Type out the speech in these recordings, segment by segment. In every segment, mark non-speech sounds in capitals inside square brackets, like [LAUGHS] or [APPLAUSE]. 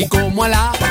y como a la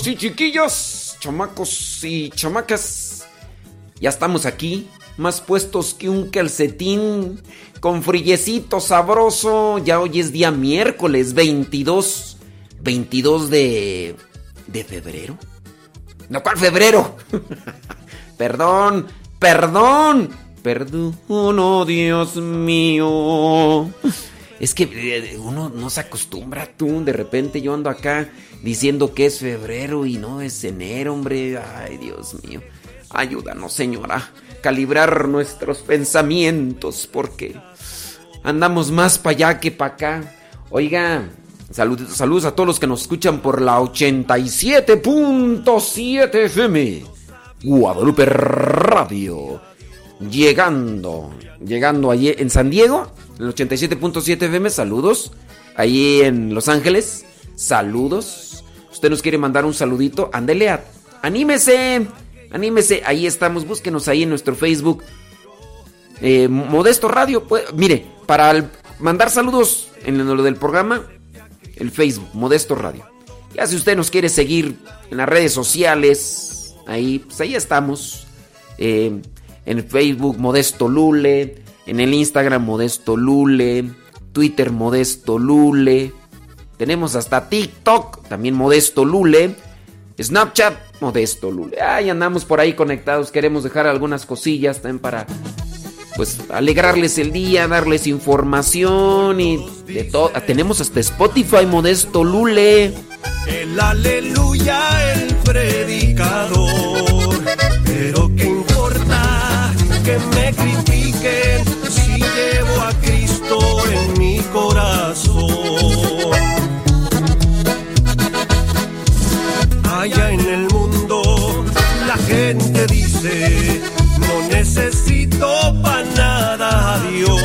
chiquillos y chiquillas, chamacos y chamacas, ya estamos aquí, más puestos que un calcetín, con frillecito sabroso. Ya hoy es día miércoles 22, 22 de, de febrero. ¿No cuál febrero? [LAUGHS] perdón, perdón, perdón, oh Dios mío. Es que eh, uno no se acostumbra tú. De repente yo ando acá diciendo que es febrero y no es enero, hombre. Ay, Dios mío. Ayúdanos, señora, calibrar nuestros pensamientos porque andamos más para allá que para acá. Oiga, saludos, saludos a todos los que nos escuchan por la 87.7 FM. Guadalupe Radio. Llegando, llegando allí en San Diego, en el 87.7 FM, saludos. Ahí en Los Ángeles, saludos. Usted nos quiere mandar un saludito, ándele, a- anímese, anímese. Ahí estamos, búsquenos ahí en nuestro Facebook. Eh, Modesto Radio, pues, mire, para el- mandar saludos en lo del programa, el Facebook, Modesto Radio. Ya si usted nos quiere seguir en las redes sociales, ahí, pues ahí estamos. Eh, en Facebook, Modesto Lule. En el Instagram Modesto Lule, Twitter Modesto Lule. Tenemos hasta TikTok, también Modesto Lule. Snapchat, Modesto Lule. Ahí andamos por ahí conectados. Queremos dejar algunas cosillas también para pues alegrarles el día, darles información y de todo. Tenemos hasta Spotify Modesto Lule. El aleluya, el predicador. Allá en el mundo la gente dice, no necesito para nada a Dios.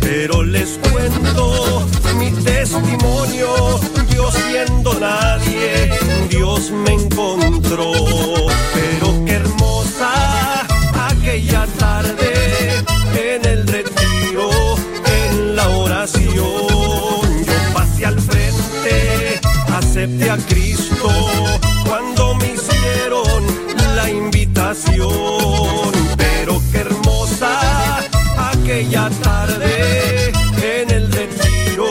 Pero les cuento mi testimonio, yo siendo nadie, Dios me encontró. Cristo cuando me hicieron la invitación. Pero qué hermosa aquella tarde en el retiro,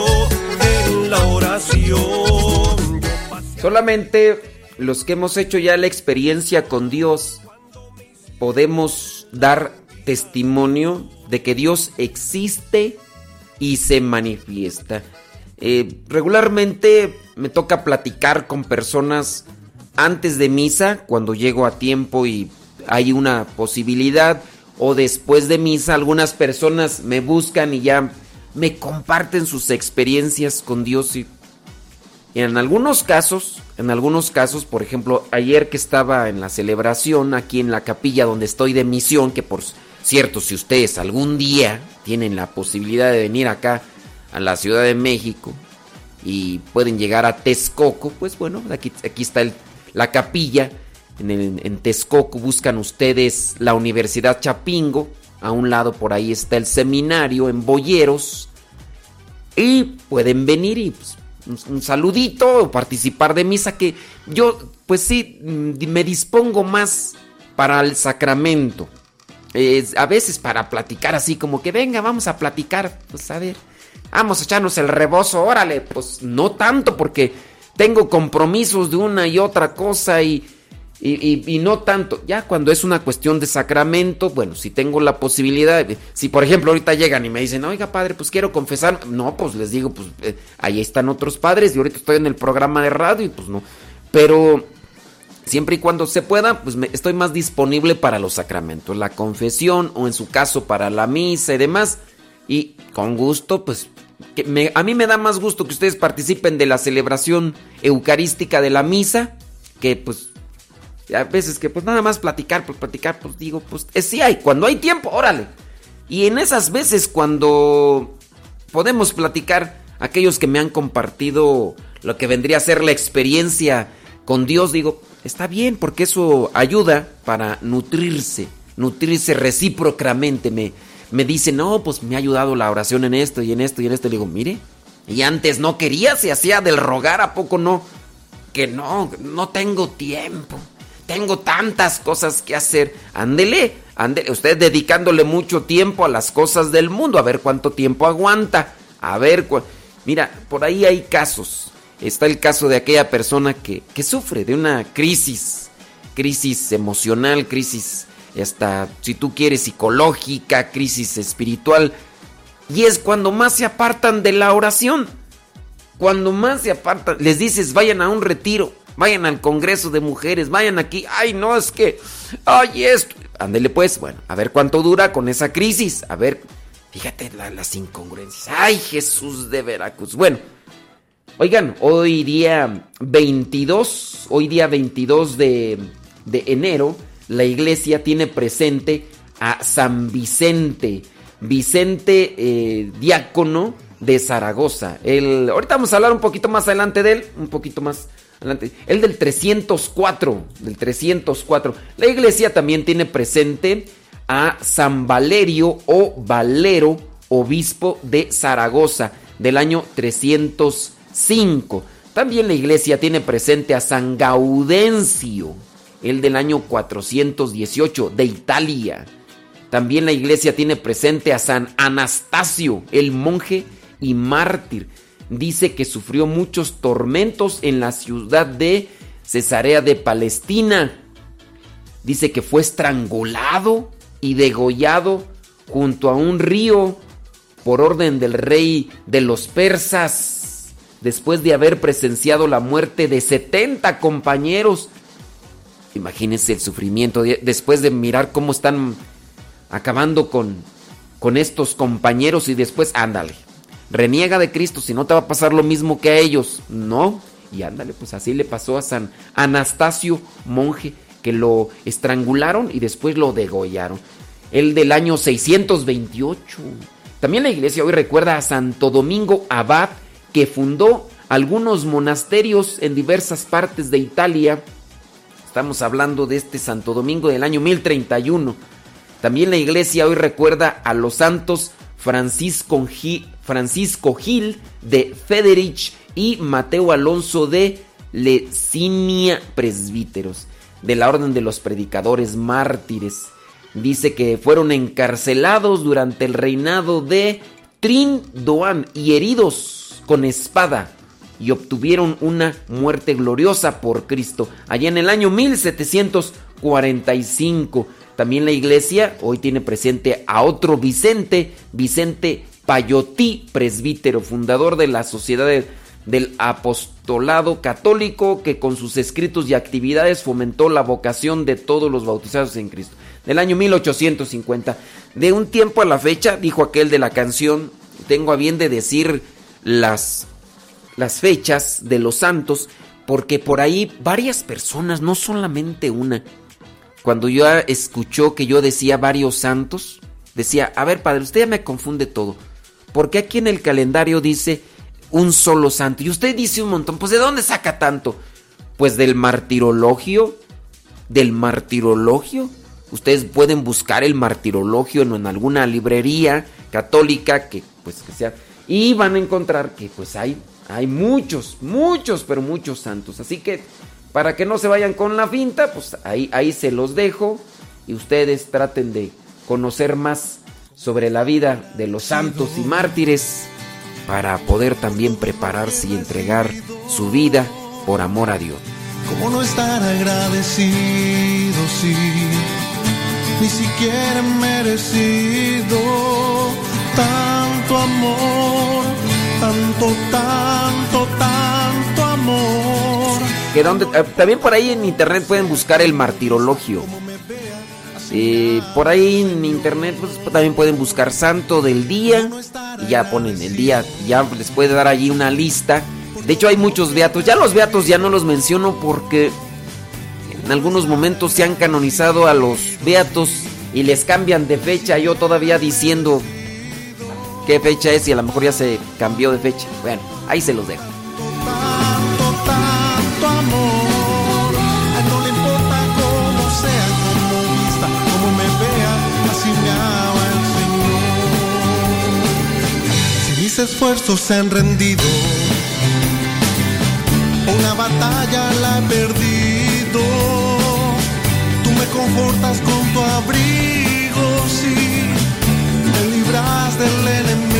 en la oración. Solamente los que hemos hecho ya la experiencia con Dios podemos dar testimonio de que Dios existe y se manifiesta. Eh, regularmente me toca platicar con personas antes de misa, cuando llego a tiempo y hay una posibilidad, o después de misa, algunas personas me buscan y ya me comparten sus experiencias con Dios y en algunos casos, en algunos casos, por ejemplo, ayer que estaba en la celebración aquí en la capilla donde estoy de misión, que por cierto, si ustedes algún día tienen la posibilidad de venir acá a la Ciudad de México y pueden llegar a Texcoco, pues bueno, aquí, aquí está la capilla. En, el- Texcoco buscan ustedes la Universidad Chapingo. A un lado por ahí está el seminario en Boyeros. Y pueden venir y pues, un, saludito o participar de misa que yo pues sí mm, me dispongo más para el sacramento. Es, a veces para platicar así como que venga, vamos a platicar, pues a ver, vamos a echarnos el rebozo, órale, pues no tanto porque tengo compromisos de una y otra cosa y, y, y- no tanto. Ya cuando es una cuestión de sacramento, bueno, si tengo la posibilidad, si por ejemplo ahorita llegan y me dicen, oiga padre, pues quiero confesar, no, pues les digo, pues eh, ahí están otros padres y ahorita estoy en el programa de radio y pues no. Pero siempre y cuando se pueda, pues estoy más disponible para los sacramentos, la confesión o en su caso para la misa y demás. Y con gusto, pues que a mí me da más gusto que ustedes participen de la celebración eucarística de la misa, que pues a veces que pues nada más platicar por platicar, pues digo, pues eh, sí hay, cuando hay tiempo, órale. Y en esas veces cuando podemos platicar, aquellos que me han compartido lo que vendría a ser la experiencia con Dios, digo, está bien, porque eso ayuda para nutrirse, nutrirse recíprocamente. Me, me dicen, no, pues me ha ayudado la oración en esto y en esto y en esto. Le digo, mire, y antes no quería, se hacía del rogar, ¿a poco no? Que no, no tengo tiempo. Tengo tantas cosas que hacer. Ándele, ándele. Usted dedicándole mucho tiempo a las cosas del mundo. A ver cuánto tiempo aguanta. A ver. Mira, por ahí hay casos. Está el caso de aquella persona que, que sufre de una crisis. Crisis emocional, crisis hasta, si tú quieres, psicológica, crisis espiritual. Y es cuando más se apartan de la oración. Cuando más se apartan, les dices, vayan a un retiro, vayan al Congreso de Mujeres, vayan aquí. Ay, no, es que, ay, esto. Ándele pues, bueno, a ver cuánto dura con esa crisis. A ver, fíjate la- las incongruencias. Ay, Jesús de Veracruz. Bueno, oigan, hoy día 22, hoy día 22 de, de enero, la iglesia tiene presente a San Vicente. Vicente eh, Diácono de Zaragoza. El, ahorita vamos a hablar un poquito más adelante de él, un poquito más adelante. El del 304, del 304. La iglesia también tiene presente a San Valerio o Valero, obispo de Zaragoza, del año 305. También la iglesia tiene presente a San Gaudencio, el del año 418, de Italia. También la iglesia tiene presente a San Anastasio, el monje y mártir. Dice que sufrió muchos tormentos en la ciudad de Cesarea de Palestina. Dice que fue estrangulado y degollado junto a un río por orden del rey de los persas, después de haber presenciado la muerte de 70 compañeros. Imagínense el sufrimiento después de mirar cómo están acabando con, con estos compañeros y después, ándale, reniega de Cristo, si no te va a pasar lo mismo que a ellos, ¿no? Y ándale, pues así le pasó a San Anastasio, monje, que lo estrangularon y después lo degollaron. El del año 628. También la iglesia hoy recuerda a Santo Domingo Abad, que fundó algunos monasterios en diversas partes de Italia. Estamos hablando de este Santo Domingo del año 1031. También la iglesia hoy recuerda a los santos Francisco Gil, de Federich y Mateo Alonso de Lecinia, presbíteros de la Orden de los Predicadores Mártires. Dice que fueron encarcelados durante el reinado de Trin Doan y heridos con espada y obtuvieron una muerte gloriosa por Cristo allá en el año 1745. También la iglesia hoy tiene presente a otro Vicente, Vicente Payotí, presbítero, fundador de la Sociedad del Apostolado Católico, que con sus escritos y actividades fomentó la vocación de todos los bautizados en Cristo. Del año 1850. De un tiempo a la fecha, dijo aquel de la canción, tengo a bien de decir las, las fechas de los santos, porque por ahí varias personas, no solamente una, cuando yo escuchó que yo decía varios santos, decía, a ver padre, usted ya me confunde todo. Porque aquí en el calendario dice un solo santo? Y usted dice un montón. Pues ¿de dónde saca tanto? Pues del martirologio. Del martirologio. Ustedes pueden buscar el martirologio en, alguna librería católica que pues que sea. Y van a encontrar que pues hay, hay muchos, muchos, pero muchos santos. Así que para que no se vayan con la finta, pues ahí, ahí se los dejo y ustedes traten de conocer más sobre la vida de los santos y mártires para poder también prepararse y entregar su vida por amor a Dios. ¿Cómo no estar agradecido ni siquiera merecido tanto amor, tanto, tanto, tanto amor? que donde, eh, también por ahí en internet pueden buscar el martirologio. Por ahí en internet pues, también pueden buscar santo del día y ya ponen el día, ya les puede dar allí una lista. De hecho hay muchos beatos, ya los beatos ya no los menciono porque en algunos momentos se han canonizado a los beatos y les cambian de fecha, yo todavía diciendo qué fecha es y a lo mejor ya se cambió de fecha. Bueno, ahí se los dejo. esfuerzos se han rendido. Una batalla la he perdido. Tú me confortas con tu abrigo, del enemigo.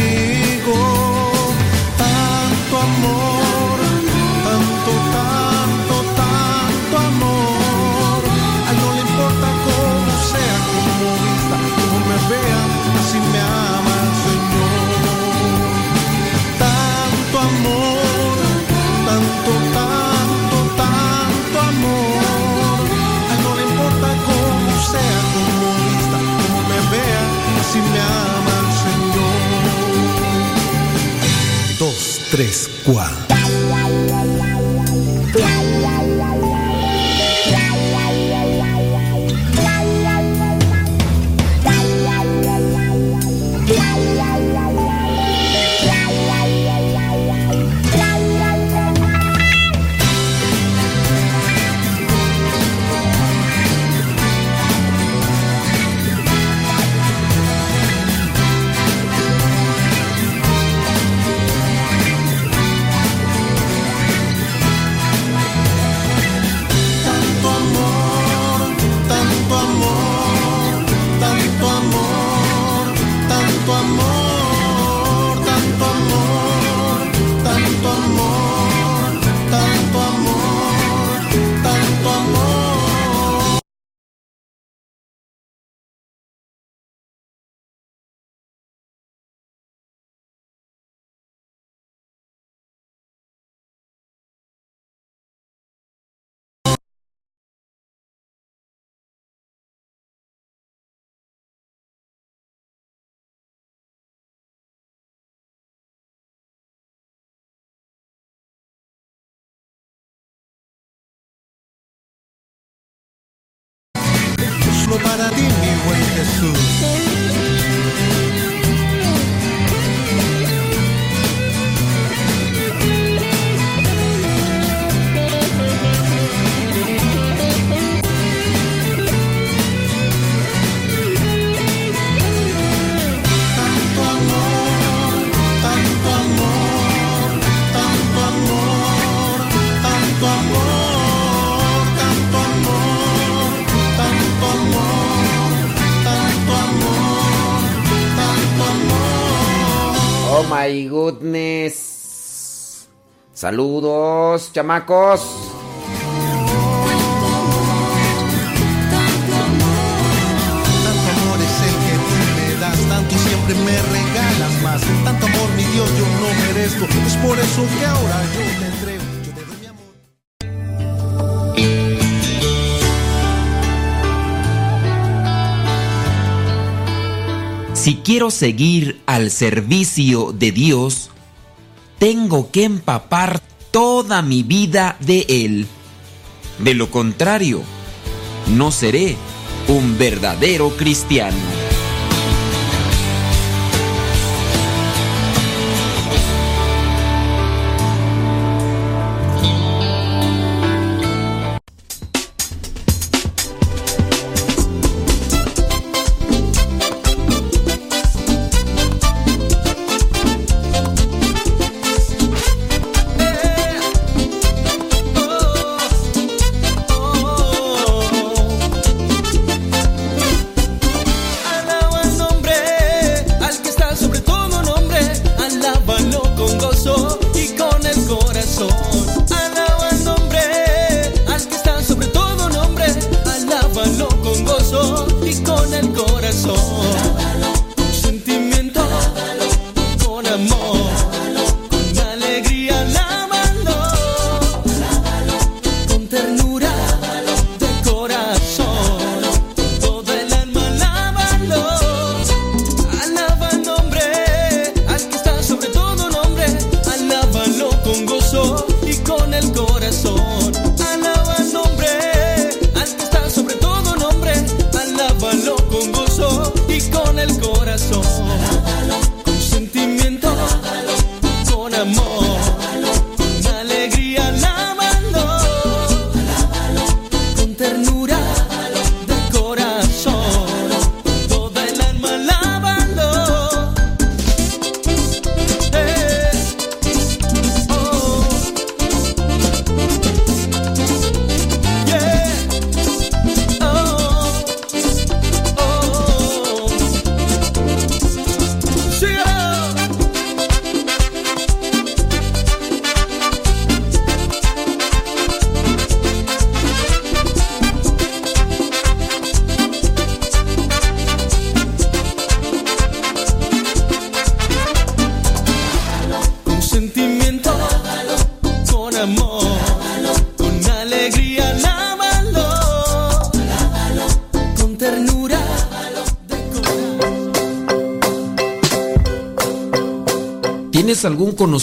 Jesús. Tanto Saludos, chamacos. Tanto amor es el que tú me das, tanto siempre me regalas más. Tanto amor, mi Dios, yo no merezco. Es por eso que ahora yo te entrego. Yo te doy mi amor. Si quiero seguir al servicio de Dios, tengo que empapar toda mi vida de Él. De lo contrario, no seré un verdadero cristiano.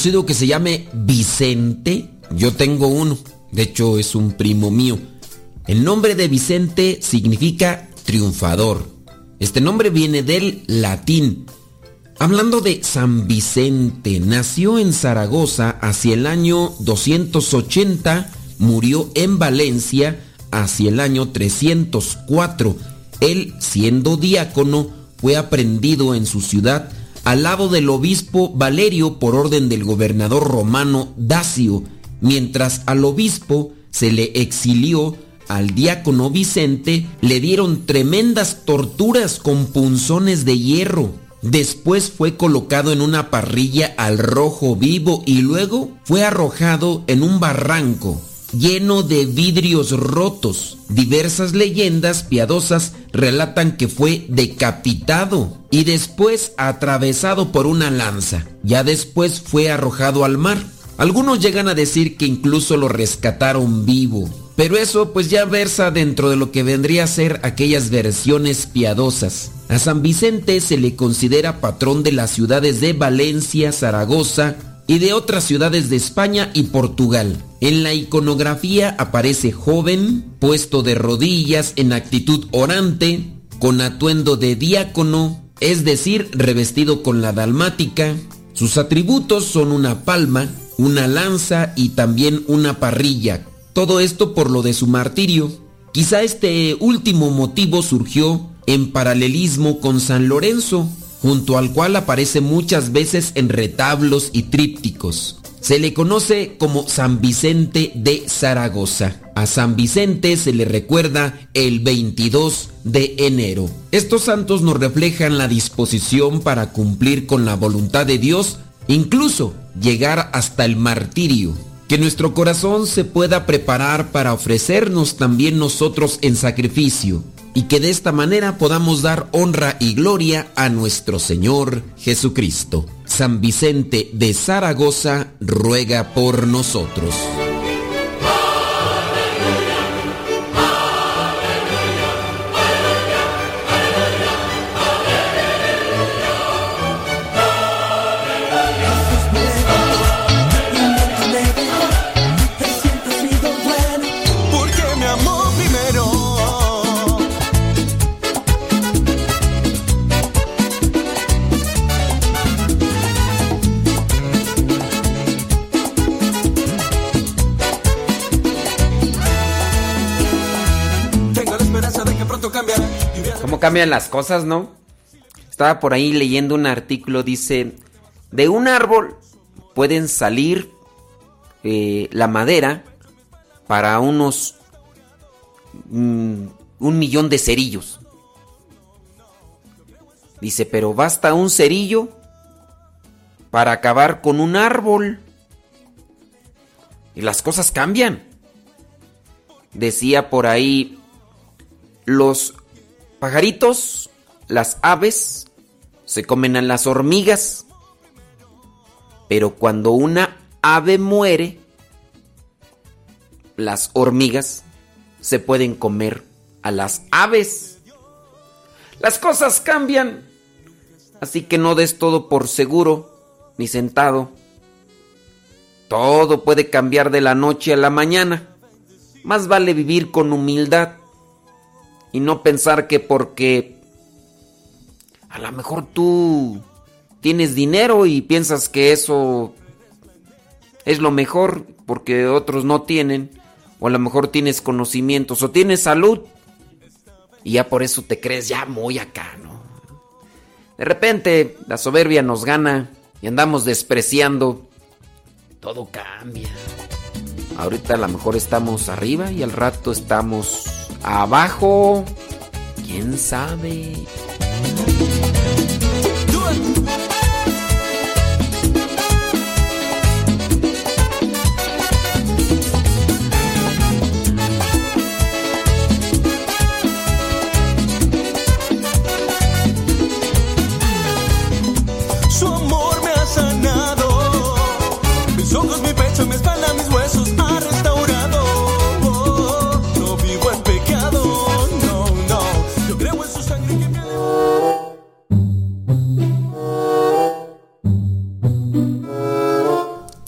Que se llame Vicente? Yo tengo uno. De hecho, es un primo mío. El nombre de Vicente significa triunfador. Este nombre viene del latín. Hablando de San Vicente, nació en Zaragoza hacia el año 280, murió en Valencia hacia el año 304. Él, siendo diácono, fue aprendido en su ciudad al lado del obispo Valerio por orden del gobernador romano Dacio, mientras al obispo se le exilió al diácono Vicente le dieron tremendas torturas con punzones de hierro. Después fue colocado en una parrilla al rojo vivo y luego fue arrojado en un barranco lleno de vidrios rotos. Diversas leyendas piadosas relatan que fue decapitado y después atravesado por una lanza. Ya después fue arrojado al mar. Algunos llegan a decir que incluso lo rescataron vivo. Pero eso pues ya versa dentro de lo que vendría a ser aquellas versiones piadosas. A San Vicente se le considera patrón de las ciudades de Valencia, Zaragoza y de otras ciudades de España y Portugal. En la iconografía aparece joven, puesto de rodillas en actitud orante, con atuendo de diácono, es decir, revestido con la dalmática. Sus atributos son una palma, una lanza y también una parrilla. Todo esto por lo de su martirio. Quizá este último motivo surgió en paralelismo con San Lorenzo, junto al cual aparece muchas veces en retablos y trípticos. Se le conoce como San Vicente de Zaragoza. A San Vicente se le recuerda el 22 de enero. Estos santos nos reflejan la disposición para cumplir con la voluntad de Dios, incluso llegar hasta el martirio. Que nuestro corazón se pueda preparar para ofrecernos también nosotros en sacrificio y que de esta manera podamos dar honra y gloria a nuestro Señor Jesucristo. San Vicente de Zaragoza ruega por nosotros. Cambian las cosas, no? Estaba por ahí leyendo un artículo, dice, de un árbol pueden salir eh, la madera para unos mm, un millón de cerillos. Dice, pero basta un cerillo para acabar con un árbol. Y las cosas cambian. Decía por ahí, los pajaritos, las aves, se comen a las hormigas. Pero cuando una ave muere, las hormigas se pueden comer a las aves. Las cosas cambian. Así que no des todo por seguro ni sentado. Todo puede cambiar de la noche a la mañana. Más vale vivir con humildad y no pensar que porque a lo mejor tú tienes dinero y piensas que eso es lo mejor porque otros no tienen, o a lo mejor tienes conocimientos o tienes salud y ya por eso te crees ya muy acá, ¿no? De repente la soberbia nos gana y andamos despreciando. Todo cambia. Ahorita a lo mejor estamos arriba y al rato estamos abajo. ¿Quién sabe?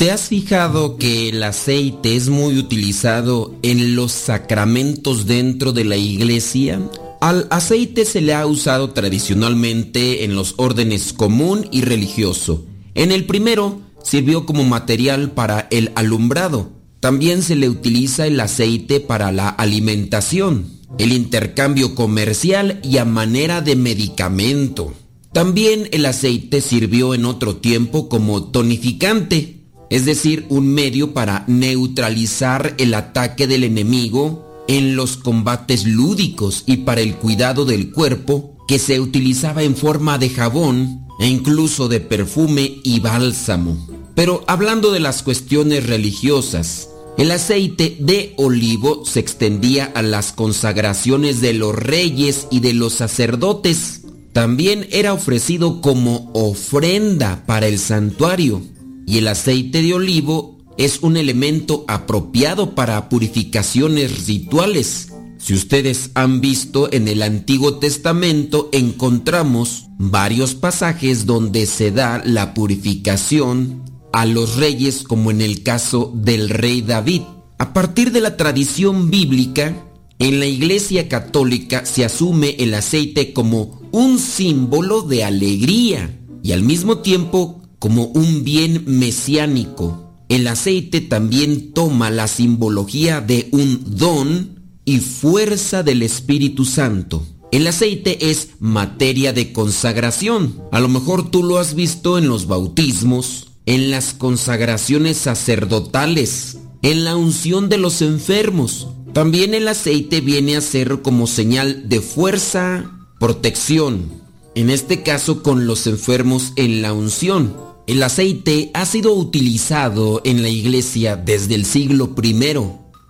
¿Te has fijado que el aceite es muy utilizado en los sacramentos dentro de la iglesia? Al aceite se le ha usado tradicionalmente en los órdenes común y religioso. En el primero sirvió como material para el alumbrado. También se le utiliza el aceite para la alimentación, el intercambio comercial y a manera de medicamento. También el aceite sirvió en otro tiempo como tonificante, es decir, un medio para neutralizar el ataque del enemigo en los combates lúdicos y para el cuidado del cuerpo que se utilizaba en forma de jabón e incluso de perfume y bálsamo. Pero hablando de las cuestiones religiosas, el aceite de olivo se extendía a las consagraciones de los reyes y de los sacerdotes. También era ofrecido como ofrenda para el santuario. Y el aceite de olivo es un elemento apropiado para purificaciones rituales. Si ustedes han visto en el Antiguo Testamento encontramos varios pasajes donde se da la purificación a los reyes como en el caso del rey David. A partir de la tradición bíblica, En la Iglesia Católica se asume el aceite como un símbolo de alegría y al mismo tiempo como un bien mesiánico. El aceite también toma la simbología de un don y fuerza del Espíritu Santo. El aceite es materia de consagración. A lo mejor tú lo has visto en los bautismos, en las consagraciones sacerdotales, en la unción de los enfermos. También el aceite viene a ser como señal de fuerza, protección. En este caso con los enfermos en la unción. El aceite ha sido utilizado en la iglesia desde el siglo I.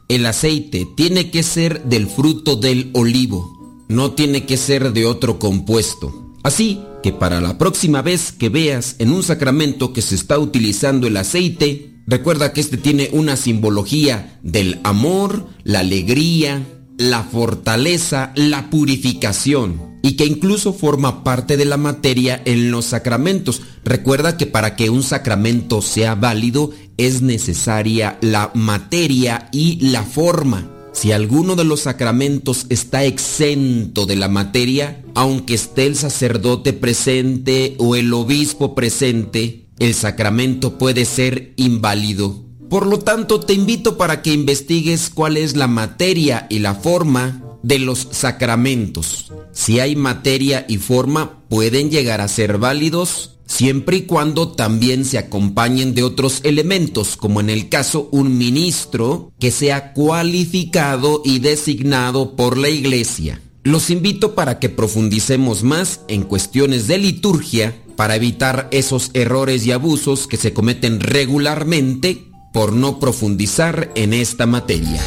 El aceite tiene que ser del fruto del olivo, no tiene que ser de otro compuesto. Así que para la próxima vez que veas en un sacramento que se está utilizando el aceite, recuerda que este tiene una simbología del amor, la alegría, la fortaleza, la purificación y que incluso forma parte de la materia en los sacramentos. Recuerda que para que un sacramento sea válido es necesaria la materia y la forma. Si alguno de los sacramentos está exento de la materia, aunque esté el sacerdote presente o el obispo presente, el sacramento puede ser inválido. Por lo tanto, te invito para que investigues cuál es la materia y la forma de los sacramentos. Si hay materia y forma, pueden llegar a ser válidos siempre y cuando también se acompañen de otros elementos, como en el caso un ministro que sea cualificado y designado por la iglesia. Los invito para que profundicemos más en cuestiones de liturgia para evitar esos errores y abusos que se cometen regularmente por no profundizar en esta materia.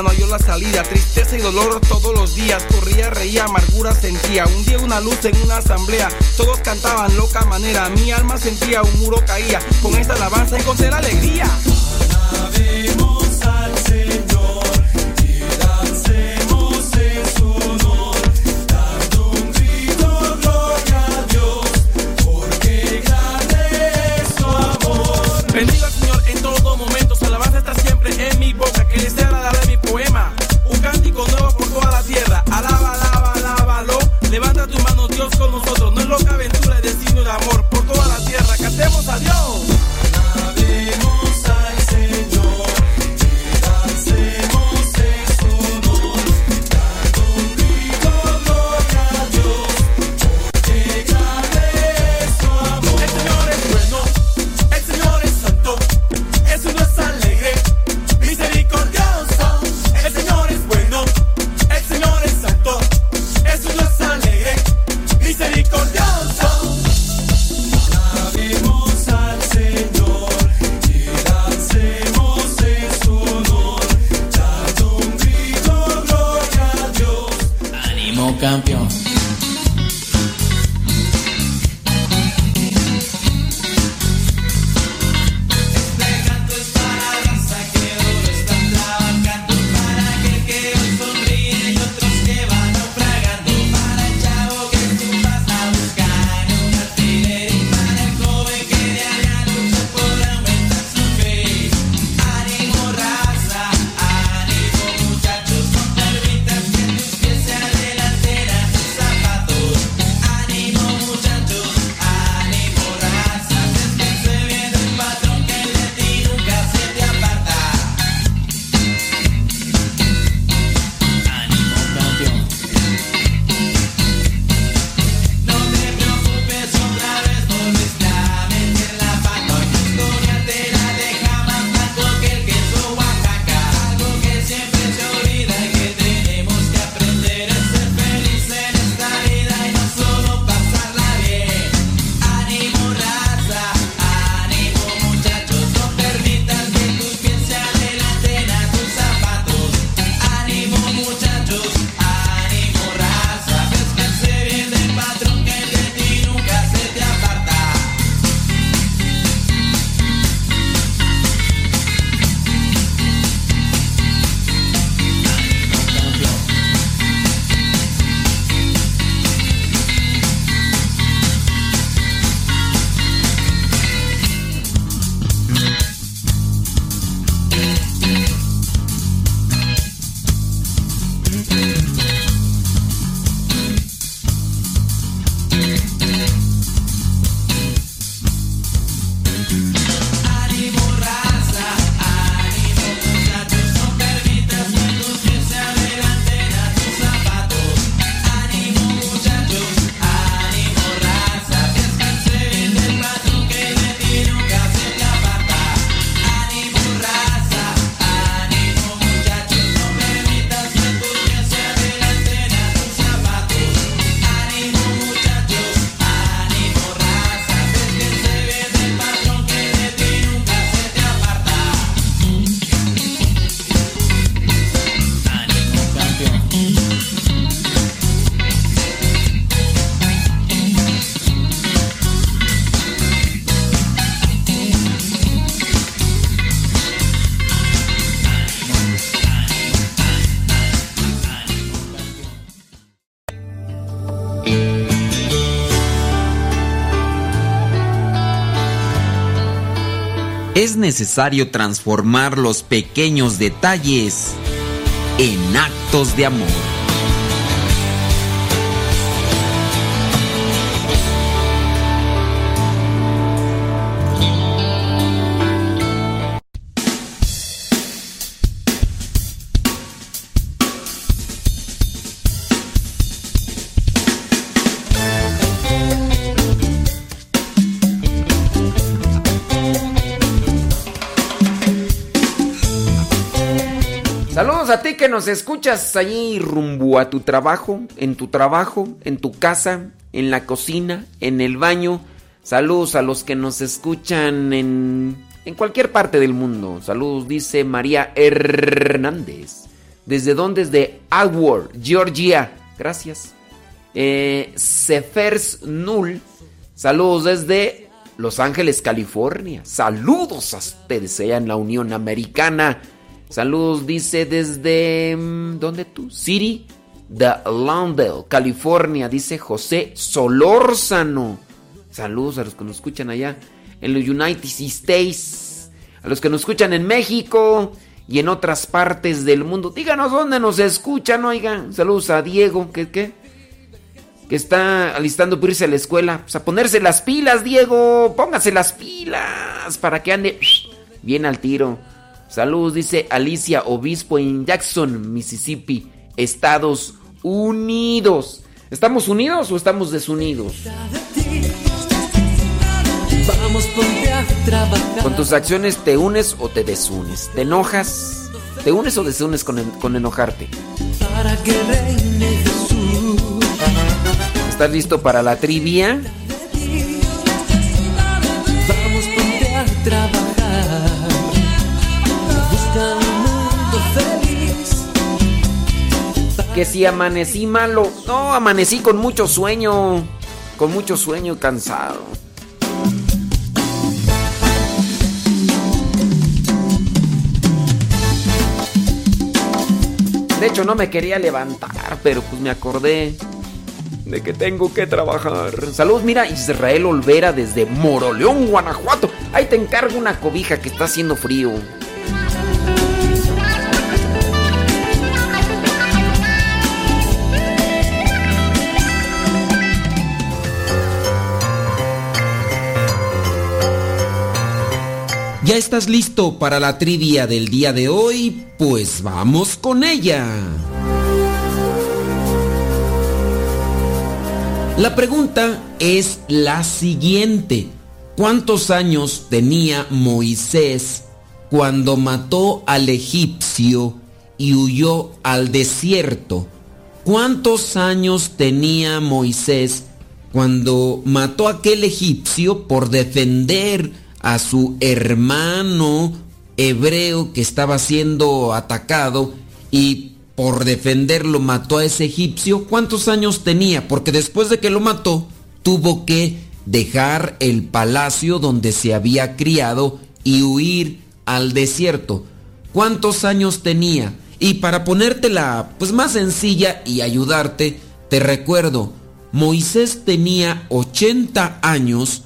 No halló la salida, tristeza y dolor todos los días, corría, reía, amargura sentía, un día una luz en una asamblea, todos cantaban loca manera, mi alma sentía un muro caía, con esta alabanza encontré la alegría. Alabemos al Señor es necesario transformar los pequeños detalles en actos de amor. Que nos escuchas allí rumbo a tu trabajo, en tu trabajo, en tu casa, en la cocina, en el baño. Saludos a los que nos escuchan en, en cualquier parte del mundo. Saludos, dice María Hernández. ¿Desde dónde? Desde Agworth, Georgia. Gracias. Eh, Null. Saludos desde Los Ángeles, California. Saludos a ustedes allá en la Unión Americana. Saludos, dice desde. mm, ¿Dónde tú? City de Londell, California, dice José Solórzano. Saludos a los que nos escuchan allá en los United States, a los que nos escuchan en México y en otras partes del mundo. Díganos dónde nos escuchan, oigan. Saludos a Diego, que qué? Que está alistando para irse a la escuela. Pues a ponerse las pilas, Diego. Póngase las pilas para que ande bien al tiro. Saludos, dice Alicia Obispo en Jackson, Mississippi, Estados Unidos. ¿Estamos unidos o estamos desunidos? Vamos, ponte a trabajar. Con tus acciones te unes o te desunes. ¿Te enojas? ¿Te unes o desunes con, en- con enojarte? Para que reine Jesús. ¿Estás listo para la trivia? Vamos, a trabajar. Que si amanecí malo. No, amanecí con mucho sueño. Con mucho sueño y cansado. De hecho, no me quería levantar, pero pues me acordé de que tengo que trabajar. Saludos, mira, Israel Olvera desde Moroleón, Guanajuato. Ahí te encargo una cobija que está haciendo frío. ¿Ya estás listo para la trivia del día de hoy? Pues vamos con ella. La pregunta es la siguiente. ¿Cuántos años tenía Moisés cuando mató al egipcio y huyó al desierto? ¿Cuántos años tenía Moisés cuando mató a aquel egipcio por defender a su hermano hebreo que estaba siendo atacado y por defenderlo mató a ese egipcio? ¿Cuántos años tenía? Porque después de que lo mató, tuvo que dejar el palacio donde se había criado y huir al desierto. ¿Cuántos años tenía? Y para ponértela pues más sencilla y ayudarte, te recuerdo, Moisés tenía 80 años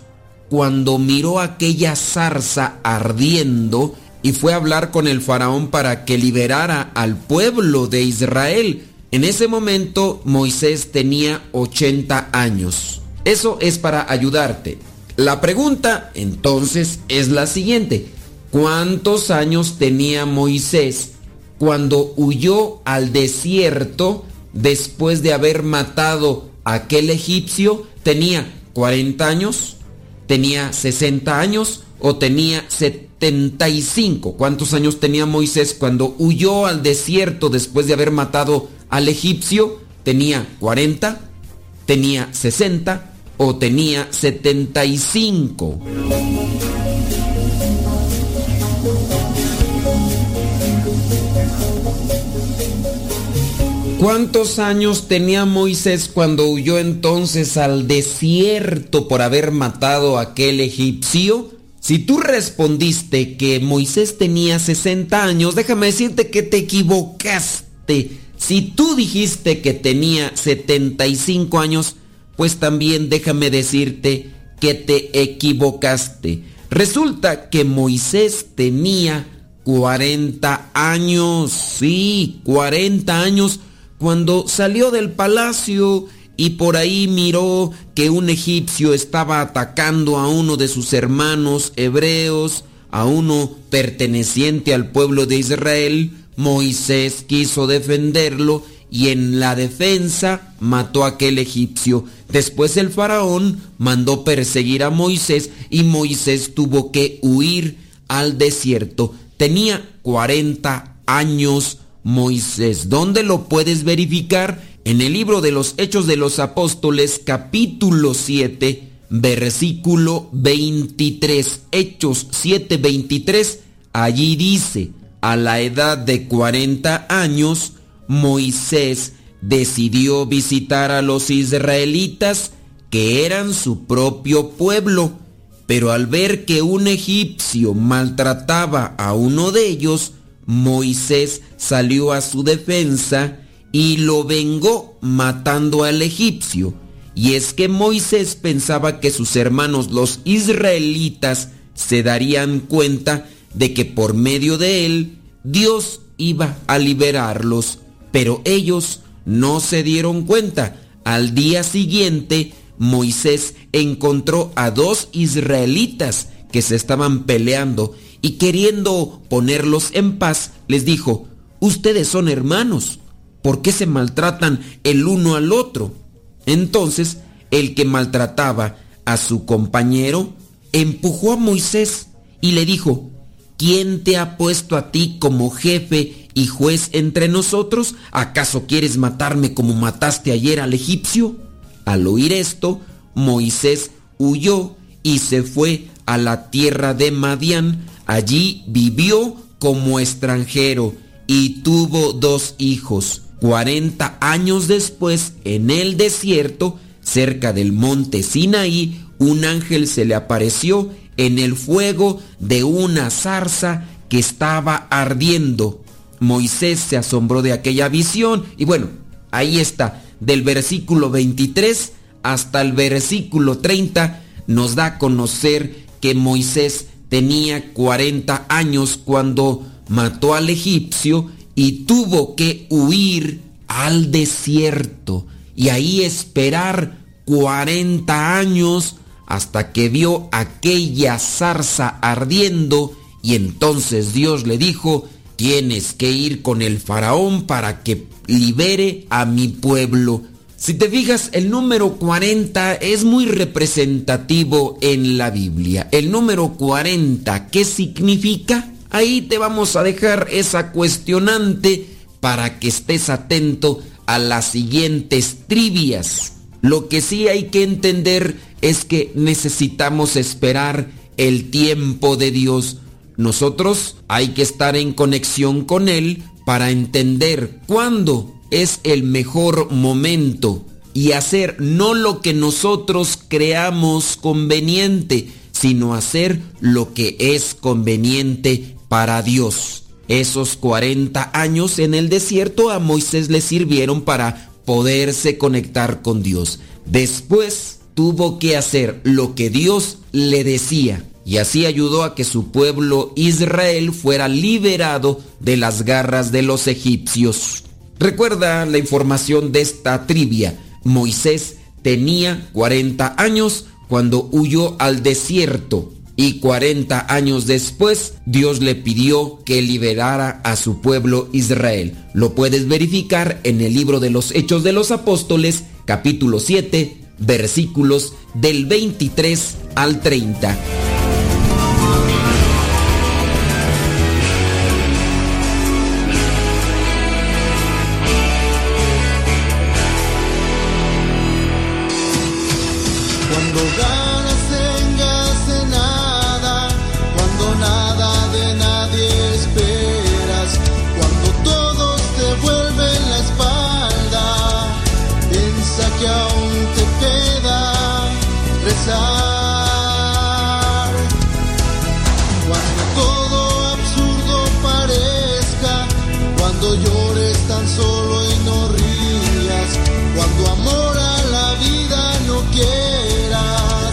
cuando miró aquella zarza ardiendo y fue a hablar con el faraón para que liberara al pueblo de Israel. En ese momento Moisés tenía 80 años. Eso es para ayudarte. La pregunta entonces es la siguiente. ¿Cuántos años tenía Moisés cuando huyó al desierto después de haber matado a aquel egipcio? ¿Tenía 40 años? ¿Tenía 60 años? ¿O tenía 75? ¿Cuántos años tenía Moisés cuando huyó al desierto después de haber matado al egipcio? ¿Tenía 40? ¿Tenía 60? ¿O tenía 75? ¿Cuántos años tenía Moisés cuando huyó entonces al desierto por haber matado a aquel egipcio? Si tú respondiste que Moisés tenía 60 años, déjame decirte que te equivocaste. Si tú dijiste que tenía 75 años, pues también déjame decirte que te equivocaste. Resulta que Moisés tenía 40 años, sí, 40 años, cuando salió del palacio y por ahí miró que un egipcio estaba atacando a uno de sus hermanos hebreos, a uno perteneciente al pueblo de Israel, Moisés quiso defenderlo y en la defensa mató a aquel egipcio. Después el faraón mandó perseguir a Moisés y Moisés tuvo que huir al desierto. Tenía 40 años Moisés. ¿Dónde lo puedes verificar? En el libro de los Hechos de los Apóstoles capítulo 7 versículo 23. Hechos 7, 23. Allí dice, a la edad de 40 años, Moisés decidió visitar a los israelitas que eran su propio pueblo, pero al ver que un egipcio maltrataba a uno de ellos, Moisés salió a su defensa y lo vengó matando al egipcio. Y es que Moisés pensaba que sus hermanos los israelitas se darían cuenta de que por medio de él Dios iba a liberarlos. Pero ellos no se dieron cuenta. Al día siguiente, Moisés encontró a dos israelitas que se estaban peleando y queriendo ponerlos en paz, les dijo, ustedes son hermanos, ¿por qué se maltratan el uno al otro? Entonces, el que maltrataba a su compañero empujó a Moisés y le dijo, ¿quién te ha puesto a ti como jefe y juez entre nosotros? ¿Acaso quieres matarme como mataste ayer al egipcio? Al oír esto, Moisés huyó y se fue a la tierra de Madián. Allí vivió como extranjero y tuvo dos hijos. Cuarenta años después, en el desierto, cerca del monte Sinaí, un ángel se le apareció en el fuego de una zarza que estaba ardiendo. Moisés se asombró de aquella visión y bueno, ahí está, del versículo 23 hasta el versículo 30 nos da a conocer que Moisés tenía 40 años cuando mató al egipcio y tuvo que huir al desierto y ahí esperar 40 años hasta que vio aquella zarza ardiendo y entonces Dios le dijo, tienes que ir con el faraón para que libere a mi pueblo. Si te fijas, el número 40 es muy representativo en la Biblia. El número 40, ¿qué significa? Ahí te vamos a dejar esa cuestionante para que estés atento a las siguientes trivias. Lo que sí hay que entender es que necesitamos esperar el tiempo de Dios. Nosotros hay que estar en conexión con Él para entender cuándo es el mejor momento y hacer no lo que nosotros creamos conveniente, sino hacer lo que es conveniente para Dios. Esos 40 años en el desierto a Moisés le sirvieron para poderse conectar con Dios. Después tuvo que hacer lo que Dios le decía y así ayudó a que su pueblo Israel fuera liberado de las garras de los egipcios. Recuerda la información de esta trivia. Moisés tenía 40 años cuando huyó al desierto y 40 años después Dios le pidió que liberara a su pueblo Israel. Lo puedes verificar en el libro de los Hechos de los Apóstoles, capítulo 7, versículos del 23 al 30. solo en cuando amor a la vida no quieras,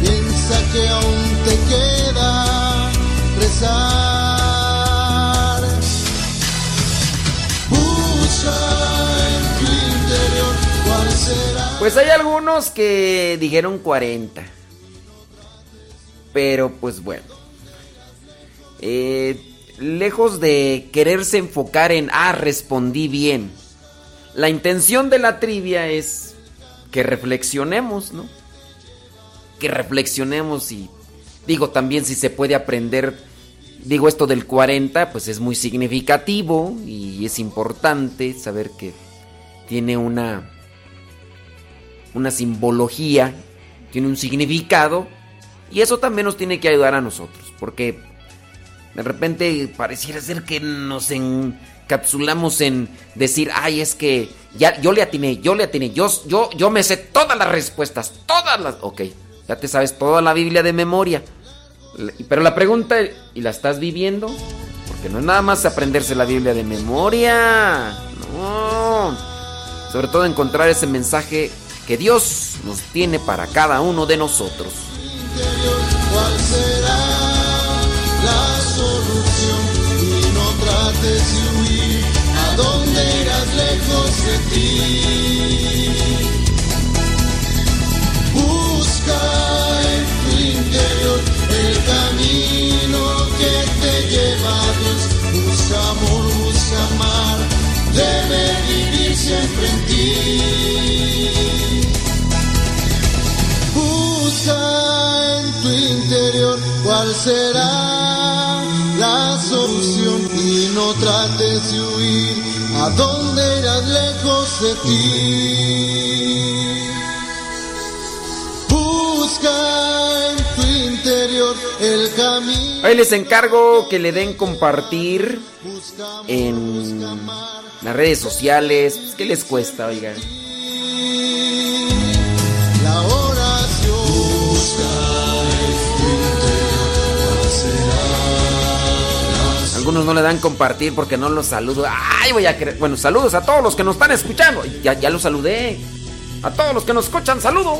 piensa que aún te queda rezar. Pues hay algunos que dijeron 40. Pero pues bueno. Eh, lejos de quererse enfocar en, ah, respondí bien. La intención de la trivia es que reflexionemos, ¿no? Que reflexionemos y digo también si se puede aprender, digo esto del 40, pues es muy significativo y es importante saber que tiene una una simbología, tiene un significado y eso también nos tiene que ayudar a nosotros, porque de repente pareciera ser que nos encapsulamos en decir, ay, es que ya yo le atiné, yo le atiné, yo, yo, yo me sé todas las respuestas, todas las... Ok, ya te sabes toda la Biblia de memoria. Pero la pregunta, ¿y la estás viviendo? Porque no es nada más aprenderse la Biblia de memoria. No. Sobre todo encontrar ese mensaje que Dios nos tiene para cada uno de nosotros. ¿Cuál será de huir, a dónde irás lejos de ti. Busca en tu interior el camino que te lleva a Dios. Busca amor, busca amar, debe vivir siempre en ti. Busca en tu interior cuál será la solución no trates de huir a dónde irás lejos de ti. Busca en tu interior el camino. Hoy les encargo que le den compartir en las redes sociales. ¿Qué les cuesta, oigan? Algunos no le dan compartir porque no los saludo. Ay, voy a querer. Bueno, saludos a todos los que nos están escuchando. Ya, ya los saludé. A todos los que nos escuchan, saludo.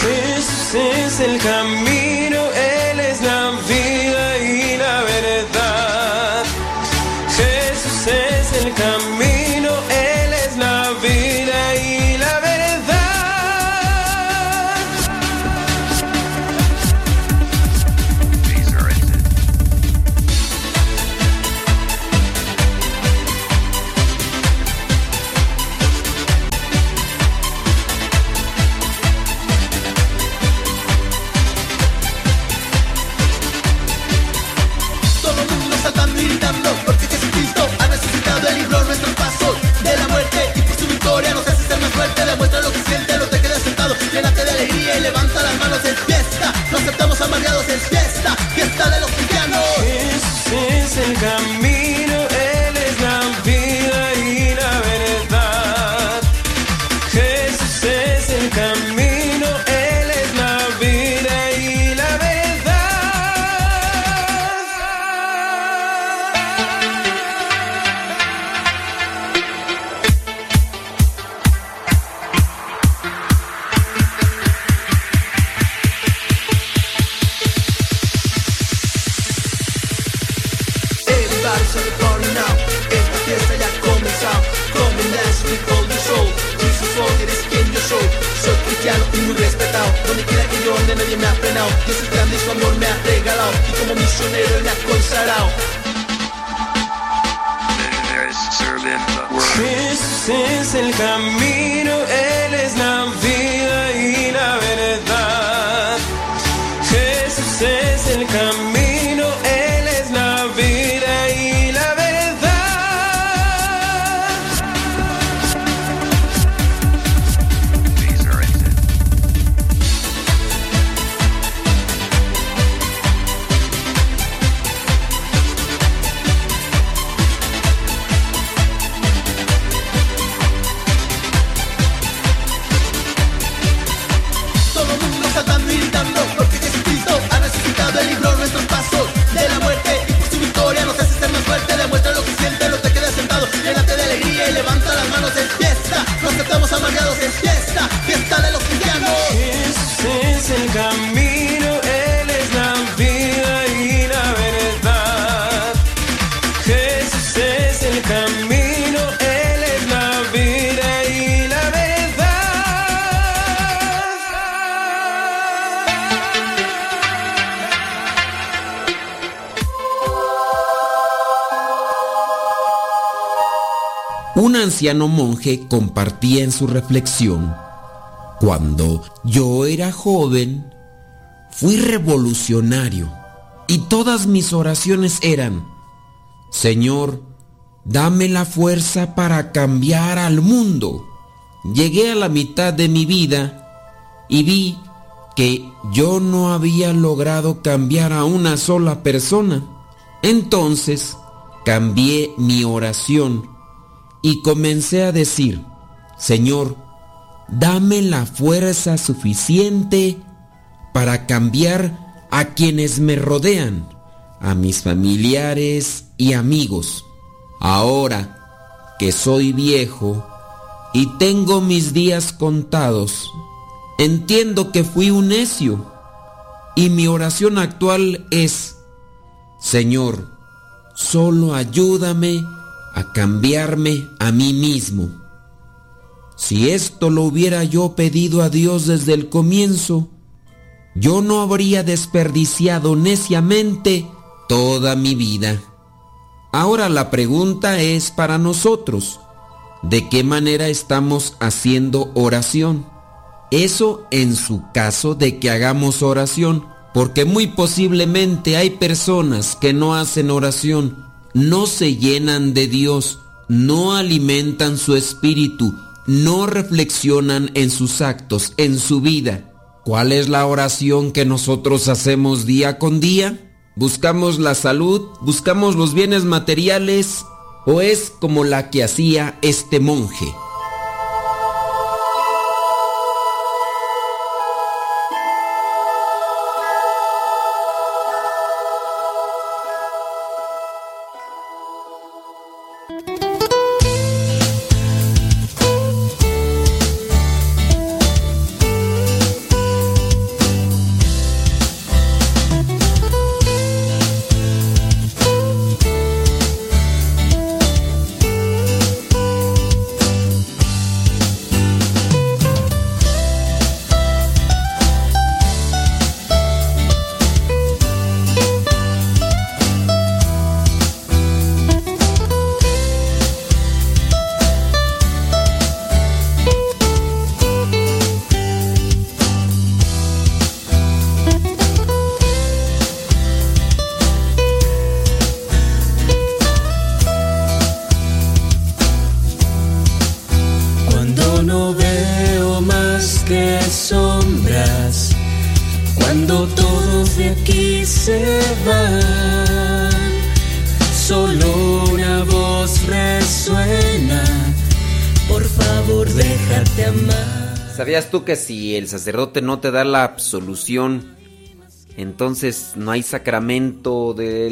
Jesús es el camino, en fiesta. No aceptamos amargados en fiesta, fiesta de los cristianos. Jesús es el camino, regalado. Y como misionero él me ha consagrado. Jesús es el camino, Él es la vida y la verdad. Jesús es el camino, monje compartía en su reflexión, cuando yo era joven, fui revolucionario y todas mis oraciones eran, Señor, dame la fuerza para cambiar al mundo. Llegué a la mitad de mi vida y vi que yo no había logrado cambiar a una sola persona. Entonces cambié mi oración y comencé a decir, Señor, dame la fuerza suficiente para cambiar a quienes me rodean, a mis familiares y amigos. Ahora que soy viejo y tengo mis días contados, entiendo que fui un necio y mi oración actual es, Señor, solo ayúdame a cambiarme a mí mismo. Si esto lo hubiera yo pedido a Dios desde el comienzo, yo no habría desperdiciado neciamente toda mi vida. Ahora la pregunta es para nosotros, ¿de qué manera estamos haciendo oración? Eso en su caso de que hagamos oración, porque muy posiblemente hay personas que no hacen oración, no se llenan de Dios, no alimentan su espíritu, no reflexionan en sus actos, en su vida. ¿Cuál es la oración que nosotros hacemos día con día? ¿Buscamos la salud? ¿Buscamos los bienes materiales? ¿O es como la que hacía este monje? Si el sacerdote no te da la absolución, entonces no hay sacramento de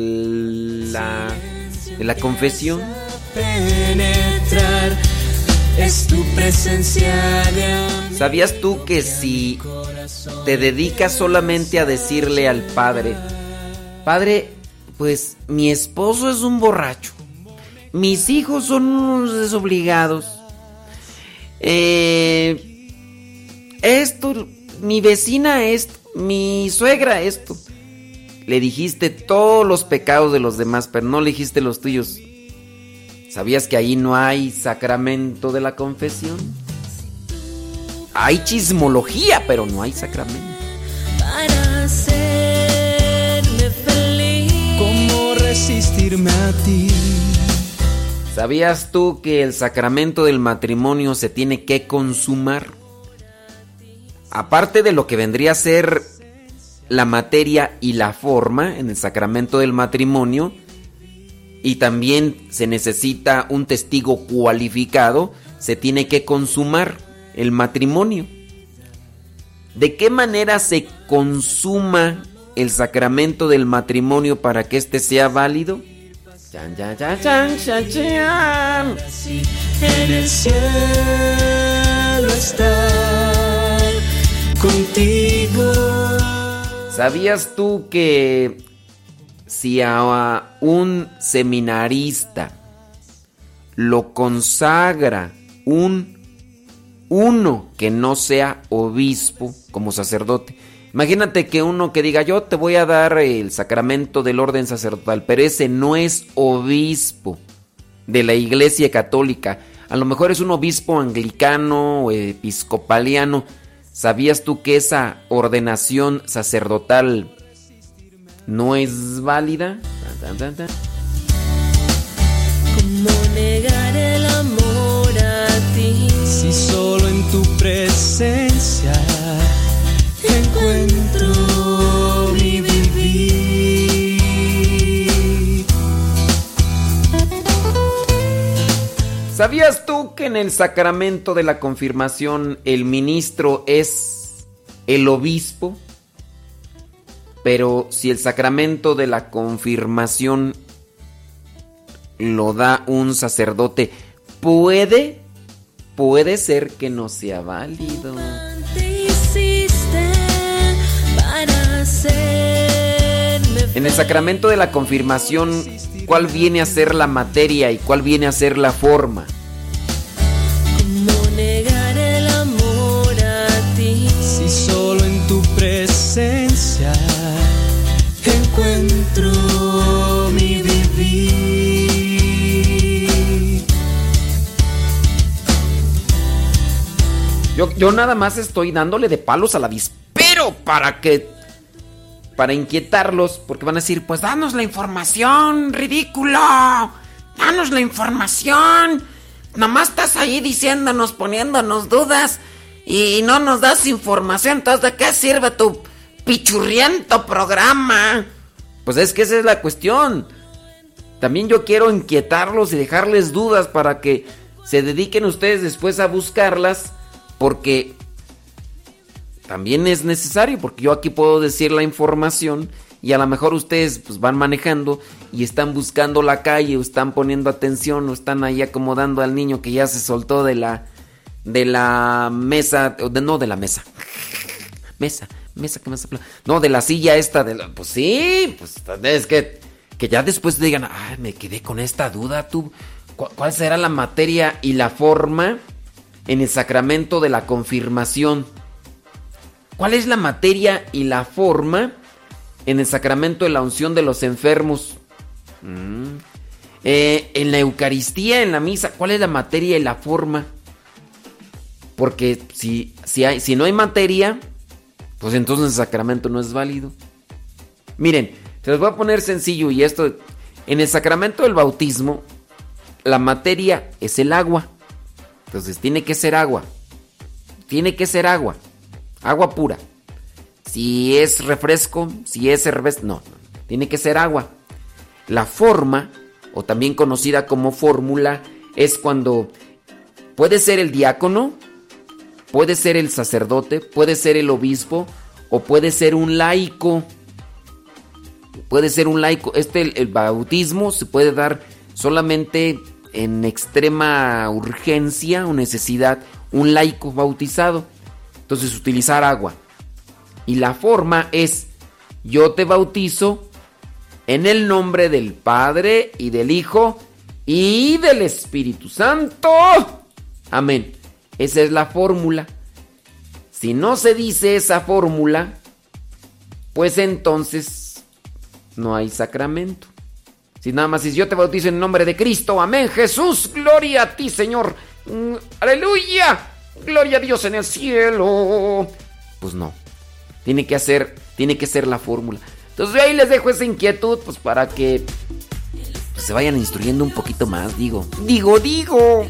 la, de la confesión? Es tu presencia. ¿Sabías tú que si te dedicas solamente a decirle al padre, padre, pues mi esposo es un borracho, mis hijos son unos desobligados, eh, esto, mi vecina esto, mi suegra esto. Le dijiste todos los pecados de los demás, pero no le dijiste los tuyos. ¿Sabías que ahí no hay sacramento de la confesión? Hay chismología, pero no hay sacramento. para hacerme feliz. ¿Cómo resistirme a ti? ¿Sabías tú que el sacramento del matrimonio se tiene que consumar? Aparte de lo que vendría a ser la materia y la forma en el sacramento del matrimonio, y también se necesita un testigo cualificado, se tiene que consumar el matrimonio. ¿De qué manera se consuma el sacramento del matrimonio para que éste sea válido? En el cielo estar contigo. ¿Sabías tú que si a un seminarista lo consagra un uno que no sea obispo como sacerdote? Imagínate que uno que diga yo te voy a dar el sacramento del orden sacerdotal, pero ese no es obispo de la iglesia católica. A lo mejor es un obispo anglicano o episcopaliano. ¿Sabías tú que esa ordenación sacerdotal no es válida? Tan, tan, tan, tan. ¿Cómo negar el amor a ti? Si solo en tu presencia encuentro ¿Sabías tú que en el sacramento de la confirmación el ministro es el obispo? Pero si el sacramento de la confirmación lo da un sacerdote, puede, puede ser que no sea válido. En el sacramento de la confirmación, ¿cuál viene a ser la materia y cuál viene a ser la forma? ¿Cómo negar el amor a ti? Si solo en tu presencia encuentro mi vivir. Yo, yo nada más estoy dándole de palos a la dispero para que. Para inquietarlos, porque van a decir: Pues danos la información, ridículo. Danos la información. Nomás estás ahí diciéndonos, poniéndonos dudas. Y no nos das información. Entonces, ¿de qué sirve tu pichurriento programa? Pues es que esa es la cuestión. También yo quiero inquietarlos y dejarles dudas para que se dediquen ustedes después a buscarlas. Porque también es necesario, porque yo aquí puedo decir la información y a lo mejor ustedes pues, van manejando y están buscando la calle o están poniendo atención o están ahí acomodando al niño que ya se soltó de la de la mesa, de, no de la mesa. [LAUGHS] Mesa, mesa que mesa. No, de la silla esta de la, pues sí, pues es que que ya después digan, "Ah, me quedé con esta duda, tú ¿cu- ¿cuál será la materia y la forma en el sacramento de la confirmación?" ¿Cuál es la materia y la forma en el sacramento de la unción de los enfermos? Mm. Eh, en la Eucaristía, en la misa, ¿cuál es la materia y la forma? Porque si, si, hay, si no hay materia, pues entonces el sacramento no es válido. Miren, se los voy a poner sencillo y esto, en el sacramento del bautismo, la materia es el agua. Entonces tiene que ser agua. Tiene que ser agua. Agua pura. Si es refresco, si es cerveza, no, tiene que ser agua. La forma, o también conocida como fórmula, es cuando puede ser el diácono, puede ser el sacerdote, puede ser el obispo o puede ser un laico. Puede ser un laico. Este, el, el bautismo se puede dar solamente en extrema urgencia o necesidad, un laico bautizado. Entonces utilizar agua. Y la forma es, yo te bautizo en el nombre del Padre y del Hijo y del Espíritu Santo. Amén. Esa es la fórmula. Si no se dice esa fórmula, pues entonces no hay sacramento. Si nada más dice yo te bautizo en nombre de Cristo, amén, Jesús, gloria a ti, Señor, Mm, aleluya, gloria a Dios en el cielo. Pues no, tiene que hacer, tiene que ser la fórmula. Entonces ahí les dejo esa inquietud, pues para que se vayan instruyendo un poquito más, digo, digo, digo.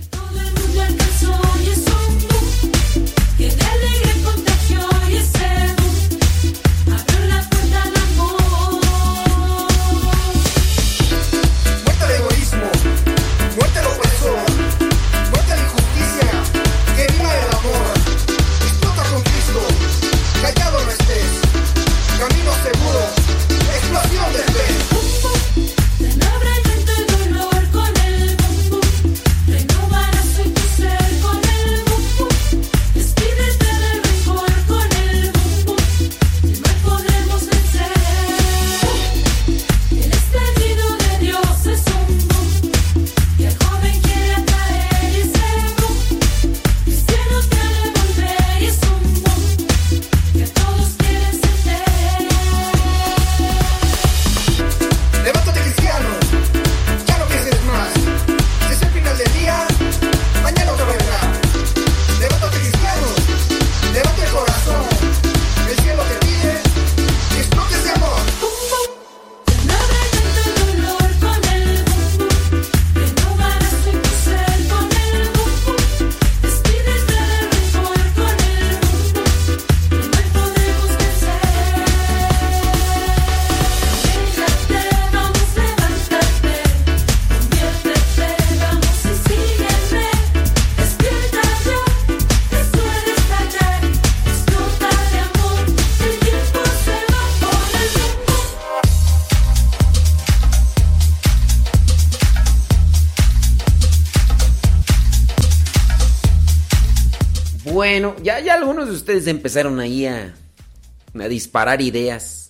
Ustedes empezaron ahí a, a disparar ideas.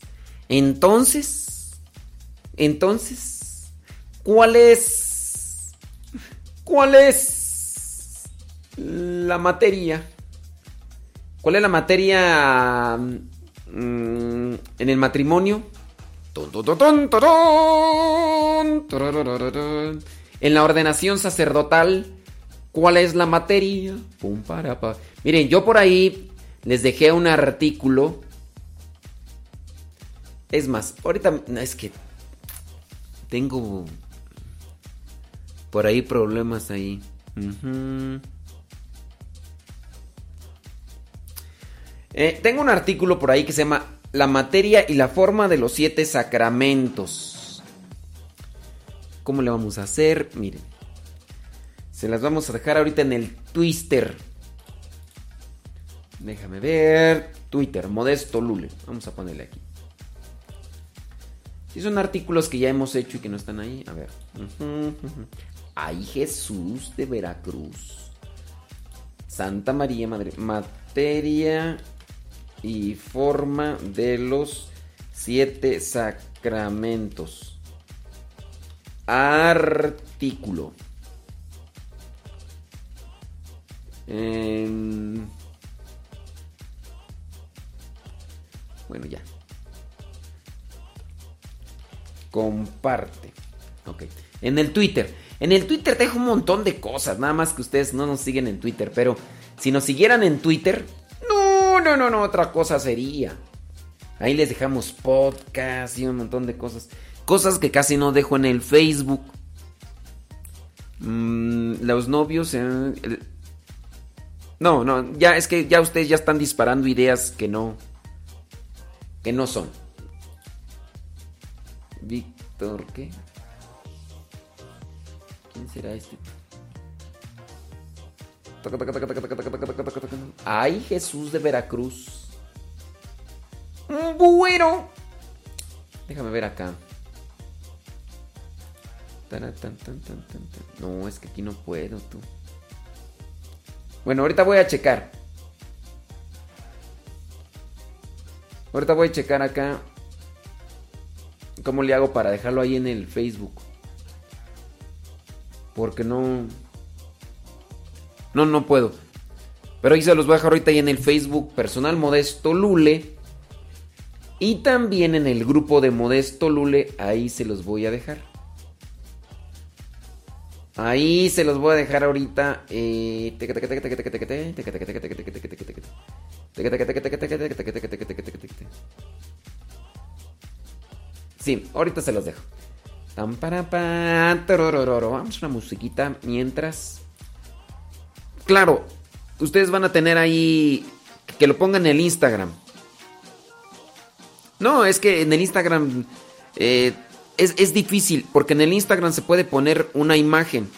Entonces, entonces, ¿cuál es, cuál es la materia? ¿Cuál es la materia mm, en el matrimonio? En la ordenación sacerdotal, ¿cuál es la materia? Pum. Miren, yo por ahí les dejé un artículo. Es más, ahorita es que tengo por ahí problemas ahí. Eh, tengo un artículo por ahí que se llama La materia y la forma de los siete sacramentos. ¿Cómo le vamos a hacer? Miren. Se las vamos a dejar ahorita en el Twitter. Déjame ver. Twitter, Modesto Lule. Vamos a ponerle aquí. Si son artículos que ya hemos hecho y que no están ahí. A ver. Ay, Jesús de Veracruz. Santa María Madre. Materia y forma de los siete sacramentos. Artículo. En- Bueno, ya. Comparte. Ok. En el Twitter. En el Twitter te dejo un montón de cosas. Nada más que ustedes no nos siguen en Twitter. Pero si nos siguieran en Twitter. No, no, no, no. Otra cosa sería. Ahí les dejamos podcast y un montón de cosas. Cosas que casi no dejo en el Facebook. Mm, los novios. eh, No, no. Ya es que ya ustedes ya están disparando ideas que no que no son. Víctor, ¿qué? ¿Quién será este? Ay, Jesús de Veracruz. Mm, bueno. Déjame ver acá. No, es que aquí no puedo, tú. Bueno, ahorita voy a checar. Ahorita voy a checar acá. ¿Cómo le hago para dejarlo ahí en el Facebook? Porque no. No, no puedo. Pero ahí se los voy a dejar ahorita ahí en el Facebook personal Modesto Lule. Y también en el grupo de Modesto Lule. Ahí se los voy a dejar. Ahí se los voy a dejar ahorita. Sí, ahorita se los dejo. Vamos a una musiquita mientras. Claro, ustedes van a tener ahí que lo pongan en el Instagram. No, es que en el Instagram eh, es, es difícil, porque en el Instagram se puede poner una imagen,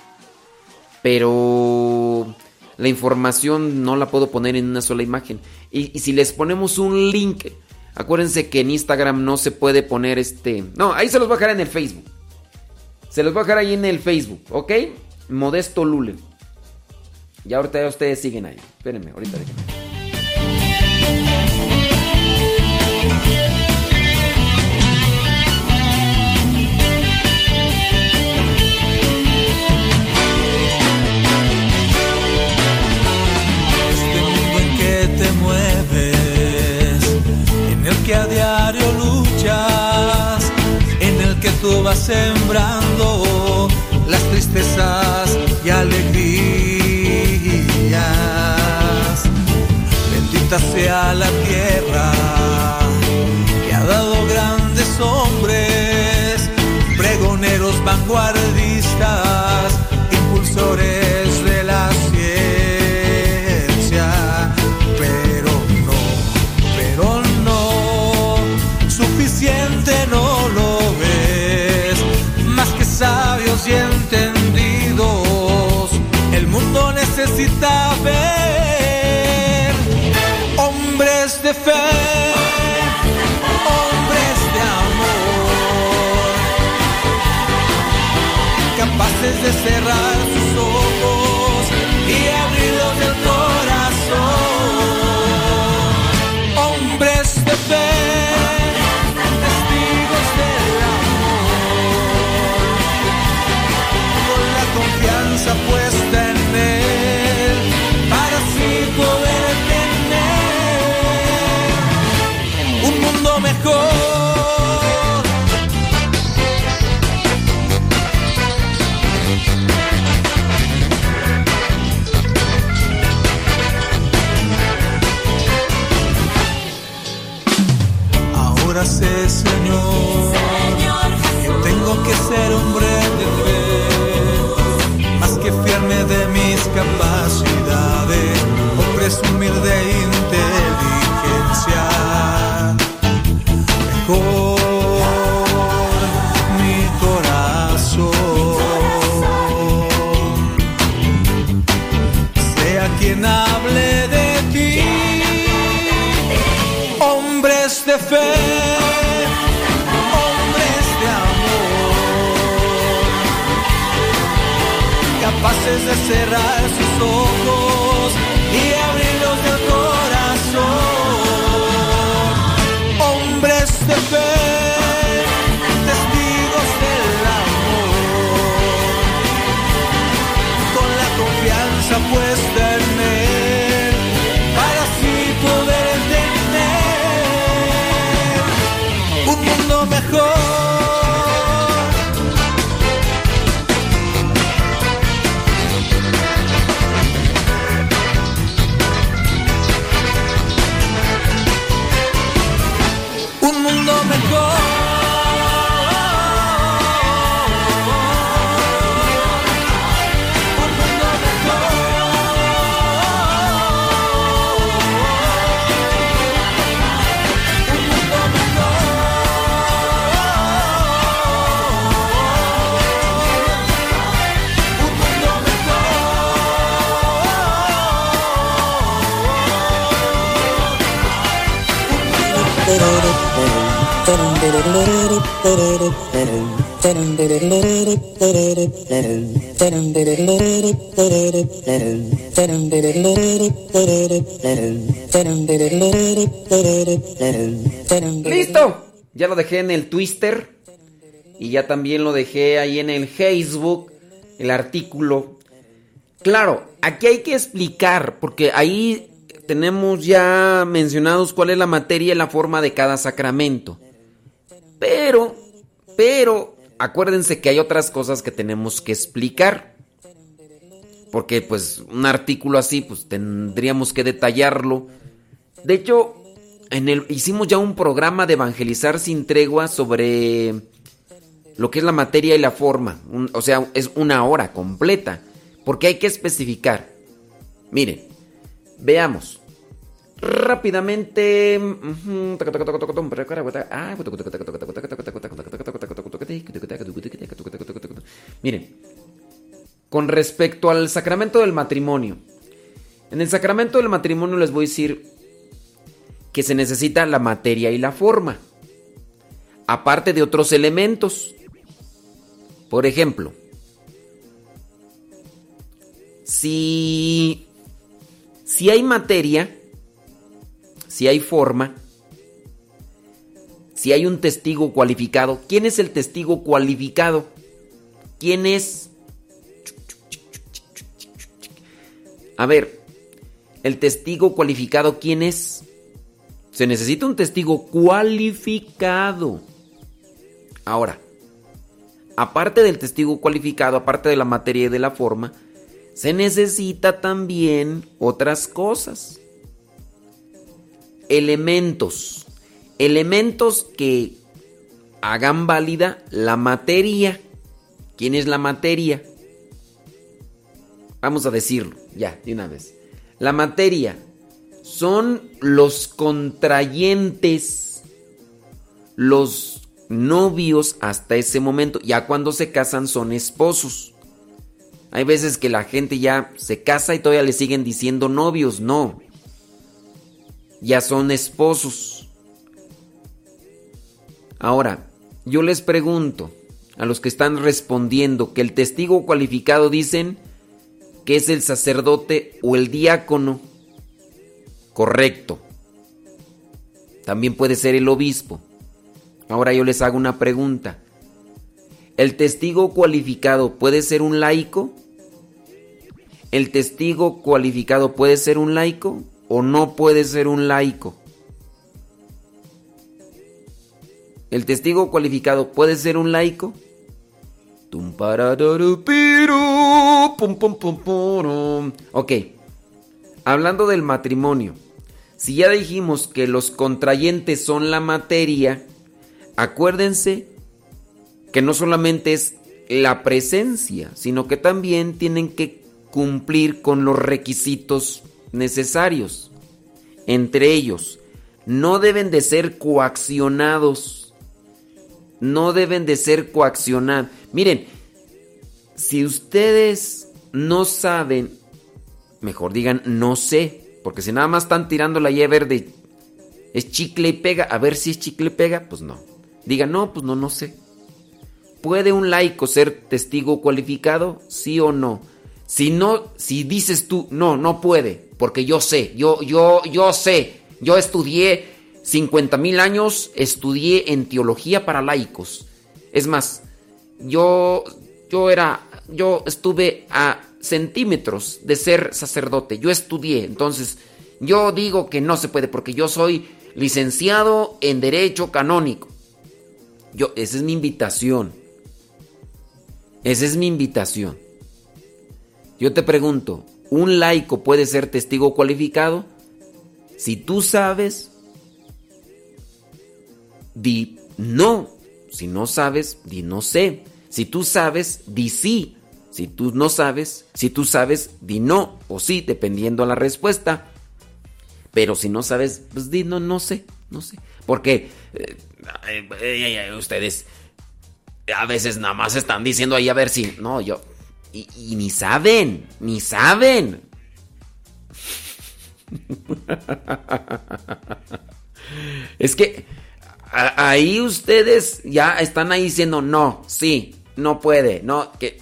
pero la información no la puedo poner en una sola imagen. Y, si les ponemos un link, acuérdense que en Instagram no se puede poner este... No, ahí se los voy a dejar en el Facebook. Se los voy a dejar ahí en el Facebook, ¿ok? Modesto Lule. Y ahorita ustedes siguen ahí. Espérenme, ahorita déjenme. Sembrando las tristezas y alegrías. Bendita sea la tierra capaces de cerrar que ser un capaces de cerrar sus ojos. ¡Listo! Ya lo dejé en el Twister. Y ya también lo dejé ahí en el Facebook. El artículo. Claro, aquí hay que explicar. Porque ahí tenemos ya mencionados cuál es la materia y la forma de cada sacramento. Pero, pero, acuérdense que hay otras cosas que tenemos que explicar. Porque pues un artículo así, pues tendríamos que detallarlo. De hecho, en el, hicimos ya un programa de evangelizar sin tregua sobre lo que es la materia y la forma. O sea, es una hora completa. Porque hay que especificar. Miren, veamos. Rápidamente. Miren, con respecto al sacramento del matrimonio. En el sacramento del matrimonio les voy a decir que se necesita la materia y la forma. Aparte de otros elementos. Por ejemplo, si, si hay materia, si hay forma, si hay un testigo cualificado, ¿quién es el testigo cualificado? ¿Quién es? A ver, el testigo cualificado, ¿quién es? Se necesita un testigo cualificado. Ahora, aparte del testigo cualificado, aparte de la materia y de la forma, se necesita también otras cosas. Elementos. Elementos que hagan válida la materia. ¿Quién es la materia? Vamos a decirlo, ya, de una vez. La materia son los contrayentes, los novios hasta ese momento. Ya cuando se casan son esposos. Hay veces que la gente ya se casa y todavía le siguen diciendo novios. No. Ya son esposos. Ahora, yo les pregunto a los que están respondiendo que el testigo cualificado dicen que es el sacerdote o el diácono. Correcto. También puede ser el obispo. Ahora yo les hago una pregunta. ¿El testigo cualificado puede ser un laico? ¿El testigo cualificado puede ser un laico o no puede ser un laico? ¿El testigo cualificado puede ser un laico? Ok, hablando del matrimonio, si ya dijimos que los contrayentes son la materia, acuérdense que no solamente es la presencia, sino que también tienen que cumplir con los requisitos necesarios. Entre ellos, no deben de ser coaccionados. No deben de ser coaccionados. Miren, si ustedes no saben, mejor digan no sé, porque si nada más están tirando la Y verde, es chicle y pega, a ver si es chicle y pega, pues no. Digan, no, pues no, no sé. ¿Puede un laico ser testigo cualificado? Sí o no. Si no, si dices tú, no, no puede, porque yo sé, yo, yo, yo sé, yo estudié 50 mil años, estudié en teología para laicos. Es más, yo, yo era, yo estuve a centímetros de ser sacerdote, yo estudié, entonces yo digo que no se puede porque yo soy licenciado en Derecho Canónico. Yo, esa es mi invitación. Esa es mi invitación. Yo te pregunto, ¿un laico puede ser testigo cualificado? Si tú sabes, di no. Si no sabes, di no sé. Si tú sabes, di sí. Si tú no sabes, si tú sabes, di no o sí, dependiendo a la respuesta. Pero si no sabes, pues di no, no sé, no sé. Porque eh, ustedes a veces nada más están diciendo ahí a ver si. No, yo. Y, ni saben, ni saben. [LAUGHS] Es que ahí ustedes ya están ahí diciendo no, sí, no puede, no, que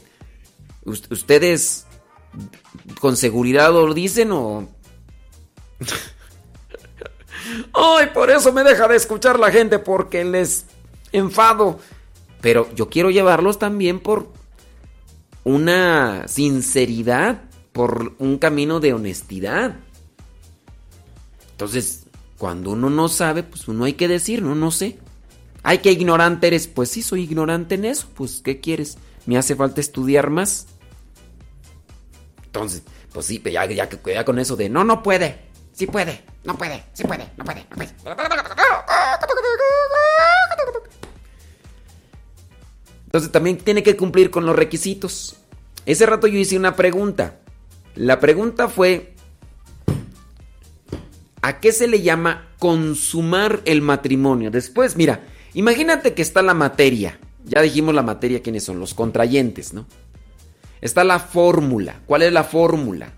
us- ustedes con seguridad lo dicen o [LAUGHS] Ay, por eso me deja de escuchar la gente porque les enfado. Pero yo quiero llevarlos también por una sinceridad, por un camino de honestidad. Entonces, cuando uno no sabe, pues uno hay que decir, no, no sé. Ay, que ignorante eres. Pues sí, soy ignorante en eso. Pues, ¿qué quieres? Me hace falta estudiar más. Entonces, pues sí, ya, ya, ya con eso de no, no puede. Sí puede, no puede, sí puede, no puede, no puede. Entonces también tiene que cumplir con los requisitos. Ese rato yo hice una pregunta. La pregunta fue, ¿a qué se le llama consumar el matrimonio? Después, mira, imagínate que está la materia. Ya dijimos la materia, ¿quiénes son? Los contrayentes, ¿no? Está la fórmula. ¿Cuál es la fórmula?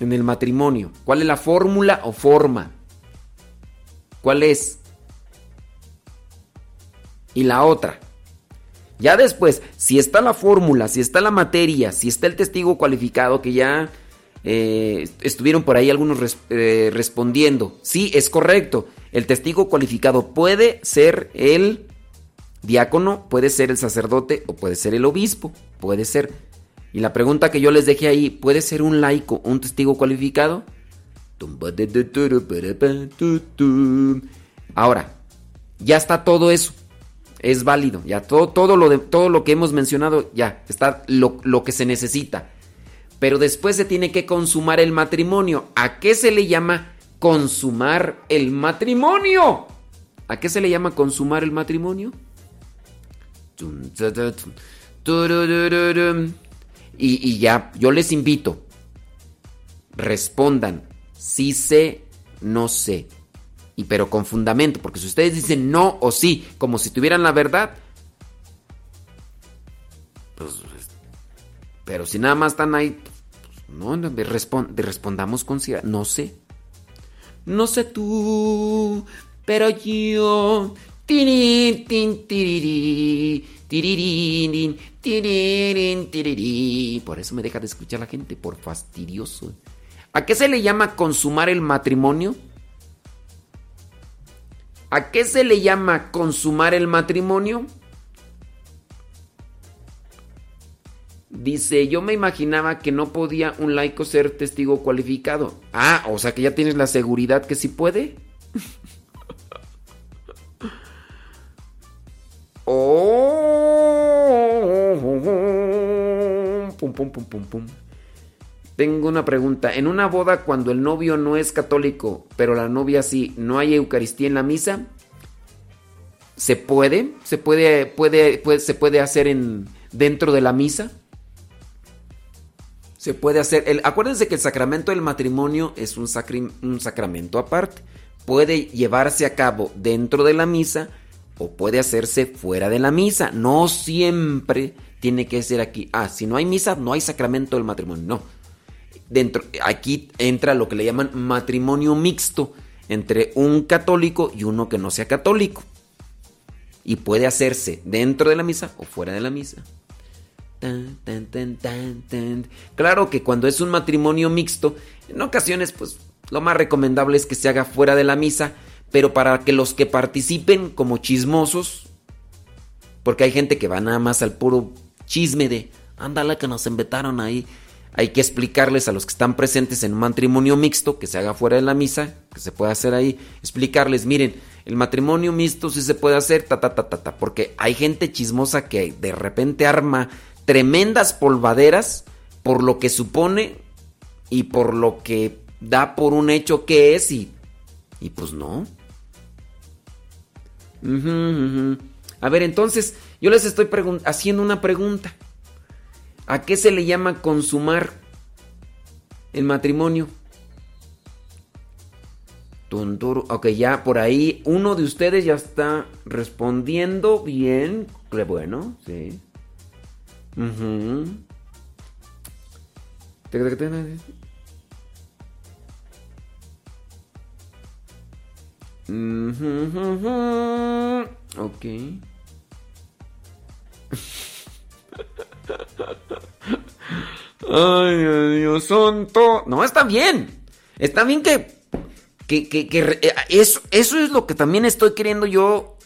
En el matrimonio. ¿Cuál es la fórmula o forma? ¿Cuál es? Y la otra. Ya después, si está la fórmula, si está la materia, si está el testigo cualificado, que ya eh, estuvieron por ahí algunos eh, respondiendo. Sí, es correcto. El testigo cualificado puede ser el diácono, puede ser el sacerdote o puede ser el obispo. Puede ser. Y la pregunta que yo les dejé ahí, ¿puede ser un laico un testigo cualificado? Ahora, ya está todo eso. Es válido. Ya todo, todo, lo, de, todo lo que hemos mencionado, ya está lo, lo que se necesita. Pero después se tiene que consumar el matrimonio. ¿A qué se le llama consumar el matrimonio? ¿A qué se le llama consumar el matrimonio? Y, y ya, yo les invito. Respondan. Sí sé, no sé. Y pero con fundamento. Porque si ustedes dicen no o sí, como si tuvieran la verdad. Pues. Pero si nada más están ahí. pues, no, no, de respon- de respondamos con sí. No sé. No sé tú. Pero yo. Tirirí. Por eso me deja de escuchar la gente, por fastidioso. ¿A qué se le llama consumar el matrimonio? ¿A qué se le llama consumar el matrimonio? Dice, yo me imaginaba que no podía un laico ser testigo cualificado. Ah, o sea que ya tienes la seguridad que sí puede. [LAUGHS] Oh, pum, pum, pum, pum, pum. Tengo una pregunta. En una boda, cuando el novio no es católico, pero la novia sí, ¿no hay Eucaristía en la misa? ¿Se puede? ¿Se puede, puede, se puede hacer en, dentro de la misa? Se puede hacer. El, acuérdense que el sacramento del matrimonio es un, un sacramento aparte. Puede llevarse a cabo dentro de la misa o puede hacerse fuera de la misa. No siempre tiene que ser aquí. Ah, si no hay misa, no hay sacramento del matrimonio. No. Dentro, aquí entra lo que le llaman matrimonio mixto entre un católico y uno que no sea católico. Y puede hacerse dentro de la misa o fuera de la misa. Claro que cuando es un matrimonio mixto, en ocasiones, pues lo más recomendable es que se haga fuera de la misa, pero para que los que participen como chismosos, porque hay gente que va nada más al puro chisme de, ándale que nos invitaron ahí. Hay que explicarles a los que están presentes en un matrimonio mixto, que se haga fuera de la misa, que se puede hacer ahí, explicarles, miren, el matrimonio mixto sí se puede hacer, ta, ta, ta, ta, ta, porque hay gente chismosa que de repente arma tremendas polvaderas por lo que supone y por lo que da por un hecho que es y, y pues no. A ver, entonces, yo les estoy haciendo una pregunta. ¿A qué se le llama consumar el matrimonio? Tunturu. Ok, ya por ahí uno de ustedes ya está respondiendo bien. Qué bueno, sí. Ujú. Ok. [LAUGHS] Ay, Dios santo. No, está bien. Está bien que. que, que- eh, eso, eso es lo que también estoy queriendo yo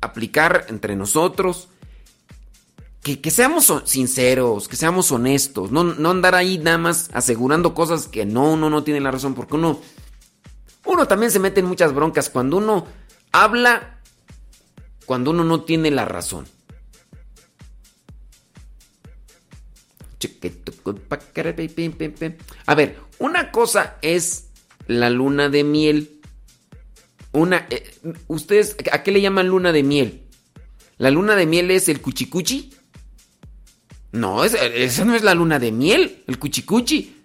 aplicar entre nosotros. Que, que seamos sinceros, que seamos honestos. No, no andar ahí nada más asegurando cosas que no, uno no tiene la razón. Porque uno. Uno también se mete en muchas broncas cuando uno habla. Cuando uno no tiene la razón. A ver, una cosa es la luna de miel. Una. eh, ¿Ustedes a qué le llaman luna de miel? ¿La luna de miel es el cuchicuchi? No, esa, no es la luna de miel, el cuchicuchi.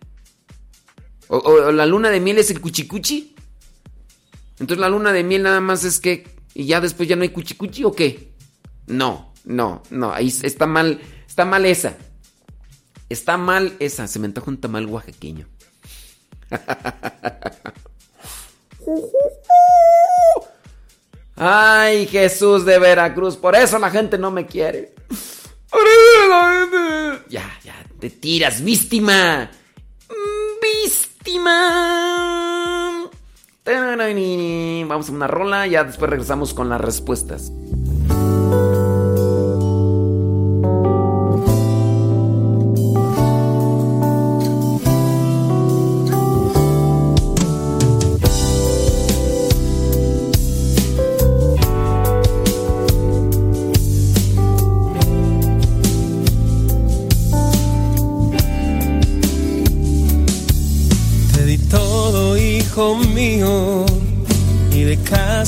O la luna de miel es el cuchicuchi? Entonces la luna de miel nada más es que. ¿Y ya después ya no hay cuchicuchi o qué? No, no, no, ahí está mal. Está mal esa. Está mal esa. Se me antoja un tamal oaxaqueño. Ay, Jesús de Veracruz. Por eso la gente no me quiere. Ya, ya, te tiras, víctima. Víctima. Vamos a una rola, ya después regresamos con las respuestas.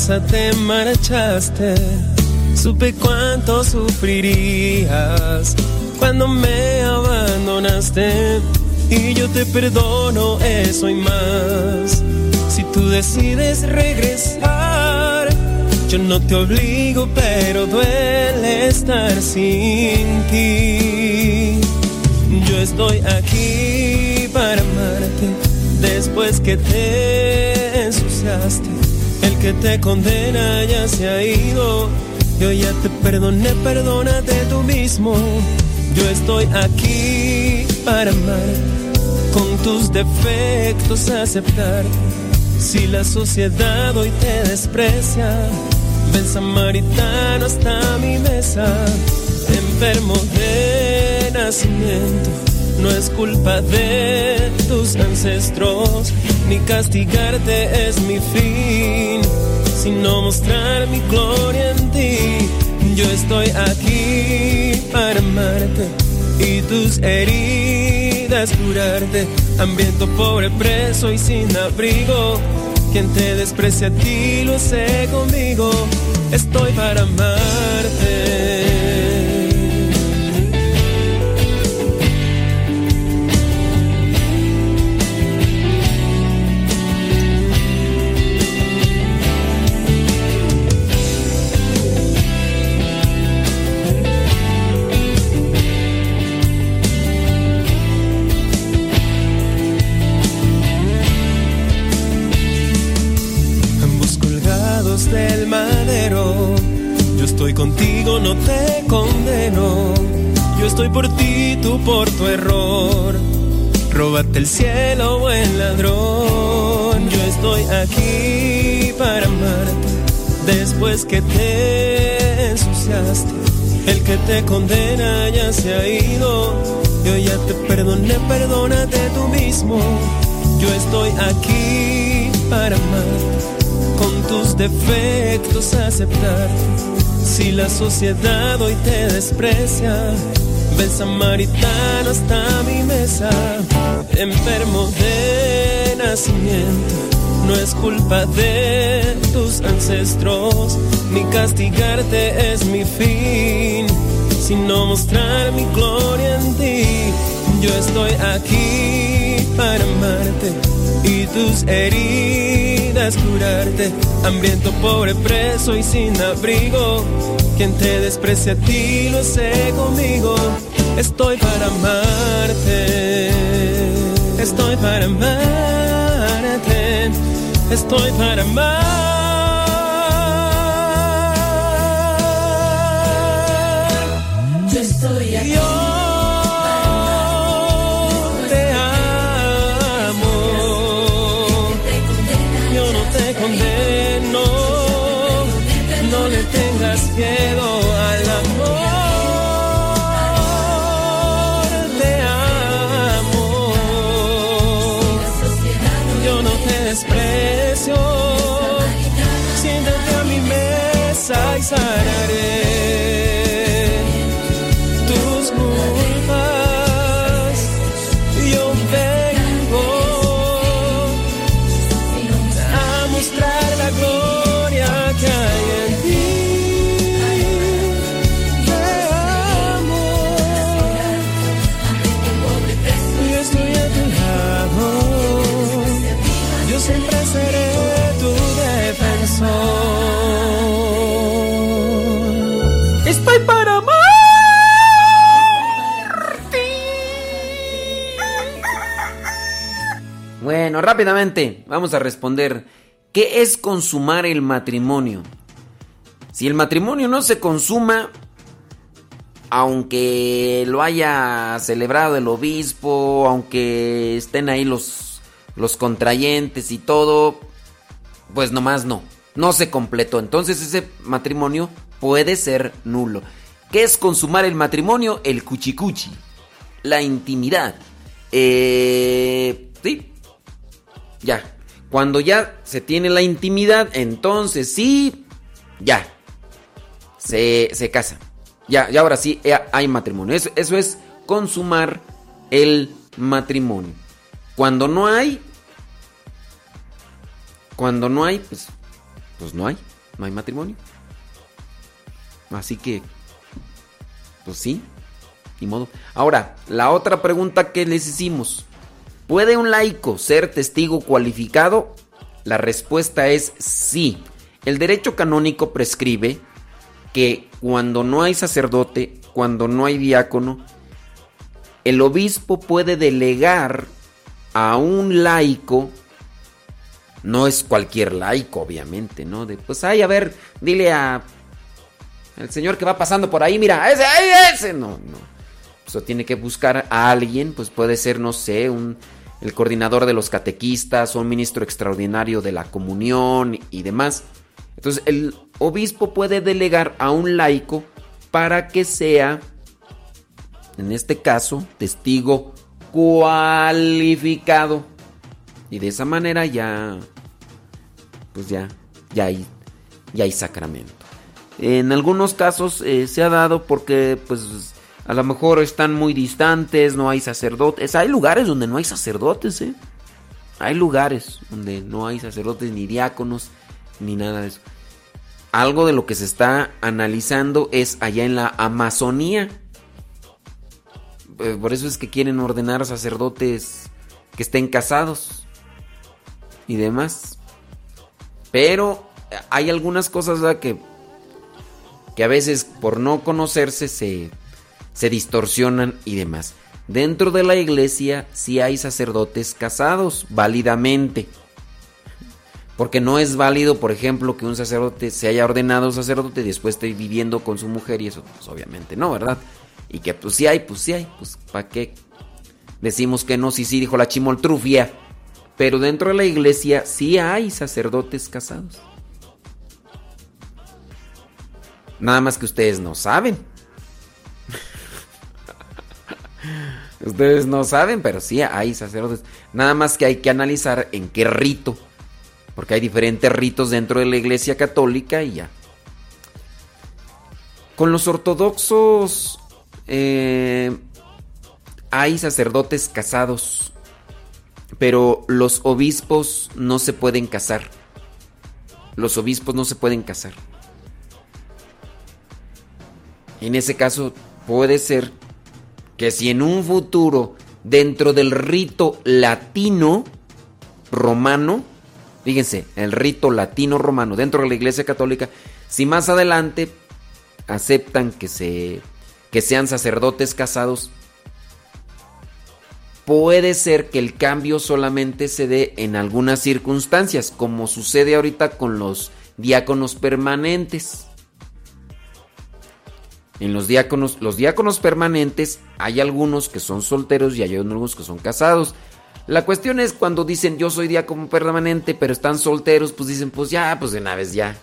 Te marchaste. Supe cuánto sufrirías cuando me abandonaste. Y yo te perdono eso y más. Si tú decides regresar, yo no te obligo, pero duele estar sin ti. Yo estoy aquí para amarte después que te ensuciaste. Que te condena ya se ha ido. Yo ya te perdoné, perdónate tú mismo. Yo estoy aquí para amar, con tus defectos aceptar. Si la sociedad hoy te desprecia, ven samaritano hasta mi mesa. Enfermo de nacimiento, no es culpa de tus ancestros, ni castigarte es mi fin, sino mostrar mi gloria en ti. Yo estoy aquí para amarte y tus heridas curarte, hambriento, pobre, preso y sin abrigo. Quien te desprecia a ti lo sé conmigo, estoy para amarte. Te condeno. Yo estoy por ti, tú por tu error. Róbate el cielo, buen ladrón. Yo estoy aquí para amarte. Después que te ensuciaste, el que te condena ya se ha ido. Yo ya te perdoné, perdónate tú mismo. Yo estoy aquí para amarte, con tus defectos aceptar. Si la sociedad hoy te desprecia, ven samaritano hasta mi mesa. Enfermo de nacimiento, no es culpa de tus ancestros, ni castigarte es mi fin, sino mostrar mi gloria en ti. Yo estoy aquí para amarte y tus heridas curarte. Hambriento, pobre, preso y sin abrigo. Quien te desprecia a ti lo sé conmigo. Estoy para amarte. Estoy para amarte. Estoy para amar. Yo estoy aquí. Yo tengas rápidamente, vamos a responder. ¿Qué es consumar el matrimonio? Si el matrimonio no se consuma, aunque lo haya celebrado el obispo, aunque estén ahí los, los contrayentes y todo, pues nomás no, no se completó. Entonces ese matrimonio puede ser nulo. ¿Qué es consumar el matrimonio? El cuchicuchi, la intimidad. Eh, sí, ya. Cuando ya se tiene la intimidad, entonces sí, ya. Se, se casa. Ya, ya ahora sí ya hay matrimonio. Eso, eso es consumar el matrimonio. Cuando no hay, cuando no hay, pues, pues no hay, no hay matrimonio. Así que, pues sí, ni modo. Ahora, la otra pregunta que les hicimos. ¿Puede un laico ser testigo cualificado? La respuesta es sí. El derecho canónico prescribe que cuando no hay sacerdote, cuando no hay diácono, el obispo puede delegar a un laico, no es cualquier laico, obviamente, ¿no? De, pues, ay, a ver, dile a el señor que va pasando por ahí, mira, ese, ese, no, no. Eso tiene que buscar a alguien, pues puede ser, no sé, un, el coordinador de los catequistas, un ministro extraordinario de la comunión y demás. Entonces, el obispo puede delegar a un laico para que sea, en este caso, testigo cualificado. Y de esa manera ya, pues ya, ya hay, ya hay sacramento. En algunos casos eh, se ha dado porque, pues, a lo mejor están muy distantes, no hay sacerdotes. Hay lugares donde no hay sacerdotes, ¿eh? Hay lugares donde no hay sacerdotes ni diáconos ni nada de eso. Algo de lo que se está analizando es allá en la Amazonía. Eh, Por eso es que quieren ordenar sacerdotes que estén casados y demás. Pero hay algunas cosas que que a veces por no conocerse se, se distorsionan y demás. Dentro de la iglesia sí hay sacerdotes casados válidamente. Porque no es válido, por ejemplo, que un sacerdote se haya ordenado sacerdote y después esté viviendo con su mujer y eso, pues, obviamente no, ¿verdad? Y que pues sí hay, pues sí hay, pues ¿para qué? Decimos que no, sí, sí, dijo la chimoltrufia. Pero dentro de la iglesia sí hay sacerdotes casados. Nada más que ustedes no saben. Ustedes no saben, pero sí hay sacerdotes. Nada más que hay que analizar en qué rito. Porque hay diferentes ritos dentro de la iglesia católica y ya. Con los ortodoxos eh, hay sacerdotes casados, pero los obispos no se pueden casar. Los obispos no se pueden casar. En ese caso puede ser que si en un futuro dentro del rito latino romano, fíjense, el rito latino romano dentro de la Iglesia Católica, si más adelante aceptan que se que sean sacerdotes casados, puede ser que el cambio solamente se dé en algunas circunstancias, como sucede ahorita con los diáconos permanentes. En los diáconos, los diáconos permanentes, hay algunos que son solteros y hay algunos que son casados. La cuestión es cuando dicen yo soy diácono permanente, pero están solteros, pues dicen, pues ya, pues de una vez ya.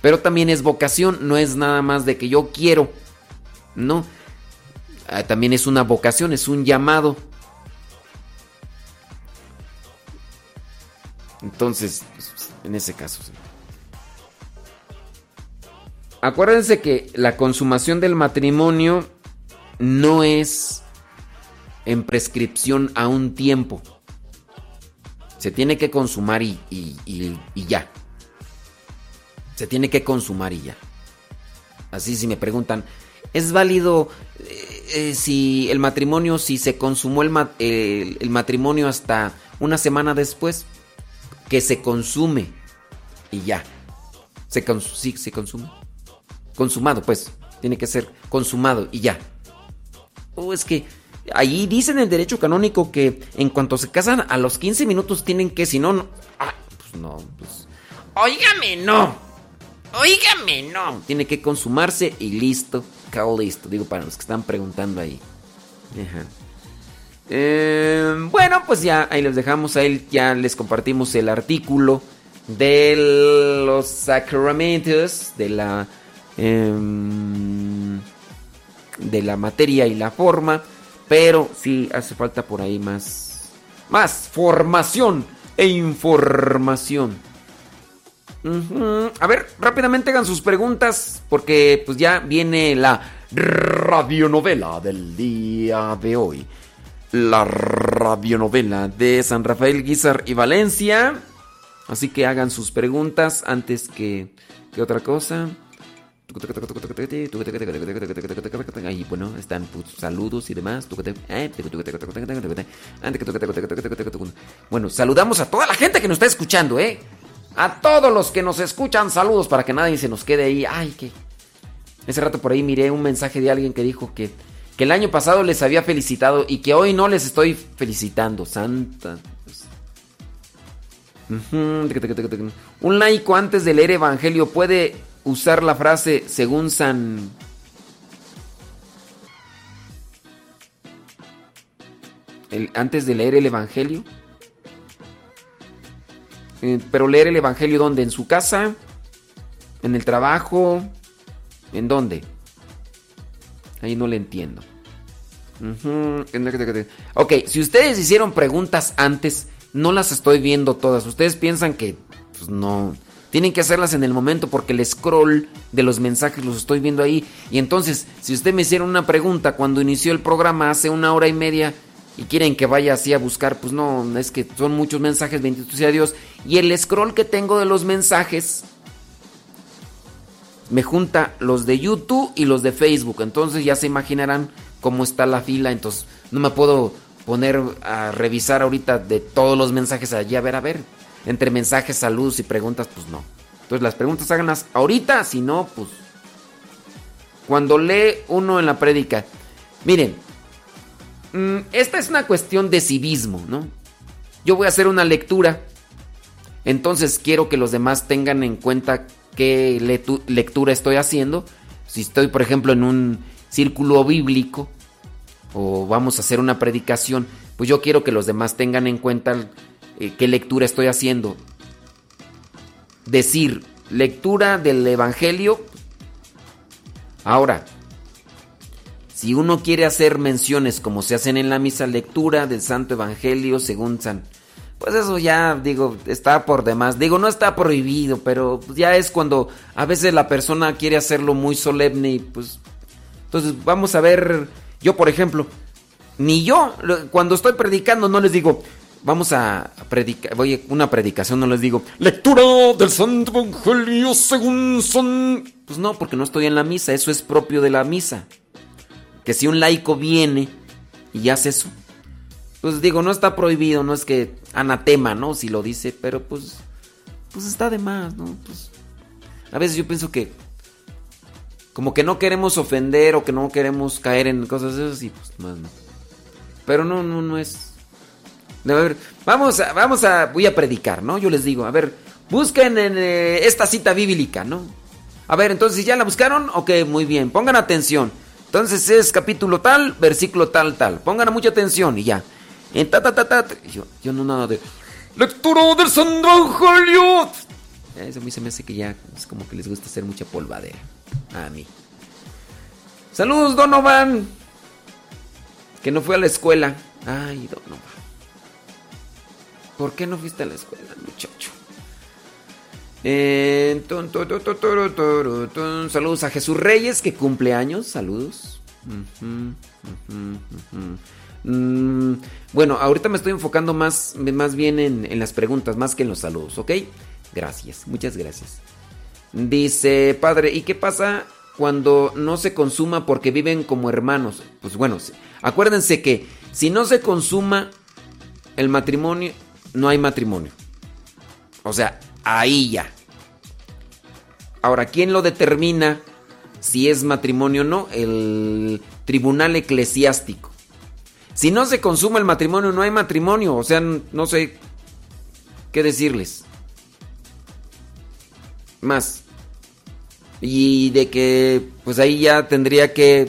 Pero también es vocación, no es nada más de que yo quiero. No. Ah, también es una vocación, es un llamado. Entonces, pues, en ese caso. Acuérdense que la consumación del matrimonio no es en prescripción a un tiempo. Se tiene que consumar y, y- y- ya. Se tiene que consumar y ya. Así si me preguntan, ¿es válido eh, eh, si el matrimonio, si se consumó el, el- matrimonio hasta una semana después? Que se consume y ya. Se, sí, se consume. Consumado, pues. Tiene que ser consumado y ya. O es que ahí dicen en el derecho canónico que en cuanto se casan a los 15 minutos tienen que, si no, no. Ah, pues no, pues. No. No. Tiene que consumarse y listo. Cao listo. Digo, para los que están preguntando ahí. Ajá. Eh, bueno, pues ya ahí les dejamos. Ahí ya les compartimos el artículo de los sacramentos, de la. Em, de la materia y la forma. Pero sí hace falta por ahí más. Más formación e información. A ver, rápidamente hagan sus preguntas. Porque pues ya viene la radionovela del día de hoy. La radionovela de San Rafael Guizar y Valencia. Así que hagan sus preguntas antes que, que otra cosa. Ahí, bueno, están pues, saludos y demás. Bueno, saludamos a toda la gente que nos está escuchando, ¿eh? A todos los que nos escuchan, saludos para que nadie se nos quede ahí. Ay, que. Ese rato por ahí miré un mensaje de alguien que dijo que, que el año pasado les había felicitado y que hoy no les estoy felicitando. Santa. Un laico antes de leer Evangelio puede usar la frase según San... El- antes de leer el Evangelio. Eh, pero leer el Evangelio ¿dónde? ¿En su casa? ¿En el trabajo? ¿En dónde? Ahí no le entiendo. Ok, si ustedes hicieron preguntas antes, no las estoy viendo todas. Ustedes piensan que pues, no. Tienen que hacerlas en el momento porque el scroll de los mensajes los estoy viendo ahí. Y entonces, si usted me hiciera una pregunta cuando inició el programa hace una hora y media y quieren que vaya así a buscar, pues no, es que son muchos mensajes, bendito sea Dios. Y el scroll que tengo de los mensajes me junta los de YouTube y los de Facebook. Entonces ya se imaginarán cómo está la fila. Entonces no me puedo poner a revisar ahorita de todos los mensajes allí. A ver, a ver. Entre mensajes, saludos y preguntas, pues no. Entonces las preguntas háganlas ahorita. Si no, pues... Cuando lee uno en la prédica. Miren. mm, esta es una cuestión de civismo, ¿no? Yo voy a hacer una lectura. Entonces quiero que los demás tengan en cuenta qué lectura estoy haciendo. Si estoy, por ejemplo, en un círculo bíblico o vamos a hacer una predicación, pues yo quiero que los demás tengan en cuenta eh, qué lectura estoy haciendo. Decir lectura del Evangelio. Ahora, si uno quiere hacer menciones como se hacen en la misa, lectura del Santo Evangelio según San... Pues eso ya, digo, está por demás. Digo, no está prohibido, pero ya es cuando a veces la persona quiere hacerlo muy solemne y pues... Entonces, vamos a ver, yo por ejemplo, ni yo, cuando estoy predicando, no les digo, vamos a predicar, voy a una predicación, no les digo, lectura del Santo Evangelio según San... Pues no, porque no estoy en la misa, eso es propio de la misa. Que si un laico viene y hace eso, pues digo, no está prohibido, no es que anatema, ¿no? Si lo dice, pero pues, pues está de más, ¿no? Pues, a veces yo pienso que como que no queremos ofender o que no queremos caer en cosas de esas y pues más no. Pero no, no, no es. Vamos a, vamos a, voy a predicar, ¿no? Yo les digo, a ver, busquen en eh, esta cita bíblica, ¿no? A ver, entonces, ¿ya la buscaron? Ok, muy bien, pongan atención. Entonces es capítulo tal, versículo tal, tal. Pongan mucha atención y ya. En ta, ta, ta, ta. Yo, yo no nada de. Lectura del Santo Evangelio. Eso a mí se me hace que ya es como que les gusta hacer mucha polvadera. A mí. Saludos, Donovan. Que no fue a la escuela. Ay, Donovan. ¿Por qué no fuiste a la escuela, muchacho? Eh. Saludos a Jesús Reyes, que cumple años. Saludos. Mm, bueno, ahorita me estoy enfocando más, más bien en, en las preguntas, más que en los saludos, ¿ok? Gracias, muchas gracias. Dice, padre, ¿y qué pasa cuando no se consuma porque viven como hermanos? Pues bueno, acuérdense que si no se consuma el matrimonio, no hay matrimonio. O sea, ahí ya. Ahora, ¿quién lo determina si es matrimonio o no? El tribunal eclesiástico. Si no se consuma el matrimonio, no hay matrimonio. O sea, no sé qué decirles. Más. Y de que, pues ahí ya tendría que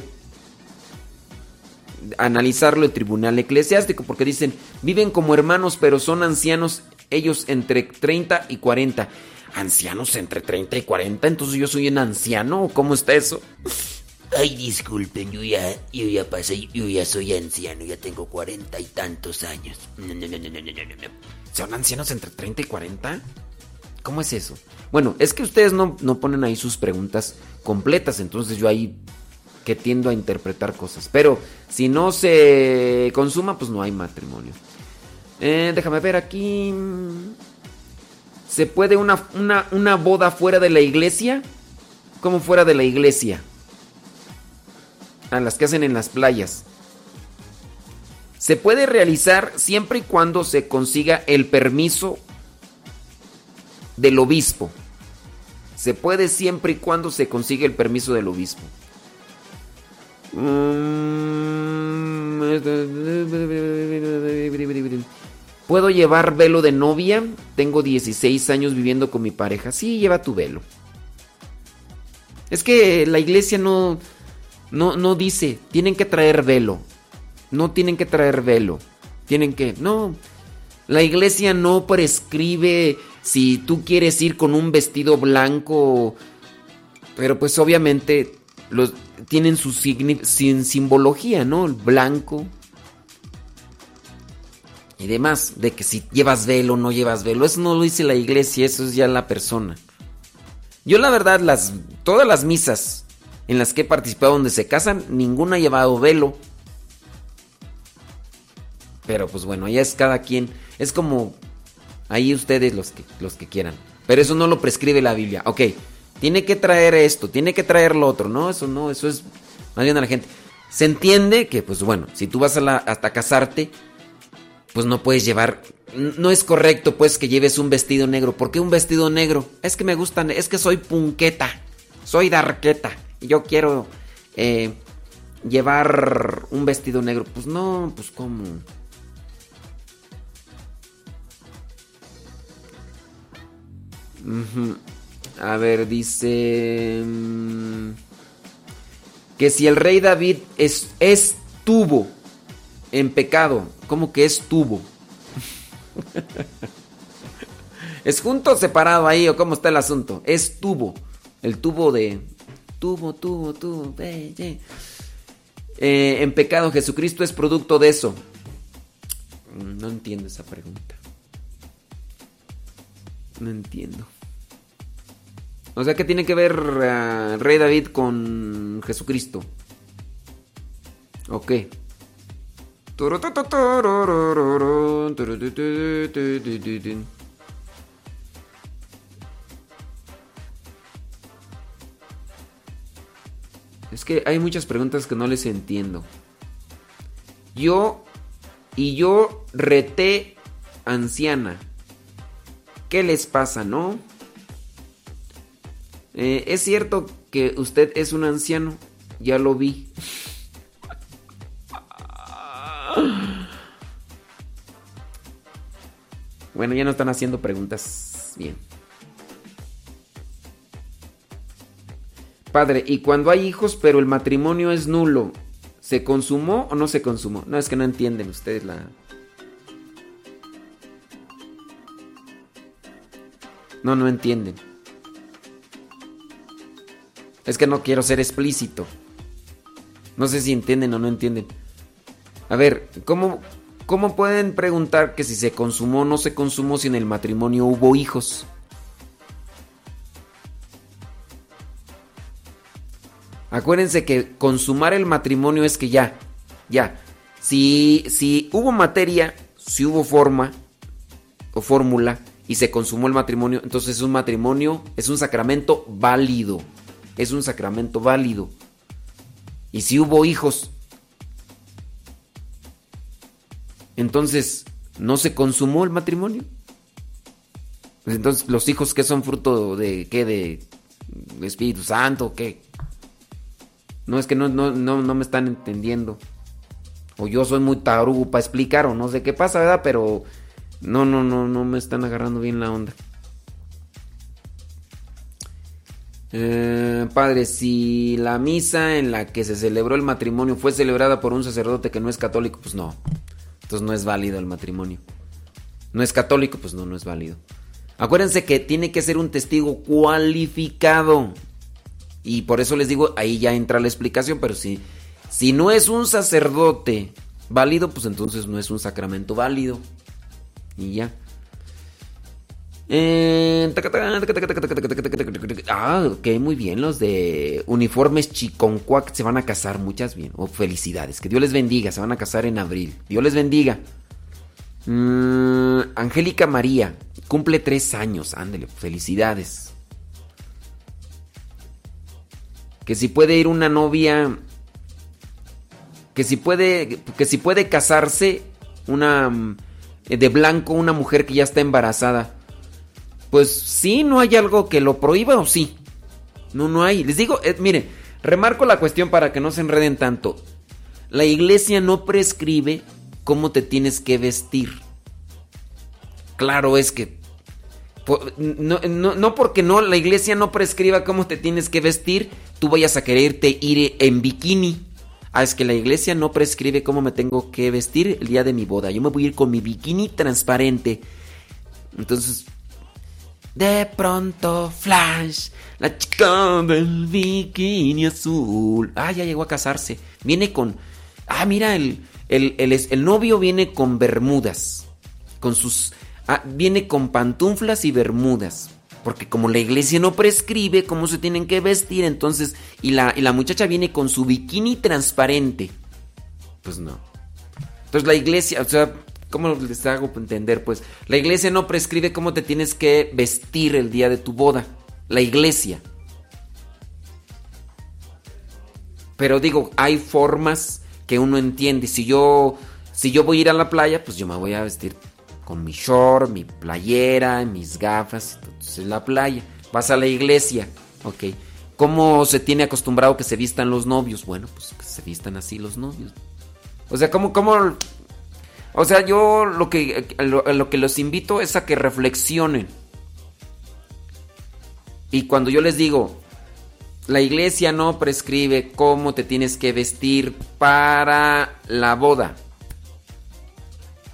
analizarlo el tribunal eclesiástico, porque dicen, viven como hermanos, pero son ancianos, ellos entre 30 y 40. ¿Ancianos entre 30 y 40? Entonces yo soy un anciano, ¿o cómo está eso? Ay, disculpen, yo ya, yo ya pasé, yo ya soy anciano, ya tengo cuarenta y tantos años. No, no, no. ¿Son ancianos entre 30 y 40? ¿Cómo es eso? Bueno, es que ustedes no, no ponen ahí sus preguntas completas, entonces yo ahí que tiendo a interpretar cosas. Pero si no se consuma, pues no hay matrimonio. Eh, déjame ver aquí. ¿Se puede una, una, una boda fuera de la iglesia? ¿Cómo fuera de la iglesia? A las que hacen en las playas. Se puede realizar siempre y cuando se consiga el permiso del obispo. Se puede siempre y cuando se consiga el permiso del obispo. Mm, ¿Puedo llevar velo de novia? Tengo 16 años viviendo con mi pareja. Sí, lleva tu velo. Es que la iglesia no, no, no dice, tienen que traer velo. No tienen que traer velo. Tienen que, no. La iglesia no prescribe si tú quieres ir con un vestido blanco. Pero pues obviamente los, tienen su sin simbología, ¿no? El blanco. Y demás, de que si llevas velo o no llevas velo. Eso no lo dice la iglesia, eso es ya la persona. Yo la verdad, las, todas las misas en las que he participado donde se casan, ninguna ha llevado velo. Pero pues bueno, ya es cada quien. Es como ahí ustedes los que, los que quieran. Pero eso no lo prescribe la Biblia. Ok, tiene que traer esto, tiene que traer lo otro. No, eso no, eso es más bien a la gente. Se entiende que, pues bueno, si tú vas a la, hasta casarte, pues no puedes llevar. No es correcto, pues, que lleves un vestido negro. ¿Por qué un vestido negro? Es que me gustan, es que soy punqueta, soy darqueta. Y yo quiero eh, llevar un vestido negro. Pues no, pues cómo. Ujú. A ver, dice... mm, Que si el rey David es, estuvo en pecado, ¿cómo que estuvo? [LAUGHS] ¿Es junto o separado ahí o cómo está el asunto? Estuvo. El tubo de... Tubo, tubo, tubo. eh, en pecado, Jesucristo es producto de eso. No entiendo esa pregunta. No entiendo. O sea, ¿qué tiene que ver el rey David con Jesucristo? Ok. Es que hay muchas preguntas que no les entiendo. Yo y yo reté anciana. ¿Qué les pasa, no? Eh, es cierto que usted es un anciano. Ya lo vi. Bueno, ya no están haciendo preguntas bien. Padre, y cuando hay hijos, pero el matrimonio es nulo, ¿se consumó o no se consumó? No, es que no entienden ustedes la... No, no entienden. Es que no quiero ser explícito. No sé si entienden o no entienden. A ver, ¿cómo, cómo pueden preguntar que si se consumó o no se consumó si en el matrimonio hubo hijos? Acuérdense que consumar el matrimonio es que ya, ya. Si, si hubo materia, si hubo forma o fórmula y se consumó el matrimonio, entonces es un matrimonio, es un sacramento válido. Es un sacramento válido. Y si hubo hijos, entonces no se consumó el matrimonio. Pues entonces los hijos que son fruto de qué, de Espíritu Santo, qué. No es que no, no, no, no me están entendiendo. O yo soy muy tarugo para explicar, o no sé qué pasa, ¿verdad? Pero no, no, no, no me están agarrando bien la onda. Eh, padre, si la misa en la que se celebró el matrimonio fue celebrada por un sacerdote que no es católico, pues no. Entonces no es válido el matrimonio. No es católico, pues no, no es válido. Acuérdense que tiene que ser un testigo cualificado. Y por eso les digo, ahí ya entra la explicación, pero si, si no es un sacerdote válido, pues entonces no es un sacramento válido. Y ya. Eh, Ah, ok, muy bien. Los de uniformes chiconcuac se van a casar. Muchas bien. Oh, felicidades. Que Dios les bendiga. Se van a casar en abril. Dios les bendiga. Mm, Angélica María. Cumple tres años. Ándele, felicidades. Que si puede ir una novia. Que si puede. Que si puede casarse. Una. mm, De blanco, una mujer que ya está embarazada. Pues sí, no hay algo que lo prohíba o sí. No, no hay. Les digo, eh, mire, remarco la cuestión para que no se enreden tanto. La iglesia no prescribe cómo te tienes que vestir. Claro es que... No, no- no porque no, la iglesia no prescriba cómo te tienes que vestir, tú vayas a quererte ir en bikini. Ah, es que la iglesia no prescribe cómo me tengo que vestir el día de mi boda. Yo me voy a ir con mi bikini transparente. Entonces, de pronto, flash, la chica del bikini azul. Ah, ya llegó a casarse. Viene con... Ah, mira, el, el, el, el novio viene con bermudas. Con sus... Ah, viene con pantuflas y bermudas. Porque como la iglesia no prescribe cómo se tienen que vestir, entonces... Y la, y la muchacha viene con su bikini transparente. Pues no. Entonces la iglesia, o sea, ¿cómo les hago entender? Pues la iglesia no prescribe cómo te tienes que vestir el día de tu boda. La iglesia. Pero digo, hay formas que uno entiende. Si yo, si yo voy a ir a la playa, pues yo me voy a vestir con mi short, mi playera, mis gafas. Entonces en la playa. Vas a la iglesia. Ok. ¿Cómo se tiene acostumbrado que se vistan los novios? Bueno, pues que se vistan así los novios. O sea, ¿cómo, cómo o sea, yo lo que, lo, que los invito es a que reflexionen. Y cuando yo les digo, la iglesia no prescribe cómo te tienes que vestir para la boda.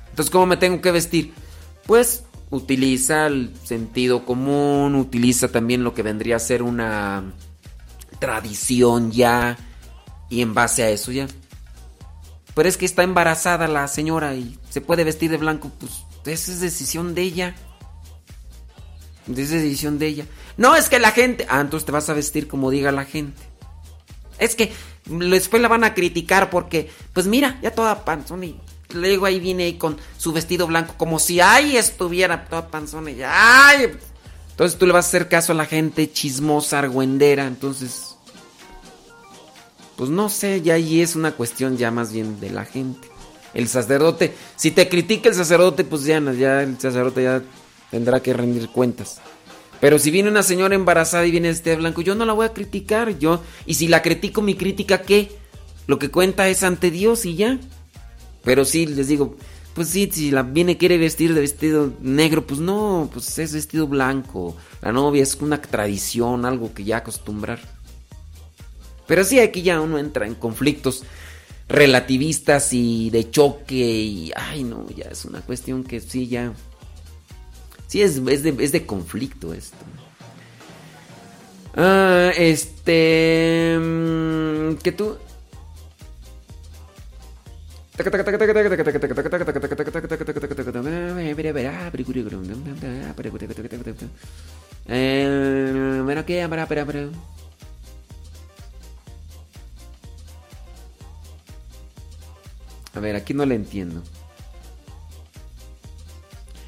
Entonces, ¿cómo me tengo que vestir? Pues utiliza el sentido común, utiliza también lo que vendría a ser una tradición ya y en base a eso ya. Pero es que está embarazada la señora y se puede vestir de blanco, pues esa es decisión de ella. Es decisión de ella. No, es que la gente... Ah, entonces te vas a vestir como diga la gente. Es que después la van a criticar porque, pues mira, ya toda panzona y luego ahí viene ahí con su vestido blanco como si ahí estuviera toda panzona y ay. Entonces tú le vas a hacer caso a la gente chismosa, argüendera, entonces... Pues no sé, ya ahí es una cuestión ya más bien de la gente. El sacerdote, si te critica el sacerdote, pues ya, ya el sacerdote ya tendrá que rendir cuentas. Pero si viene una señora embarazada y viene este blanco, yo no la voy a criticar, yo. Y si la critico, mi crítica, ¿qué? Lo que cuenta es ante Dios y ya. Pero sí, les digo, pues sí, si la viene quiere vestir de vestido negro, pues no, pues es vestido blanco. La novia es una tradición, algo que ya acostumbrar. Pero sí, aquí ya uno entra en conflictos relativistas y de choque y... Ay, no, ya es una cuestión que sí, ya... Sí, es, es, de, es de conflicto esto. Ah, este... mm, Que tú... Eh, bueno, ¿qué? A ver, aquí no le entiendo.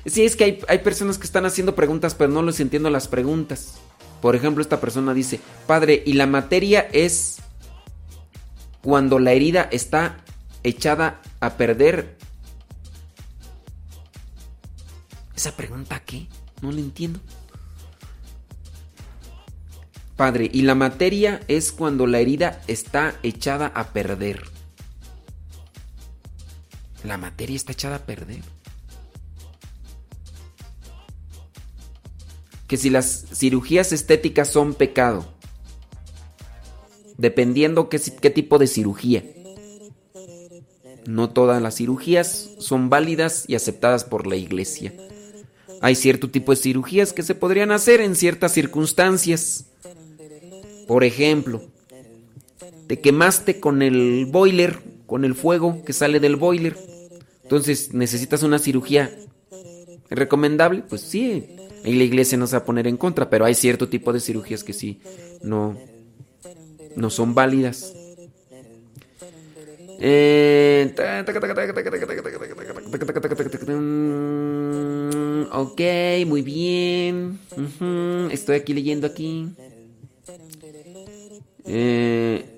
Sí, es que hay, hay personas que están haciendo preguntas, pero no les entiendo las preguntas. Por ejemplo, esta persona dice, padre, ¿y la materia es cuando la herida está echada a perder? ¿Esa pregunta qué? No le entiendo. Padre, ¿y la materia es cuando la herida está echada a perder? La materia está echada a perder. Que si las cirugías estéticas son pecado, dependiendo qué, qué tipo de cirugía. No todas las cirugías son válidas y aceptadas por la iglesia. Hay cierto tipo de cirugías que se podrían hacer en ciertas circunstancias. Por ejemplo, te quemaste con el boiler, con el fuego que sale del boiler. Entonces necesitas una cirugía recomendable. Pues sí, ahí la iglesia no se va a poner en contra, pero hay cierto tipo de cirugías que sí no, no son válidas. Eh, ok, muy bien. Estoy aquí leyendo aquí. Eh,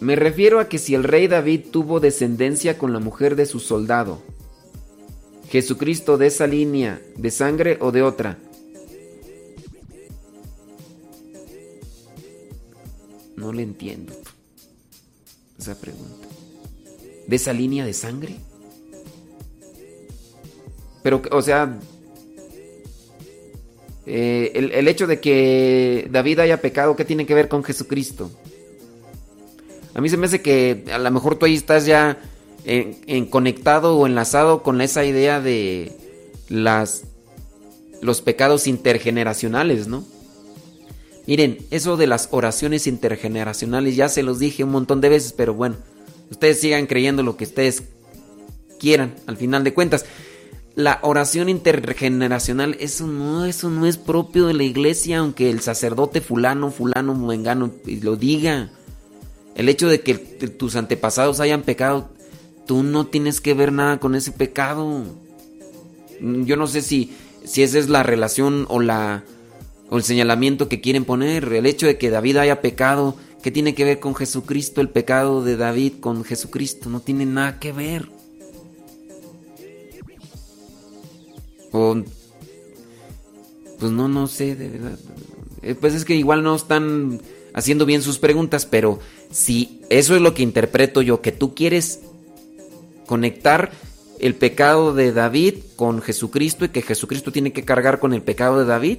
me refiero a que si el rey David tuvo descendencia con la mujer de su soldado, Jesucristo de esa línea, de sangre o de otra. No le entiendo esa pregunta. ¿De esa línea de sangre? Pero, o sea, eh, el, el hecho de que David haya pecado, ¿qué tiene que ver con Jesucristo? A mí se me hace que a lo mejor tú ahí estás ya en, en conectado o enlazado con esa idea de las los pecados intergeneracionales, ¿no? Miren, eso de las oraciones intergeneracionales ya se los dije un montón de veces, pero bueno, ustedes sigan creyendo lo que ustedes quieran, al final de cuentas. La oración intergeneracional, eso no, eso no es propio de la iglesia, aunque el sacerdote fulano, fulano, mengano lo diga. El hecho de que tus antepasados hayan pecado, tú no tienes que ver nada con ese pecado. Yo no sé si, si esa es la relación o la o el señalamiento que quieren poner. El hecho de que David haya pecado, ¿qué tiene que ver con Jesucristo? El pecado de David con Jesucristo no tiene nada que ver. O pues no, no sé, de verdad. Eh, Pues es que igual no están haciendo bien sus preguntas, pero si eso es lo que interpreto yo, que tú quieres conectar el pecado de David con Jesucristo y que Jesucristo tiene que cargar con el pecado de David.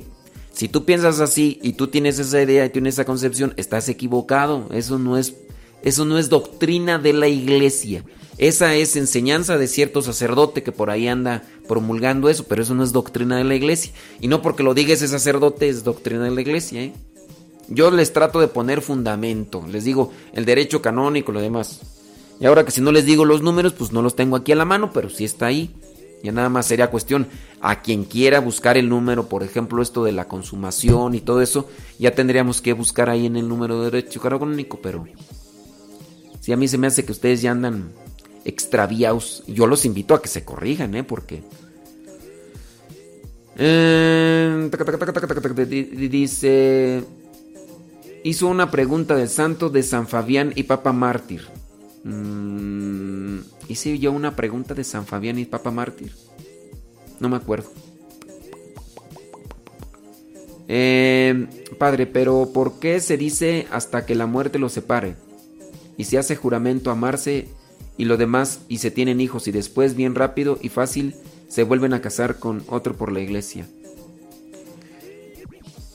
Si tú piensas así y tú tienes esa idea y tienes esa concepción, estás equivocado. Eso no es, eso no es doctrina de la iglesia. Esa es enseñanza de cierto sacerdote que por ahí anda promulgando eso, pero eso no es doctrina de la iglesia. Y no porque lo diga ese sacerdote es doctrina de la iglesia. ¿eh? Yo les trato de poner fundamento, les digo el derecho canónico, lo demás. Y ahora que si no les digo los números, pues no los tengo aquí a la mano, pero sí está ahí. Ya nada más sería cuestión a quien quiera buscar el número, por ejemplo, esto de la consumación y todo eso, ya tendríamos que buscar ahí en el número de derecho canónico, pero si a mí se me hace que ustedes ya andan extraviados, yo los invito a que se corrijan, ¿eh? Porque... Eh, taca, Hizo una pregunta del santo de San Fabián y Papa Mártir. Mm, hice yo una pregunta de San Fabián y Papa Mártir. No me acuerdo. Eh, padre, pero ¿por qué se dice hasta que la muerte los separe? Y se hace juramento amarse y lo demás y se tienen hijos y después bien rápido y fácil se vuelven a casar con otro por la iglesia.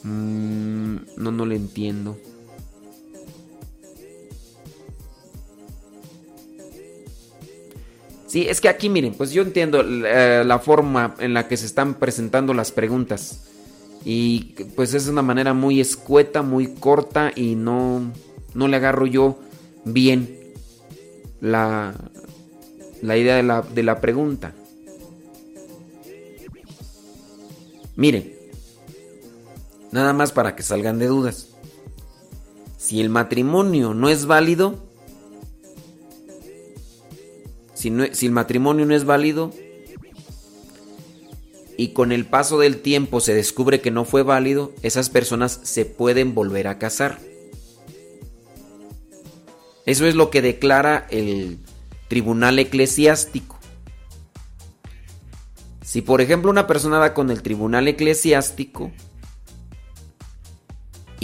Mm, no, no le entiendo. Sí, es que aquí miren, pues yo entiendo eh, la forma en la que se están presentando las preguntas. Y pues es una manera muy escueta, muy corta y no, no le agarro yo bien la, la idea de la, de la pregunta. Miren, nada más para que salgan de dudas. Si el matrimonio no es válido, si, no- si el matrimonio no es válido y con el paso del tiempo se descubre que no fue válido, esas personas se pueden volver a casar. Eso es lo que declara el tribunal eclesiástico. Si por ejemplo una persona va con el tribunal eclesiástico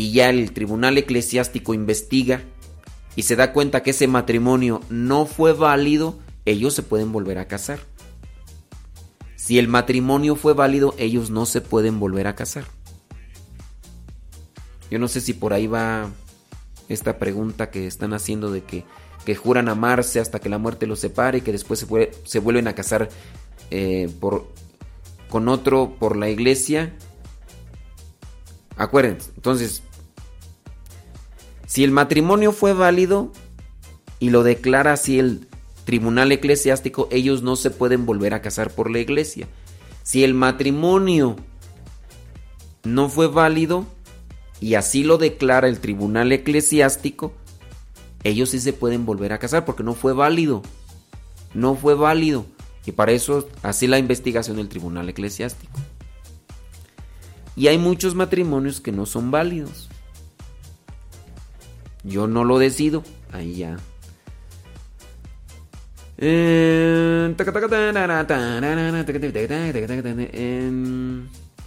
y ya el tribunal eclesiástico investiga y se da cuenta que ese matrimonio no fue válido, ellos se pueden volver a casar. Si el matrimonio fue válido, ellos no se pueden volver a casar. Yo no sé si por ahí va esta pregunta que están haciendo de que, que juran amarse hasta que la muerte los separe y que después se, vuel- se vuelven a casar eh, por, con otro por la iglesia. Acuérdense, entonces, si el matrimonio fue válido y lo declara así el tribunal eclesiástico, ellos no se pueden volver a casar por la iglesia. Si el matrimonio no fue válido y así lo declara el tribunal eclesiástico, ellos sí se pueden volver a casar porque no fue válido. No fue válido. Y para eso así la investigación del tribunal eclesiástico. Y hay muchos matrimonios que no son válidos. Yo no lo decido. Ahí ya.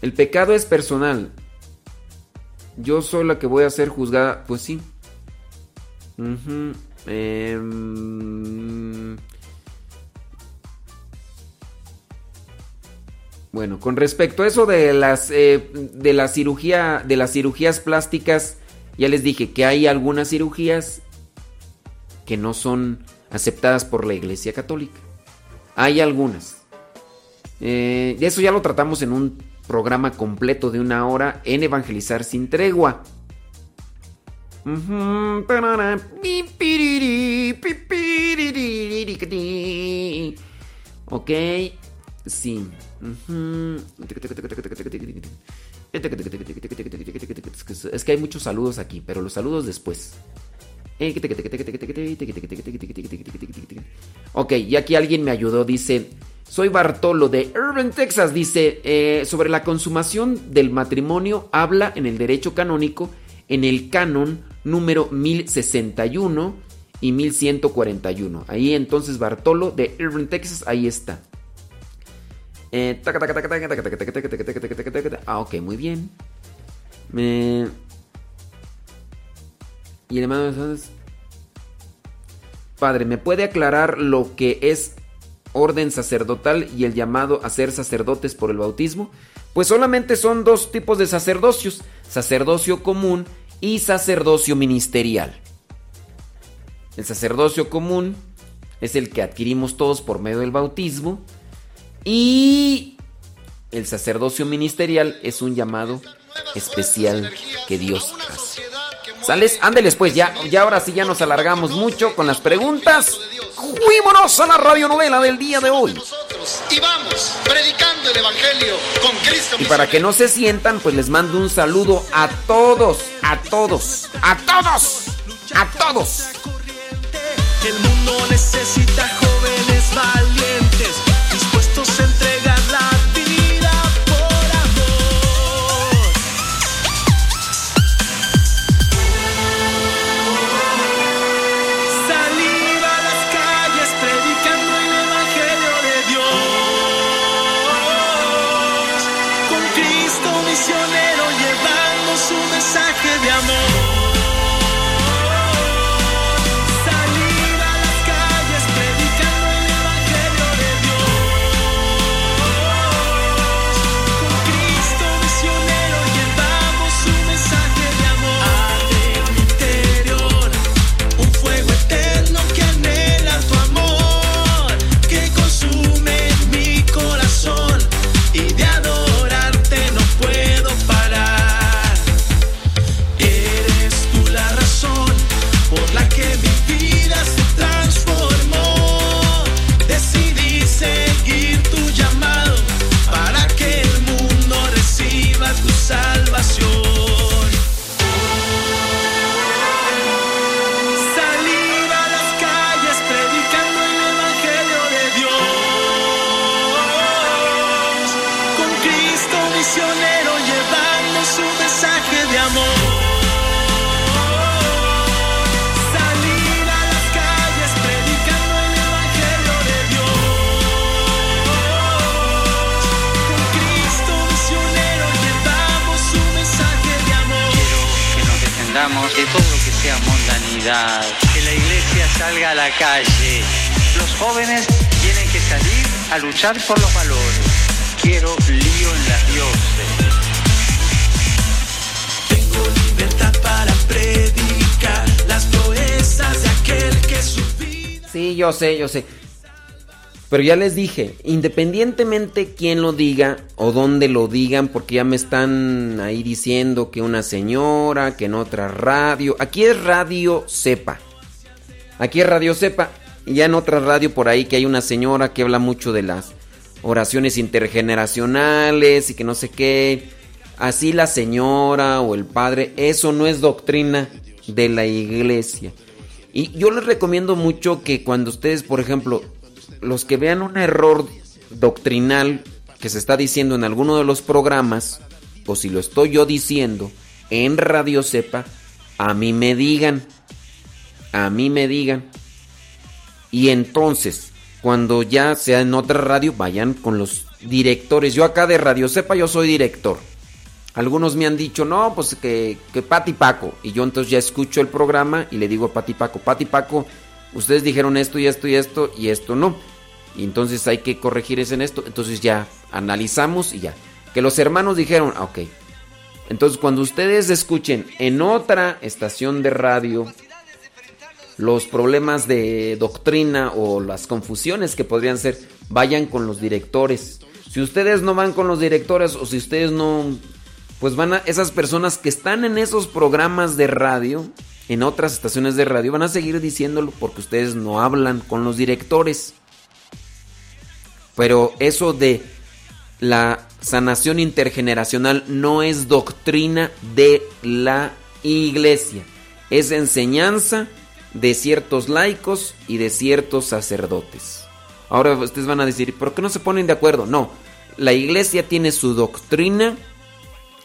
El pecado es personal. Yo soy la que voy a ser juzgada. Pues sí. Em, Bueno, con respecto a eso de las eh, de la cirugía, de las cirugías plásticas, ya les dije que hay algunas cirugías que no son aceptadas por la Iglesia Católica. Hay algunas. Eh, eso ya lo tratamos en un programa completo de una hora en Evangelizar sin tregua. Ok, sí. Es que hay muchos saludos aquí, pero los saludos después. Ok, y aquí alguien me ayudó, dice, soy Bartolo de Irving, Texas, dice, eh, sobre la consumación del matrimonio habla en el derecho canónico en el canon número 1061 y 1141. Ahí entonces Bartolo de Irving, Texas, ahí está. Ah, ok, muy bien. Y el hermano. Padre, ¿me puede aclarar lo que es orden sacerdotal y el llamado a ser sacerdotes por el bautismo? Pues solamente son dos tipos de sacerdocios, sacerdocio común y sacerdocio ministerial. El sacerdocio común es el que adquirimos todos por medio del bautismo y el sacerdocio ministerial es un llamado especial que Dios hace. ¿Sales? Ándeles pues, ya, ya ahora sí ya nos alargamos mucho con las preguntas. Fuímonos a la radionovela del día de hoy. Y vamos, predicando el Evangelio con Cristo. Y para que no se sientan, pues les mando un saludo a todos, a todos, a todos, a todos. El mundo necesita luchar por los valores. Quiero lío en las dioses. Tengo libertad para predicar las proezas de aquel que su vida. Sí, yo sé, yo sé. Pero ya les dije, independientemente quién lo diga o dónde lo digan, porque ya me están ahí diciendo que una señora, que en otra radio. Aquí es Radio Cepa. Aquí es Radio Cepa. Y ya en otra radio por ahí que hay una señora que habla mucho de las oraciones intergeneracionales y que no sé qué. Así la señora o el padre, eso no es doctrina de la iglesia. Y yo les recomiendo mucho que cuando ustedes, por ejemplo, los que vean un error doctrinal que se está diciendo en alguno de los programas, o si lo estoy yo diciendo en Radio Cepa, a mí me digan, a mí me digan. Y entonces, cuando ya sea en otra radio, vayan con los directores. Yo acá de Radio Cepa, yo soy director. Algunos me han dicho, no, pues que, que Pati Paco. Y yo entonces ya escucho el programa y le digo a Pati Paco, Pati Paco, ustedes dijeron esto y esto y esto y esto no. Y entonces hay que corregir eso en esto. Entonces ya analizamos y ya. Que los hermanos dijeron, ah, ok. Entonces cuando ustedes escuchen en otra estación de radio los problemas de doctrina o las confusiones que podrían ser, vayan con los directores. Si ustedes no van con los directores o si ustedes no, pues van a esas personas que están en esos programas de radio, en otras estaciones de radio, van a seguir diciéndolo porque ustedes no hablan con los directores. Pero eso de la sanación intergeneracional no es doctrina de la iglesia, es enseñanza de ciertos laicos y de ciertos sacerdotes. Ahora ustedes van a decir, ¿por qué no se ponen de acuerdo? No, la iglesia tiene su doctrina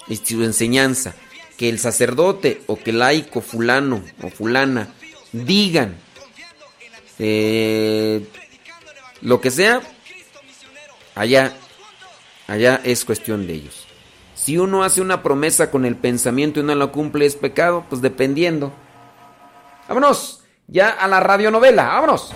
y su enseñanza. Que el sacerdote o que el laico fulano o fulana digan eh, lo que sea, allá, allá es cuestión de ellos. Si uno hace una promesa con el pensamiento y no la cumple, es pecado, pues dependiendo. Vámonos ya a la radionovela. Vámonos.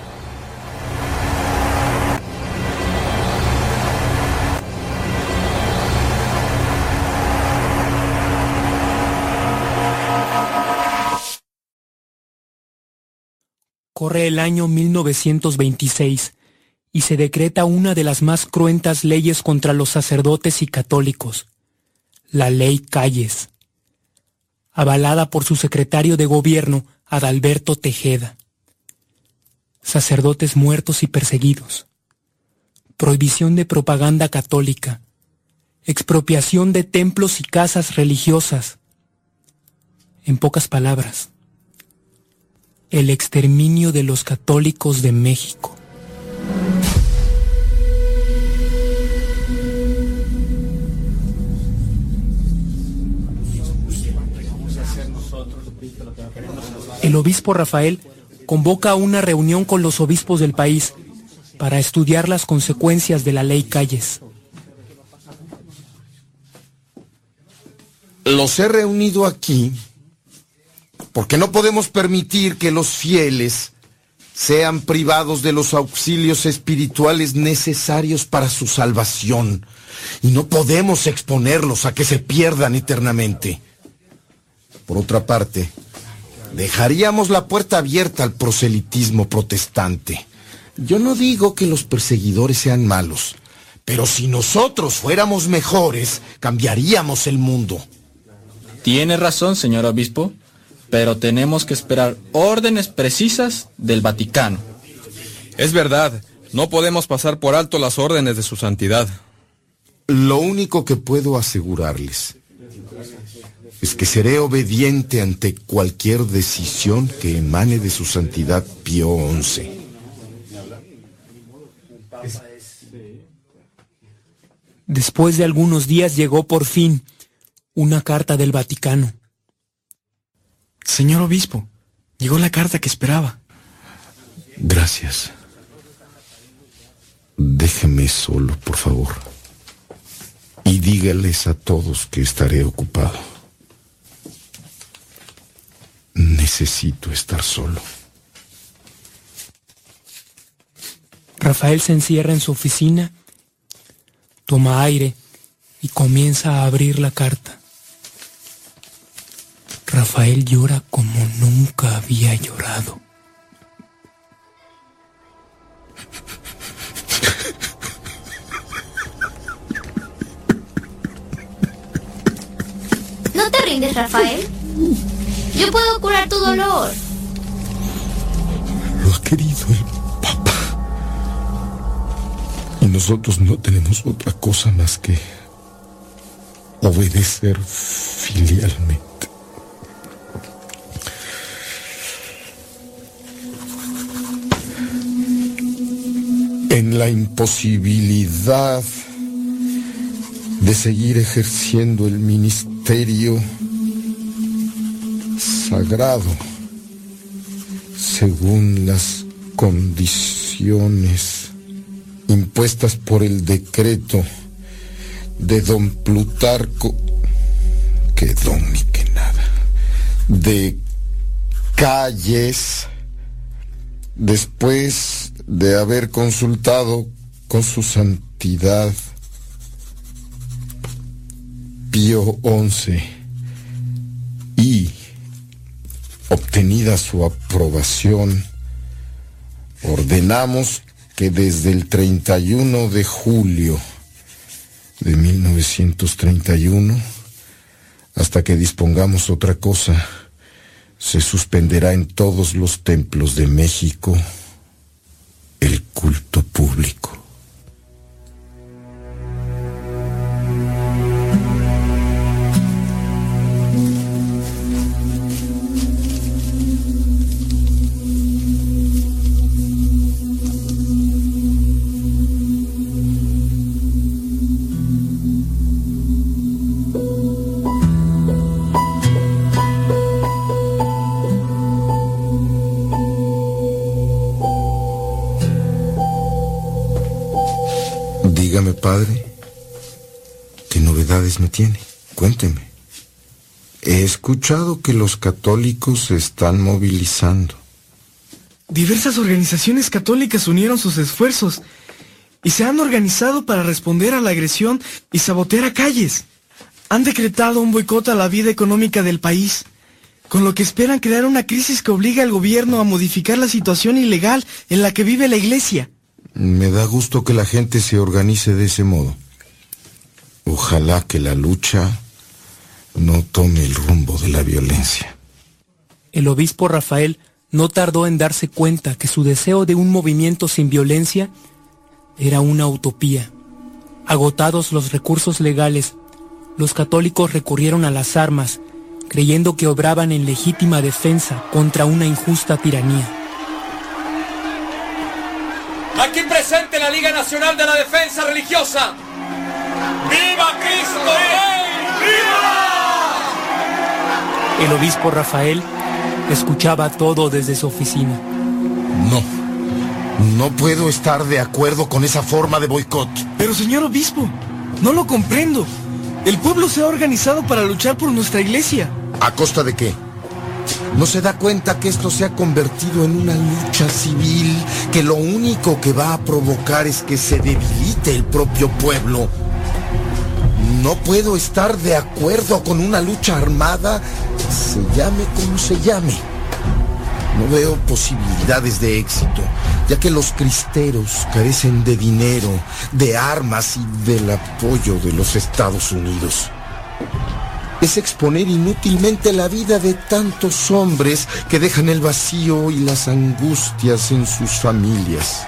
Corre el año 1926 y se decreta una de las más cruentas leyes contra los sacerdotes y católicos, la Ley Calles. Avalada por su secretario de gobierno, Adalberto Tejeda. Sacerdotes muertos y perseguidos. Prohibición de propaganda católica. Expropiación de templos y casas religiosas. En pocas palabras, el exterminio de los católicos de México. El obispo Rafael convoca una reunión con los obispos del país para estudiar las consecuencias de la ley Calles. Los he reunido aquí porque no podemos permitir que los fieles sean privados de los auxilios espirituales necesarios para su salvación. Y no podemos exponerlos a que se pierdan eternamente. Por otra parte, dejaríamos la puerta abierta al proselitismo protestante. Yo no digo que los perseguidores sean malos, pero si nosotros fuéramos mejores, cambiaríamos el mundo. Tiene razón, señor obispo, pero tenemos que esperar órdenes precisas del Vaticano. Es verdad, no podemos pasar por alto las órdenes de su santidad. Lo único que puedo asegurarles es que seré obediente ante cualquier decisión que emane de su santidad Pío XI. Después de algunos días llegó por fin una carta del Vaticano. Señor obispo, llegó la carta que esperaba. Gracias. Déjeme solo, por favor. Y dígales a todos que estaré ocupado. Necesito estar solo. Rafael se encierra en su oficina, toma aire y comienza a abrir la carta. Rafael llora como nunca había llorado. ¿No te rindes, Rafael? Yo puedo curar tu dolor. Lo ha querido el Papa. Y nosotros no tenemos otra cosa más que obedecer filialmente. En la imposibilidad de seguir ejerciendo el ministerio sagrado según las condiciones impuestas por el decreto de don Plutarco, que don ni que nada, de calles, después de haber consultado con su santidad Pío XI y obtenida su aprobación, ordenamos que desde el 31 de julio de 1931 hasta que dispongamos otra cosa, se suspenderá en todos los templos de México el culto público. Escuchado que los católicos se están movilizando. Diversas organizaciones católicas unieron sus esfuerzos y se han organizado para responder a la agresión y sabotear a calles. Han decretado un boicot a la vida económica del país, con lo que esperan crear una crisis que obliga al gobierno a modificar la situación ilegal en la que vive la iglesia. Me da gusto que la gente se organice de ese modo. Ojalá que la lucha no tome el rumbo de la violencia. El obispo Rafael no tardó en darse cuenta que su deseo de un movimiento sin violencia era una utopía. Agotados los recursos legales, los católicos recurrieron a las armas, creyendo que obraban en legítima defensa contra una injusta tiranía. Aquí presente la Liga Nacional de la Defensa Religiosa. ¡Viva Cristo Rey! ¡Viva! El obispo Rafael escuchaba todo desde su oficina. No. No puedo estar de acuerdo con esa forma de boicot. Pero señor obispo, no lo comprendo. El pueblo se ha organizado para luchar por nuestra iglesia. ¿A costa de qué? ¿No se da cuenta que esto se ha convertido en una lucha civil que lo único que va a provocar es que se debilite el propio pueblo? No puedo estar de acuerdo con una lucha armada, se llame como se llame. No veo posibilidades de éxito, ya que los cristeros carecen de dinero, de armas y del apoyo de los Estados Unidos. Es exponer inútilmente la vida de tantos hombres que dejan el vacío y las angustias en sus familias.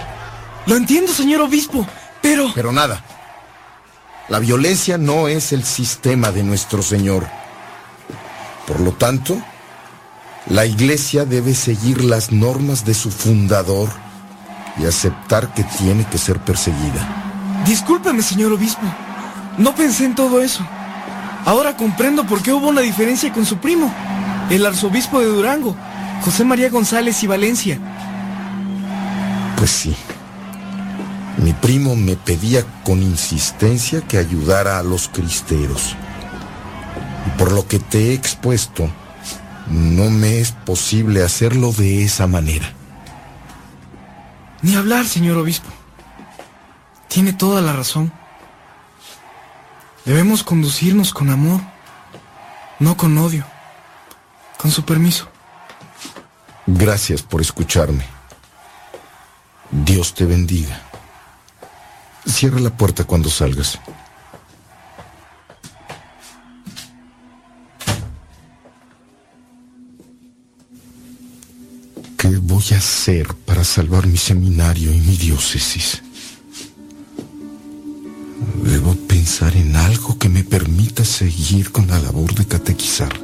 Lo entiendo, señor obispo, pero... Pero nada. La violencia no es el sistema de nuestro Señor. Por lo tanto, la iglesia debe seguir las normas de su fundador y aceptar que tiene que ser perseguida. Discúlpeme, señor obispo. No pensé en todo eso. Ahora comprendo por qué hubo una diferencia con su primo, el arzobispo de Durango, José María González y Valencia. Pues sí. Mi primo me pedía con insistencia que ayudara a los cristeros. Y por lo que te he expuesto, no me es posible hacerlo de esa manera. Ni hablar, señor obispo. Tiene toda la razón. Debemos conducirnos con amor, no con odio. Con su permiso. Gracias por escucharme. Dios te bendiga. Cierra la puerta cuando salgas. ¿Qué voy a hacer para salvar mi seminario y mi diócesis? Debo pensar en algo que me permita seguir con la labor de catequizar.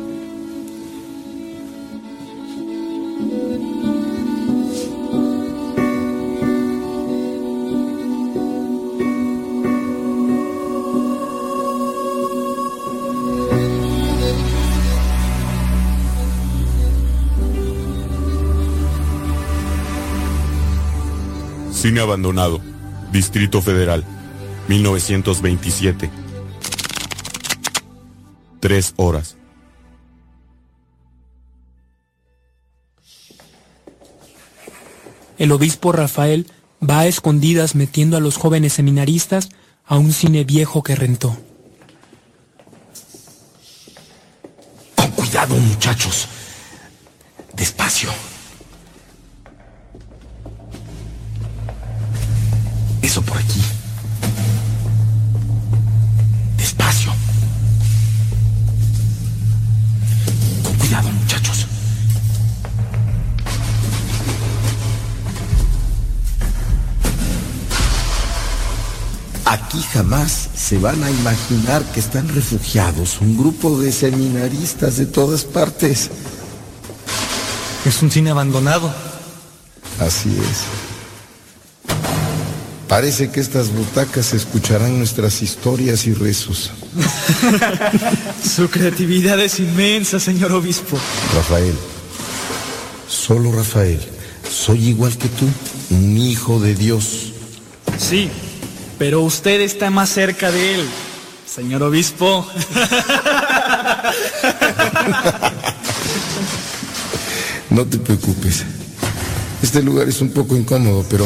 Cine abandonado. Distrito Federal. 1927. Tres horas. El obispo Rafael va a escondidas metiendo a los jóvenes seminaristas a un cine viejo que rentó. Con cuidado, muchachos. Despacio. Eso por aquí. Despacio. Con cuidado, muchachos. Aquí jamás se van a imaginar que están refugiados un grupo de seminaristas de todas partes. Es un cine abandonado. Así es. Parece que estas butacas escucharán nuestras historias y rezos. [LAUGHS] Su creatividad es inmensa, señor obispo. Rafael, solo Rafael, soy igual que tú, un hijo de Dios. Sí, pero usted está más cerca de él, señor obispo. [LAUGHS] No te preocupes. Este lugar es un poco incómodo, pero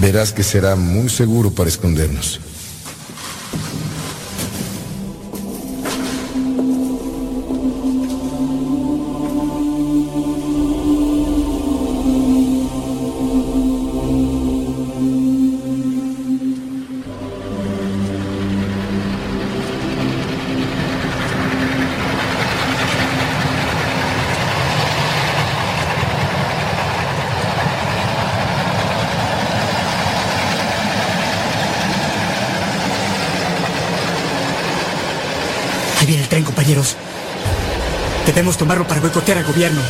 verás que será muy seguro para escondernos. Debemos tomarlo para boicotear al gobierno.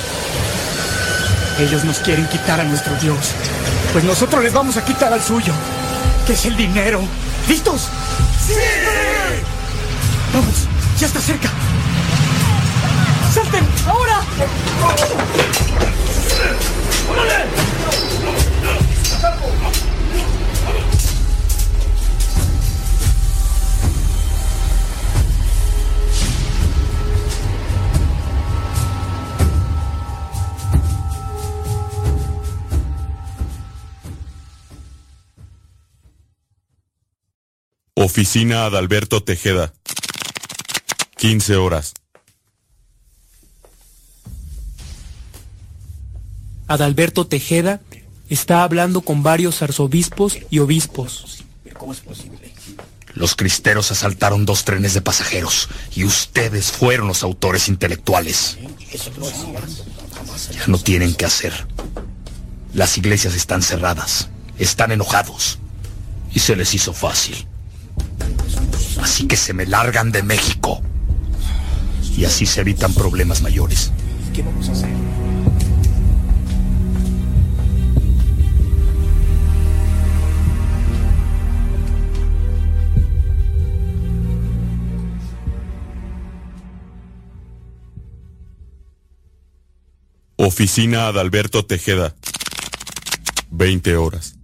Ellos nos quieren quitar a nuestro Dios, pues nosotros les vamos a quitar al suyo, que es el dinero. ¿Listos? ¡Sí! Vamos, ya está cerca. ¡Salten! ¡Ahora! Oficina Adalberto Tejeda. 15 horas. Adalberto Tejeda está hablando con varios arzobispos y obispos. ¿Cómo es posible? Los cristeros asaltaron dos trenes de pasajeros y ustedes fueron los autores intelectuales. Ya no tienen qué hacer. Las iglesias están cerradas, están enojados y se les hizo fácil. Así que se me largan de México. Y así se evitan problemas mayores. ¿Qué vamos a hacer? Oficina Adalberto Tejeda. 20 horas.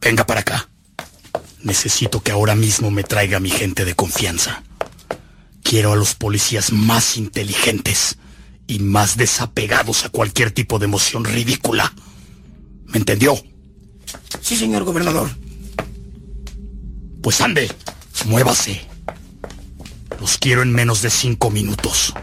Venga para acá. Necesito que ahora mismo me traiga a mi gente de confianza. Quiero a los policías más inteligentes y más desapegados a cualquier tipo de emoción ridícula. ¿Me entendió? Sí, señor gobernador. Pues ande, muévase. Los quiero en menos de cinco minutos.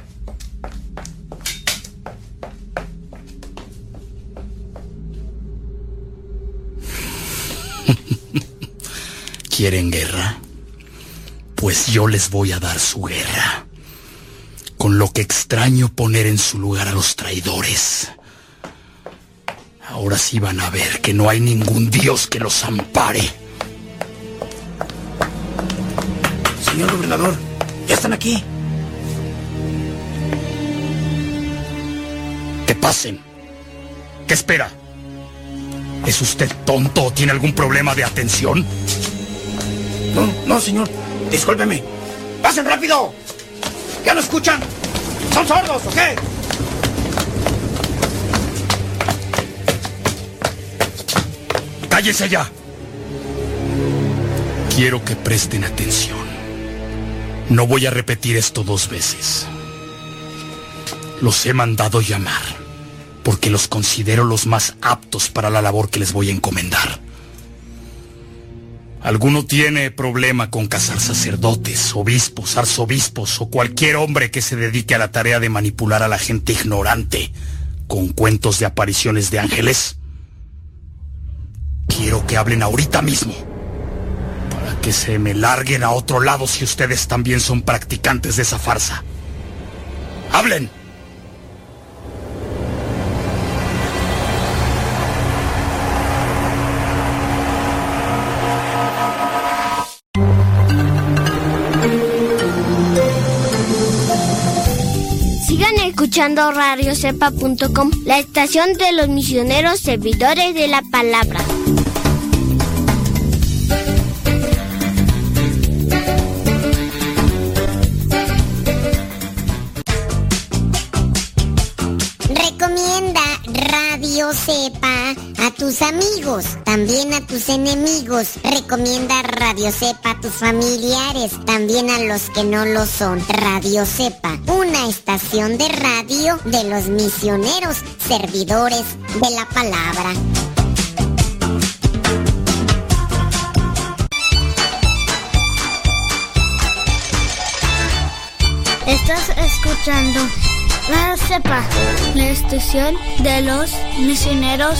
¿Quieren guerra? Pues yo les voy a dar su guerra. Con lo que extraño poner en su lugar a los traidores. Ahora sí van a ver que no hay ningún Dios que los ampare. Señor gobernador, ya están aquí. Que pasen. ¿Qué espera? ¿Es usted tonto o tiene algún problema de atención? No, no, señor. Discúlpeme. ¡Pasen rápido! ¿Ya no escuchan? ¿Son sordos o qué? ¡Cállese ya! Quiero que presten atención. No voy a repetir esto dos veces. Los he mandado llamar porque los considero los más aptos para la labor que les voy a encomendar. ¿Alguno tiene problema con casar sacerdotes, obispos, arzobispos o cualquier hombre que se dedique a la tarea de manipular a la gente ignorante con cuentos de apariciones de ángeles? Quiero que hablen ahorita mismo para que se me larguen a otro lado si ustedes también son practicantes de esa farsa. ¡Hablen! Escuchando radiocepa.com, la estación de los misioneros servidores de la palabra. Recomienda Radio Cepa a tus amigos, también a tus enemigos. Recomienda Radio Cepa a tus familiares, también a los que no lo son. Radio Cepa, una estación de radio de los misioneros, servidores de la palabra. Estás escuchando La Cepa, la estación de los misioneros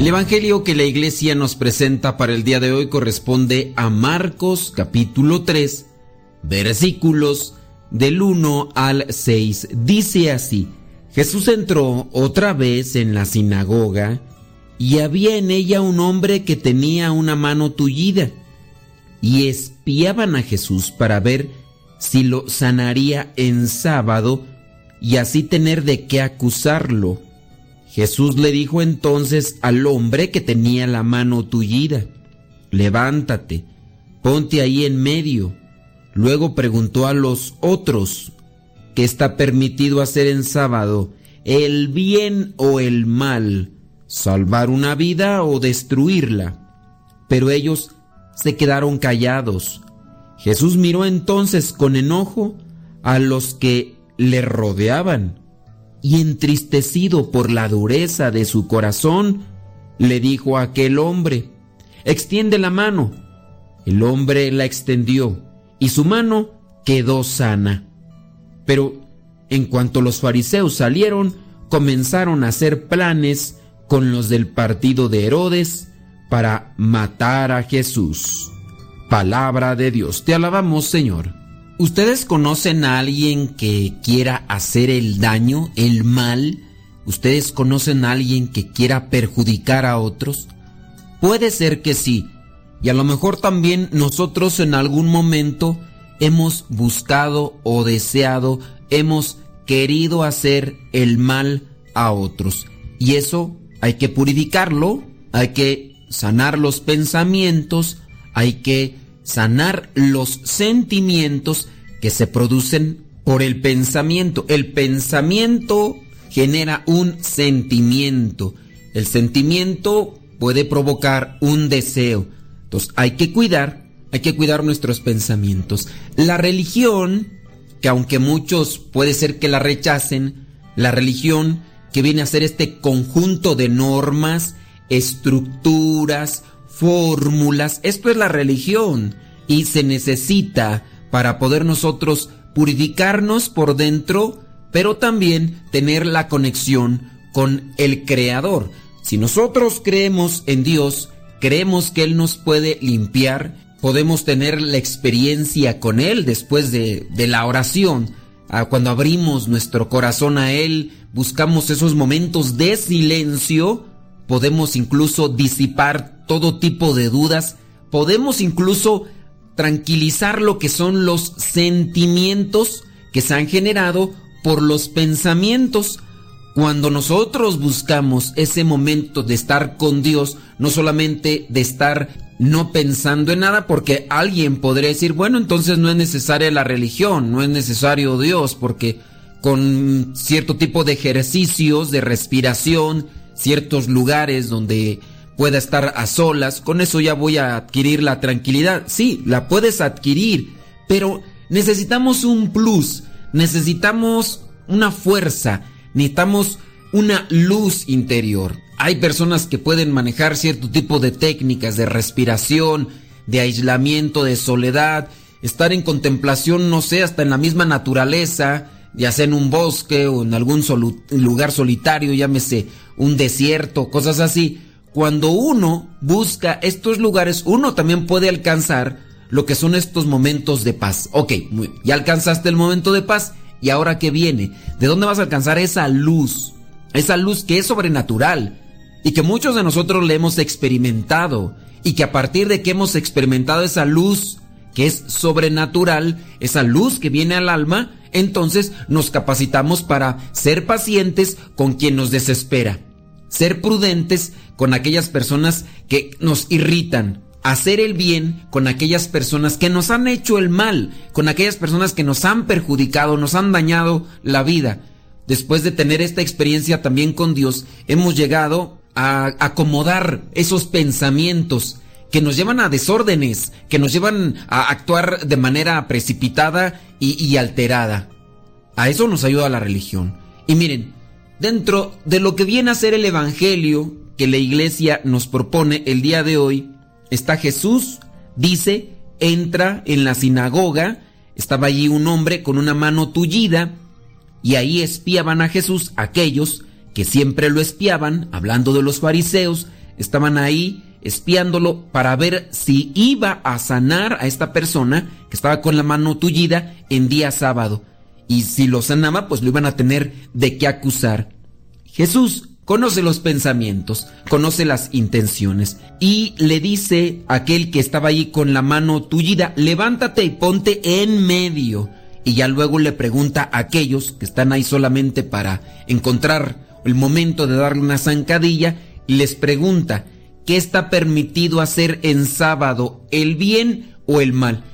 El Evangelio que la iglesia nos presenta para el día de hoy corresponde a Marcos capítulo 3, versículos del 1 al 6. Dice así, Jesús entró otra vez en la sinagoga y había en ella un hombre que tenía una mano tullida y espiaban a Jesús para ver si lo sanaría en sábado y así tener de qué acusarlo. Jesús le dijo entonces al hombre que tenía la mano tullida, levántate, ponte ahí en medio. Luego preguntó a los otros, ¿qué está permitido hacer en sábado? ¿El bien o el mal? ¿Salvar una vida o destruirla? Pero ellos se quedaron callados. Jesús miró entonces con enojo a los que le rodeaban y entristecido por la dureza de su corazón, le dijo a aquel hombre, extiende la mano. El hombre la extendió y su mano quedó sana. Pero en cuanto los fariseos salieron, comenzaron a hacer planes con los del partido de Herodes para matar a Jesús. Palabra de Dios, te alabamos Señor. ¿Ustedes conocen a alguien que quiera hacer el daño, el mal? ¿Ustedes conocen a alguien que quiera perjudicar a otros? Puede ser que sí. Y a lo mejor también nosotros en algún momento hemos buscado o deseado, hemos querido hacer el mal a otros. Y eso hay que purificarlo, hay que sanar los pensamientos, hay que sanar los sentimientos que se producen por el pensamiento. El pensamiento genera un sentimiento. El sentimiento puede provocar un deseo. Entonces hay que cuidar, hay que cuidar nuestros pensamientos. La religión, que aunque muchos puede ser que la rechacen, la religión que viene a ser este conjunto de normas, estructuras, fórmulas. Esto es la religión y se necesita para poder nosotros purificarnos por dentro, pero también tener la conexión con el Creador. Si nosotros creemos en Dios, creemos que Él nos puede limpiar, podemos tener la experiencia con Él después de, de la oración. Ah, cuando abrimos nuestro corazón a Él, buscamos esos momentos de silencio, podemos incluso disipar todo tipo de dudas, podemos incluso tranquilizar lo que son los sentimientos que se han generado por los pensamientos. Cuando nosotros buscamos ese momento de estar con Dios, no solamente de estar no pensando en nada, porque alguien podría decir, bueno, entonces no es necesaria la religión, no es necesario Dios, porque con cierto tipo de ejercicios, de respiración, ciertos lugares donde pueda estar a solas, con eso ya voy a adquirir la tranquilidad. Sí, la puedes adquirir, pero necesitamos un plus, necesitamos una fuerza, necesitamos una luz interior. Hay personas que pueden manejar cierto tipo de técnicas de respiración, de aislamiento, de soledad, estar en contemplación, no sé, hasta en la misma naturaleza, ya sea en un bosque o en algún lugar solitario, llámese un desierto, cosas así cuando uno busca estos lugares, uno también puede alcanzar lo que son estos momentos de paz. Ok, ya alcanzaste el momento de paz y ahora qué viene? ¿De dónde vas a alcanzar esa luz? Esa luz que es sobrenatural y que muchos de nosotros le hemos experimentado y que a partir de que hemos experimentado esa luz que es sobrenatural, esa luz que viene al alma, entonces nos capacitamos para ser pacientes con quien nos desespera ser prudentes con aquellas personas que nos irritan, hacer el bien con aquellas personas que nos han hecho el mal, con aquellas personas que nos han perjudicado, nos han dañado la vida. Después de tener esta experiencia también con Dios, hemos llegado a acomodar esos pensamientos que nos llevan a desórdenes, que nos llevan a actuar de manera precipitada y, alterada. A eso nos ayuda la religión. Y miren, dentro de lo que viene a ser el Evangelio que la iglesia nos propone el día de hoy, está Jesús, dice, entra en la sinagoga, estaba allí un hombre con una mano tullida, y ahí espiaban a Jesús aquellos que siempre lo espiaban, hablando de los fariseos, estaban ahí espiándolo para ver si iba a sanar a esta persona que estaba con la mano tullida en día sábado. Y si lo sanaba, pues lo iban a tener de qué acusar. Jesús conoce los pensamientos, conoce las intenciones y le dice a aquel que estaba ahí con la mano tullida, levántate y ponte en medio. Y ya luego le pregunta a aquellos que están ahí solamente para encontrar el momento de darle una zancadilla, y les pregunta, ¿qué está permitido hacer en sábado, el bien o el mal?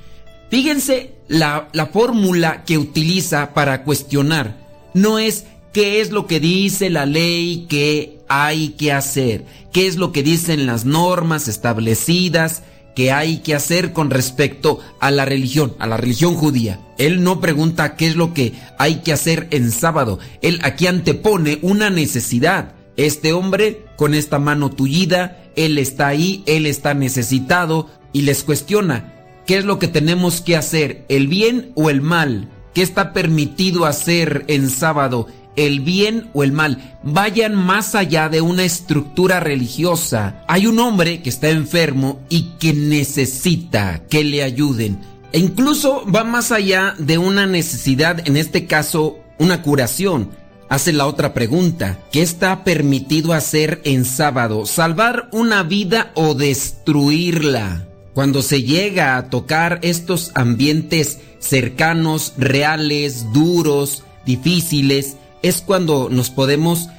Fíjense la, la fórmula que utiliza para cuestionar. No es qué es lo que dice la ley que hay que hacer, qué es lo que dicen las normas establecidas que hay que hacer con respecto a la religión, a la religión judía. Él no pregunta qué es lo que hay que hacer en sábado. Él aquí antepone una necesidad. Este hombre con esta mano tullida, él está ahí, él está necesitado y les cuestiona, ¿qué es lo que tenemos que hacer? ¿El bien o el mal? ¿Qué está permitido hacer en sábado? el bien o el mal, vayan más allá de una estructura religiosa. Hay un hombre que está enfermo y que necesita que le ayuden. E incluso va más allá de una necesidad, en este caso, una curación. Hace la otra pregunta, ¿qué está permitido hacer en sábado? ¿Salvar una vida o destruirla? Cuando se llega a tocar estos ambientes cercanos, reales, duros, difíciles, es cuando nos podemos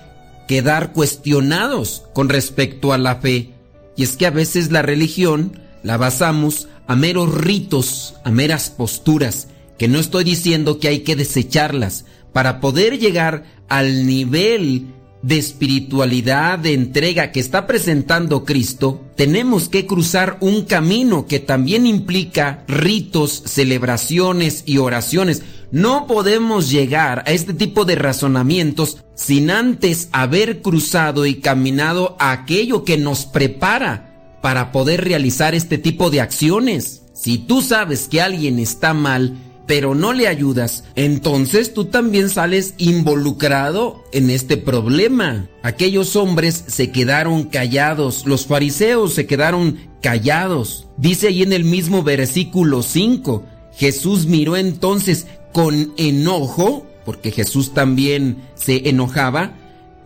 quedar cuestionados con respecto a la fe. Y es que a veces la religión la basamos a meros ritos, a meras posturas, que no estoy diciendo que hay que desecharlas para poder llegar al nivel de espiritualidad, de entrega que está presentando Cristo, tenemos que cruzar un camino que también implica ritos, celebraciones y oraciones. No podemos llegar a este tipo de razonamientos sin antes haber cruzado y caminado aquello que nos prepara para poder realizar este tipo de acciones. Si tú sabes que alguien está mal, pero no le ayudas, entonces tú también sales involucrado en este problema. Aquellos hombres se quedaron callados, los fariseos se quedaron callados. Dice ahí en el mismo versículo 5, Jesús miró entonces con enojo, porque Jesús también se enojaba,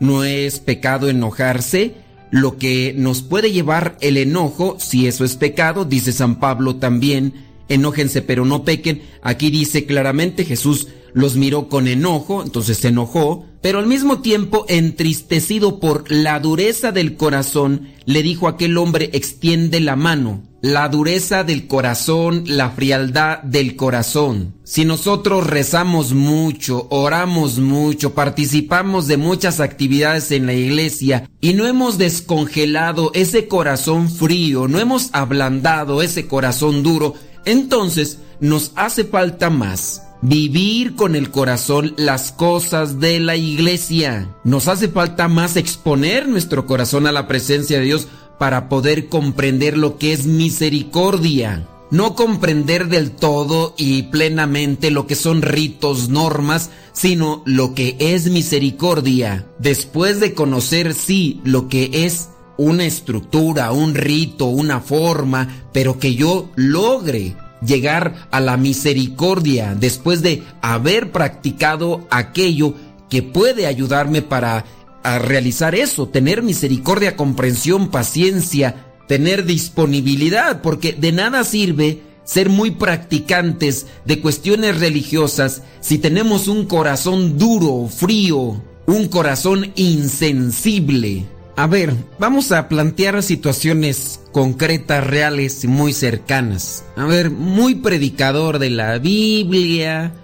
no es pecado enojarse, lo que nos puede llevar el enojo, si eso es pecado, dice San Pablo también, enójense pero no pequen. Aquí dice claramente Jesús los miró con enojo, entonces se enojó, pero al mismo tiempo entristecido por la dureza del corazón, le dijo a aquel hombre, extiende la mano. La dureza del corazón, la frialdad del corazón. Si nosotros rezamos mucho, oramos mucho, participamos de muchas actividades en la iglesia y no hemos descongelado ese corazón frío, no hemos ablandado ese corazón duro, entonces nos hace falta más vivir con el corazón las cosas de la iglesia. Nos hace falta más exponer nuestro corazón a la presencia de Dios para poder comprender lo que es misericordia. No comprender del todo y plenamente lo que son ritos, normas, sino lo que es misericordia. Después de conocer, sí, lo que es una estructura, un rito, una forma, pero que yo logre llegar a la misericordia después de haber practicado aquello que puede ayudarme para realizar eso, tener misericordia, comprensión, paciencia, tener disponibilidad, porque de nada sirve ser muy practicantes de cuestiones religiosas si tenemos un corazón duro, frío, un corazón insensible. A ver, vamos a plantear situaciones concretas, reales y muy cercanas. A ver, muy predicador de la Biblia,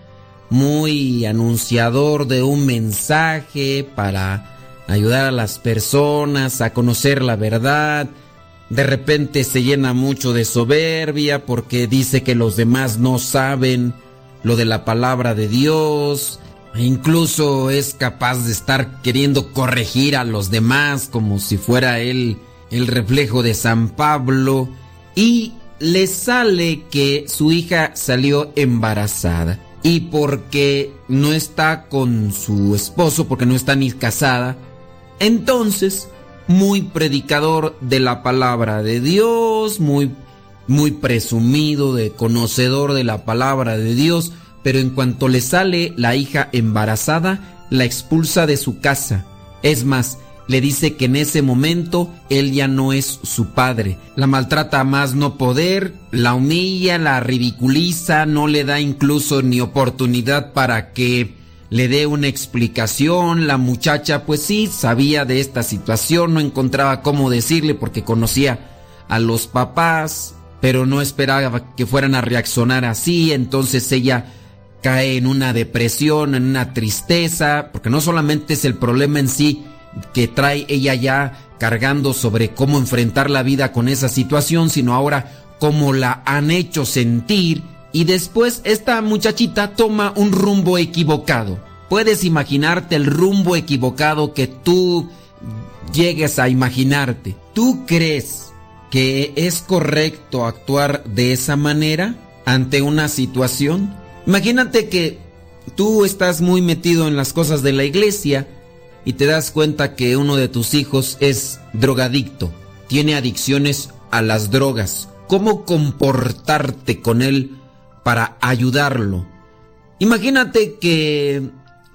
muy anunciador de un mensaje para ayudar a las personas a conocer la verdad. De repente se llena mucho de soberbia porque dice que los demás no saben lo de la palabra de Dios. E incluso es capaz de estar queriendo corregir a los demás como si fuera él el reflejo de San Pablo. Y le sale que su hija salió embarazada. Y porque no está con su esposo, porque no está ni casada, entonces muy predicador de la palabra de Dios, muy, muy presumido de conocedor de la palabra de Dios, pero en cuanto le sale la hija embarazada, la expulsa de su casa. Es más, le dice que en ese momento él ya no es su padre. La maltrata a más no poder, la humilla, la ridiculiza, no le da incluso ni oportunidad para que le dé una explicación. La muchacha pues sí sabía de esta situación, no encontraba cómo decirle porque conocía a los papás, pero no esperaba que fueran a reaccionar así, entonces ella cae en una depresión, en una tristeza, porque no solamente es el problema en sí que trae ella ya cargando sobre cómo enfrentar la vida con esa situación, sino ahora cómo la han hecho sentir y después esta muchachita toma un rumbo equivocado. Puedes imaginarte el rumbo equivocado que tú llegues a imaginarte. ¿Tú crees que es correcto actuar de esa manera ante una situación? Imagínate que tú estás muy metido en las cosas de la iglesia y te das cuenta que uno de tus hijos es drogadicto, tiene adicciones a las drogas. ¿Cómo comportarte con él para ayudarlo? Imagínate que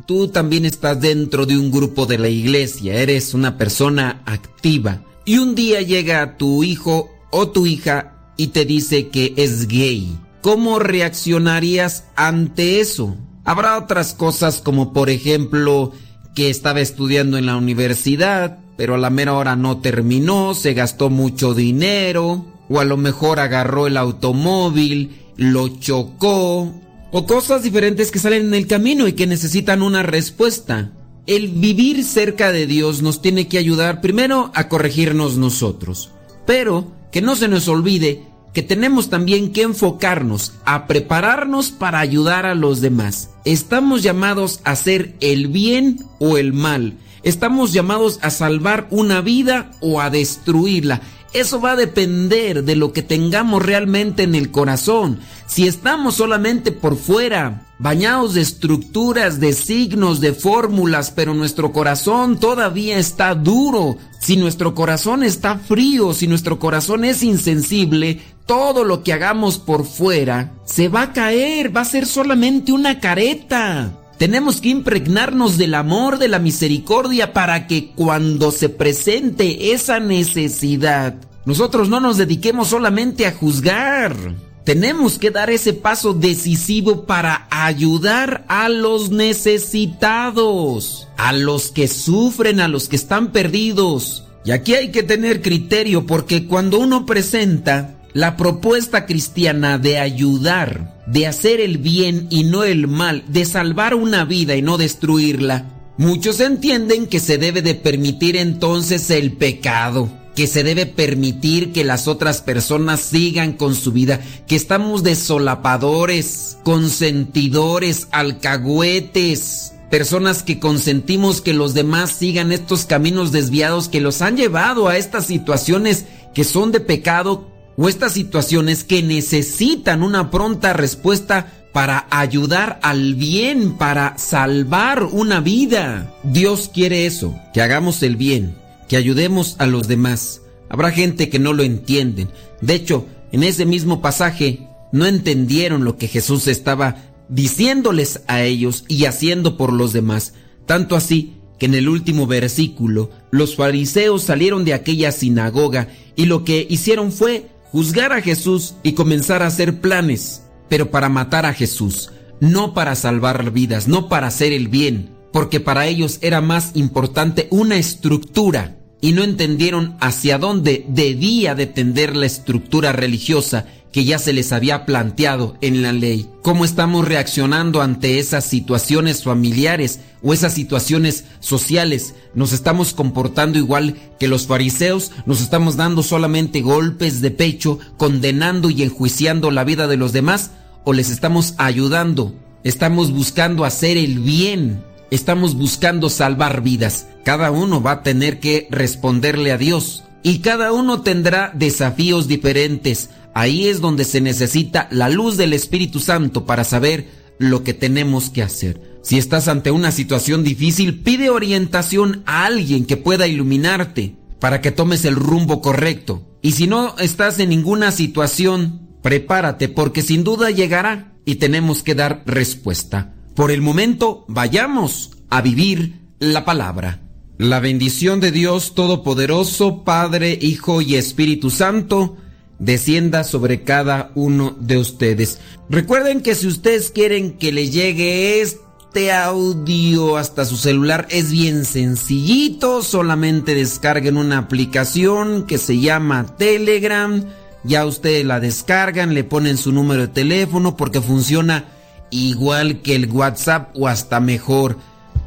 tú también estás dentro de un grupo de la iglesia, eres una persona activa y un día llega tu hijo o tu hija y te dice que es gay. ¿Cómo reaccionarías ante eso? Habrá otras cosas como por ejemplo que estaba estudiando en la universidad, pero a la mera hora no terminó, se gastó mucho dinero, o a lo mejor agarró el automóvil, lo chocó, o cosas diferentes que salen en el camino y que necesitan una respuesta. El vivir cerca de Dios nos tiene que ayudar primero a corregirnos nosotros, pero que no se nos olvide que tenemos también que enfocarnos a prepararnos para ayudar a los demás. Estamos llamados a hacer el bien o el mal. Estamos llamados a salvar una vida o a destruirla. Eso va a depender de lo que tengamos realmente en el corazón. Si estamos solamente por fuera, bañados de estructuras, de signos, de fórmulas, pero nuestro corazón todavía está duro, si nuestro corazón está frío, si nuestro corazón es insensible, todo lo que hagamos por fuera se va a caer, va a ser solamente una careta. Tenemos que impregnarnos del amor, de la misericordia, para que cuando se presente esa necesidad, nosotros no nos dediquemos solamente a juzgar. Tenemos que dar ese paso decisivo para ayudar a los necesitados, a los que sufren, a los que están perdidos. Y aquí hay que tener criterio porque cuando uno presenta la propuesta cristiana de ayudar, de hacer el bien y no el mal, de salvar una vida y no destruirla, muchos entienden que se debe de permitir entonces el pecado, que se debe permitir que las otras personas sigan con su vida, que estamos desolapadores, consentidores, alcahuetes, personas que consentimos que los demás sigan estos caminos desviados que los han llevado a estas situaciones que son de pecado o estas situaciones que necesitan una pronta respuesta para ayudar al bien, para salvar una vida. Dios quiere eso, que hagamos el bien, que ayudemos a los demás. Habrá gente que no lo entienden. De hecho, en ese mismo pasaje no entendieron lo que Jesús estaba diciéndoles a ellos y haciendo por los demás. Tanto así que en el último versículo los fariseos salieron de aquella sinagoga y lo que hicieron fue juzgar a Jesús y comenzar a hacer planes, pero para matar a Jesús, no para salvar vidas, no para hacer el bien, porque para ellos era más importante una estructura y no entendieron hacia dónde debía de tender la estructura religiosa que ya se les había planteado en la ley. ¿Cómo estamos reaccionando ante esas situaciones familiares o esas situaciones sociales? ¿Nos estamos comportando igual que los fariseos? ¿Nos estamos dando solamente golpes de pecho, condenando y enjuiciando la vida de los demás? ¿O les estamos ayudando? Estamos buscando hacer el bien. Estamos buscando salvar vidas. Cada uno va a tener que responderle a Dios. Y cada uno tendrá desafíos diferentes. Ahí es donde se necesita la luz del Espíritu Santo para saber lo que tenemos que hacer. Si estás ante una situación difícil, pide orientación a alguien que pueda iluminarte. para que tomes el rumbo correcto. Y si no estás en ninguna situación, prepárate porque sin duda llegará y tenemos que dar respuesta. Por el momento, vayamos a vivir la palabra. La bendición de Dios Todopoderoso, Padre, Hijo y Espíritu Santo, descienda sobre cada uno de ustedes. Recuerden que si ustedes quieren que le llegue este audio hasta su celular, es bien sencillito, solamente descarguen una aplicación que se llama Telegram, ya ustedes la descargan, le ponen su número de teléfono porque funciona igual que el WhatsApp o hasta mejor.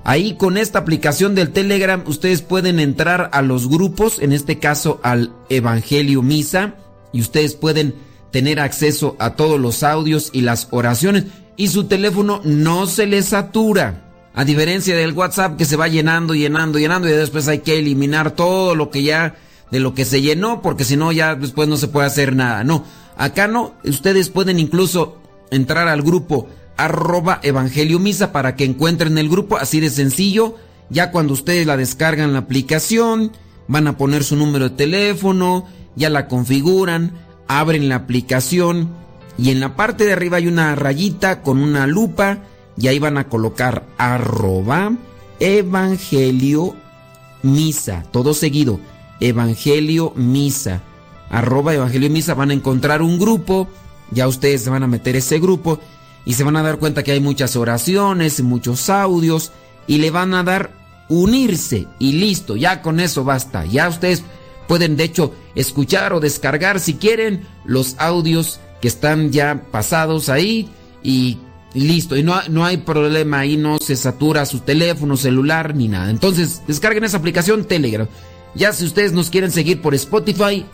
Ahí con esta aplicación del Telegram ustedes pueden entrar a los grupos, en este caso al Evangelio Misa, y ustedes pueden tener acceso a todos los audios y las oraciones y su teléfono no se les satura. A diferencia del WhatsApp que se va llenando, llenando, llenando y después hay que eliminar todo lo que ya de lo que se llenó porque si no ya después no se puede hacer nada. No, acá no, ustedes pueden incluso entrar al grupo arroba Evangelio Misa para que encuentren el grupo, así de sencillo. Ya cuando ustedes la descargan la aplicación, van a poner su número de teléfono, ya la configuran, abren la aplicación y en la parte de arriba hay una rayita con una lupa y ahí van a colocar arroba Evangelio Misa, todo seguido, Evangelio Misa, arroba Evangelio Misa, van a encontrar un grupo, ya ustedes se van a meter ese grupo y se van a dar cuenta que hay muchas oraciones, muchos audios y le van a dar unirse y listo, ya con eso basta. Ya ustedes pueden de hecho escuchar o descargar si quieren los audios que están ya pasados ahí y listo. Y no, no hay problema ahí, no se satura su teléfono, celular ni nada. Entonces descarguen esa aplicación Telegram. Ya si ustedes nos quieren seguir por Spotify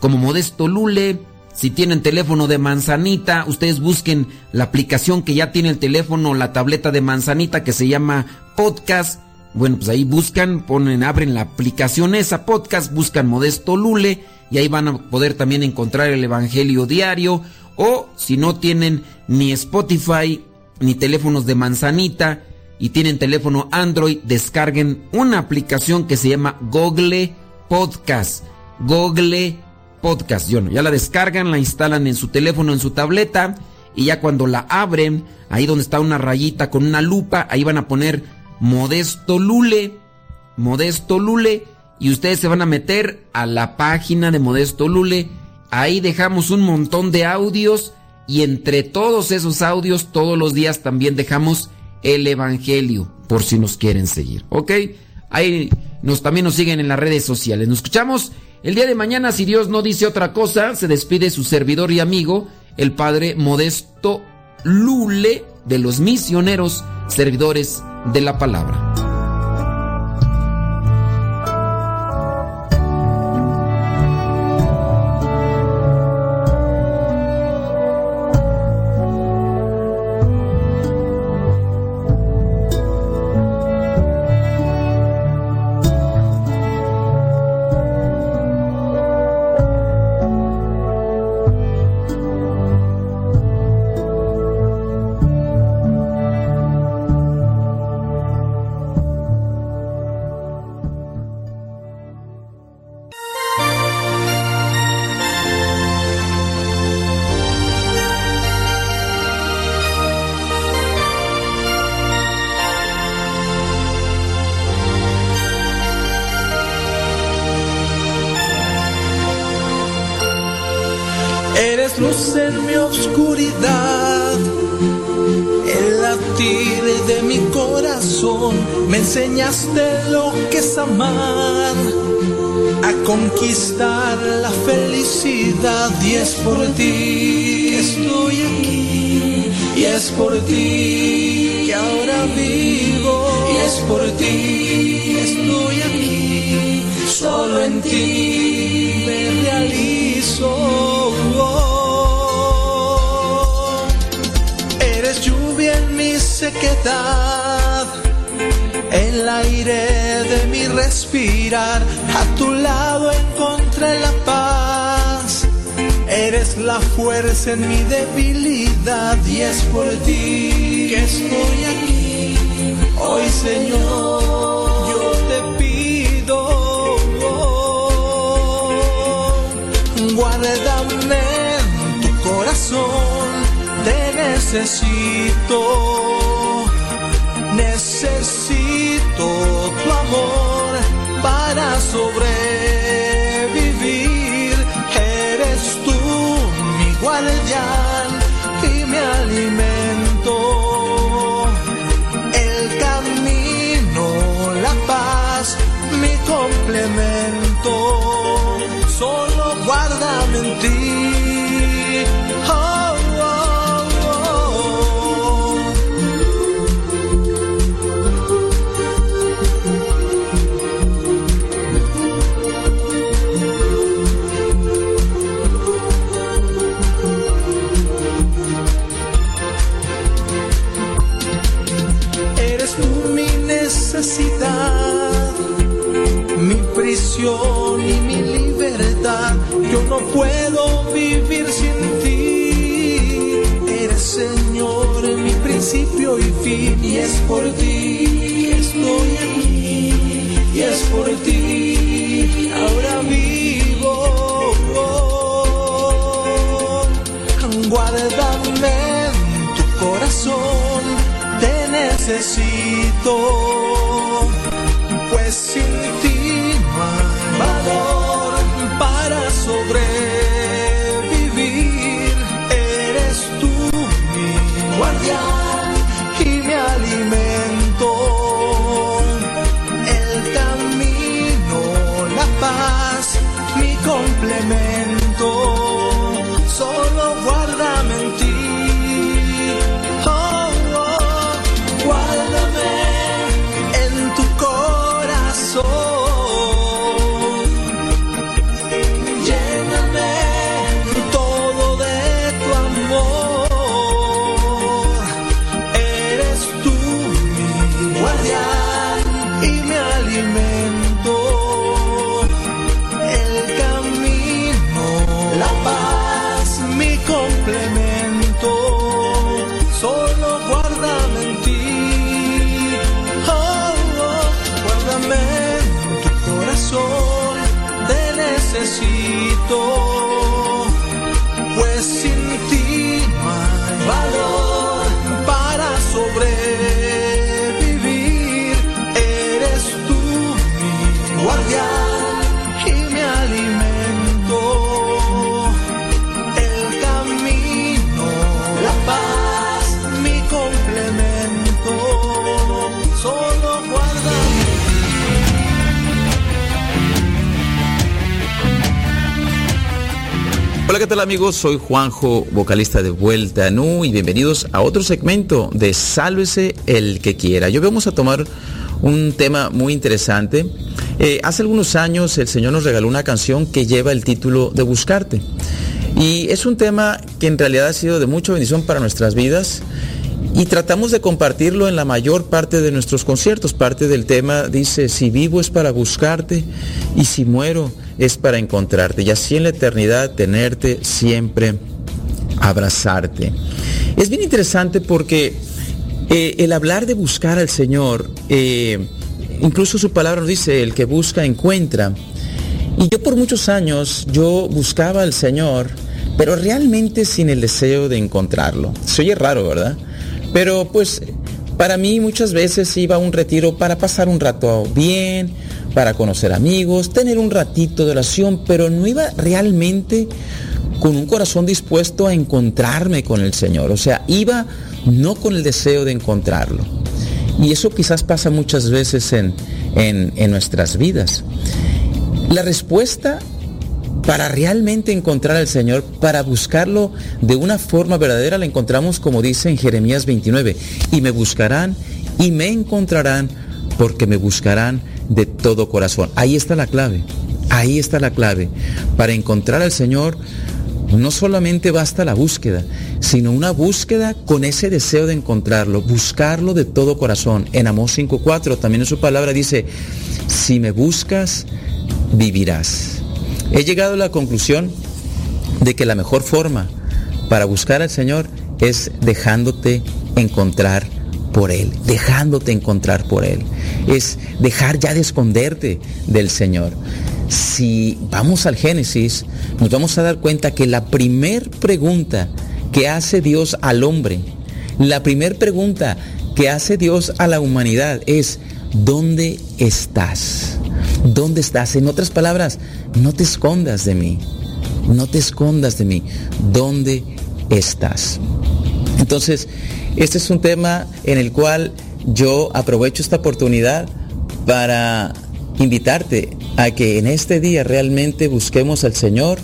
como Modesto Lule, si tienen teléfono de manzanita, ustedes busquen la aplicación que ya tiene el teléfono, la tableta de manzanita que se llama Podcast. Bueno, pues ahí buscan, ponen, abren la aplicación esa podcast, buscan Modesto Lule y ahí van a poder también encontrar el Evangelio diario. O si no tienen ni Spotify ni teléfonos de manzanita y tienen teléfono Android, descarguen una aplicación que se llama Google Podcast. Google Podcast. Yo no, ya la descargan, la instalan en su teléfono, en su tableta y ya cuando la abren, ahí donde está una rayita con una lupa, ahí van a poner Modesto Lule, Modesto Lule, y ustedes se van a meter a la página de Modesto Lule. Ahí dejamos un montón de audios y entre todos esos audios todos los días también dejamos el Evangelio, por si nos quieren seguir, ¿ok? Ahí nos, también nos siguen en las redes sociales. Nos escuchamos el día de mañana, si Dios no dice otra cosa, se despide su servidor y amigo, el Padre Modesto Lule de los misioneros servidores de la palabra. La fuerza en mi debilidad y es por ti que estoy aquí. Hoy Señor, yo te pido. Guárdame en tu corazón, te necesito. Necesito tu amor para sobrevivir. Puedo vivir sin ti. Eres Señor, mi principio y fin. Y es por ti que estoy aquí. Y es por ti ahora vivo. Guárdame en tu corazón, te necesito, necesito. Tal amigos? Soy Juanjo, vocalista de Vuelta Nu y bienvenidos a otro segmento de Sálvese el que quiera. Yo vamos a tomar un tema muy interesante. Eh, hace algunos años el Señor nos regaló una canción que lleva el título de Buscarte. Y es un tema que en realidad ha sido de mucha bendición para nuestras vidas y tratamos de compartirlo en la mayor parte de nuestros conciertos. Parte del tema dice, si vivo es para buscarte y si muero es para encontrarte. Y así en la eternidad tenerte siempre, abrazarte. Es bien interesante porque eh, el hablar de buscar al Señor, eh, incluso su palabra nos dice, el que busca encuentra. Y yo por muchos años, yo buscaba al Señor, pero realmente sin el deseo de encontrarlo. Se oye raro, ¿verdad? Pero pues para mí muchas veces iba a un retiro para pasar un rato bien, para conocer amigos, tener un ratito de oración, pero no iba realmente con un corazón dispuesto a encontrarme con el Señor. O sea, iba no con el deseo de encontrarlo. Y eso quizás pasa muchas veces en, en, nuestras vidas. La respuesta para realmente encontrar al Señor, para buscarlo de una forma verdadera, la encontramos como dice en Jeremías 29, y me buscarán y me encontrarán porque me buscarán de todo corazón. Ahí está la clave, ahí está la clave. Para encontrar al Señor no solamente basta la búsqueda, sino una búsqueda con ese deseo de encontrarlo, buscarlo de todo corazón. En Amós 5.4 también en su palabra dice, si me buscas, vivirás. He llegado a la conclusión de que la mejor forma para buscar al Señor es dejándote encontrar por Él, dejándote encontrar por Él. Es dejar ya de esconderte del Señor. si vamos al Génesis, nos vamos a dar cuenta que la primer pregunta que hace Dios al hombre, la primer pregunta que hace Dios a la humanidad es, ¿dónde estás? ¿Dónde estás? En otras palabras, no te escondas de mí. No te escondas de mí. ¿Dónde estás? Entonces, este es un tema en el cual yo aprovecho esta oportunidad para invitarte a que en este día realmente busquemos al Señor,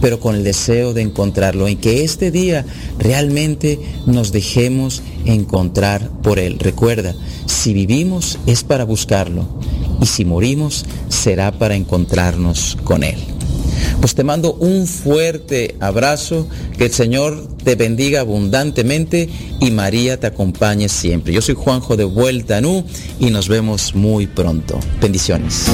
pero con el deseo de encontrarlo, en que este día realmente nos dejemos encontrar por Él. Recuerda, si vivimos es para buscarlo y si morimos será para encontrarnos con Él. Pues te mando un fuerte abrazo, que el Señor te bendiga abundantemente y María te acompañe siempre. Yo soy Juanjo de Vuelta a Nu y nos vemos muy pronto. Bendiciones.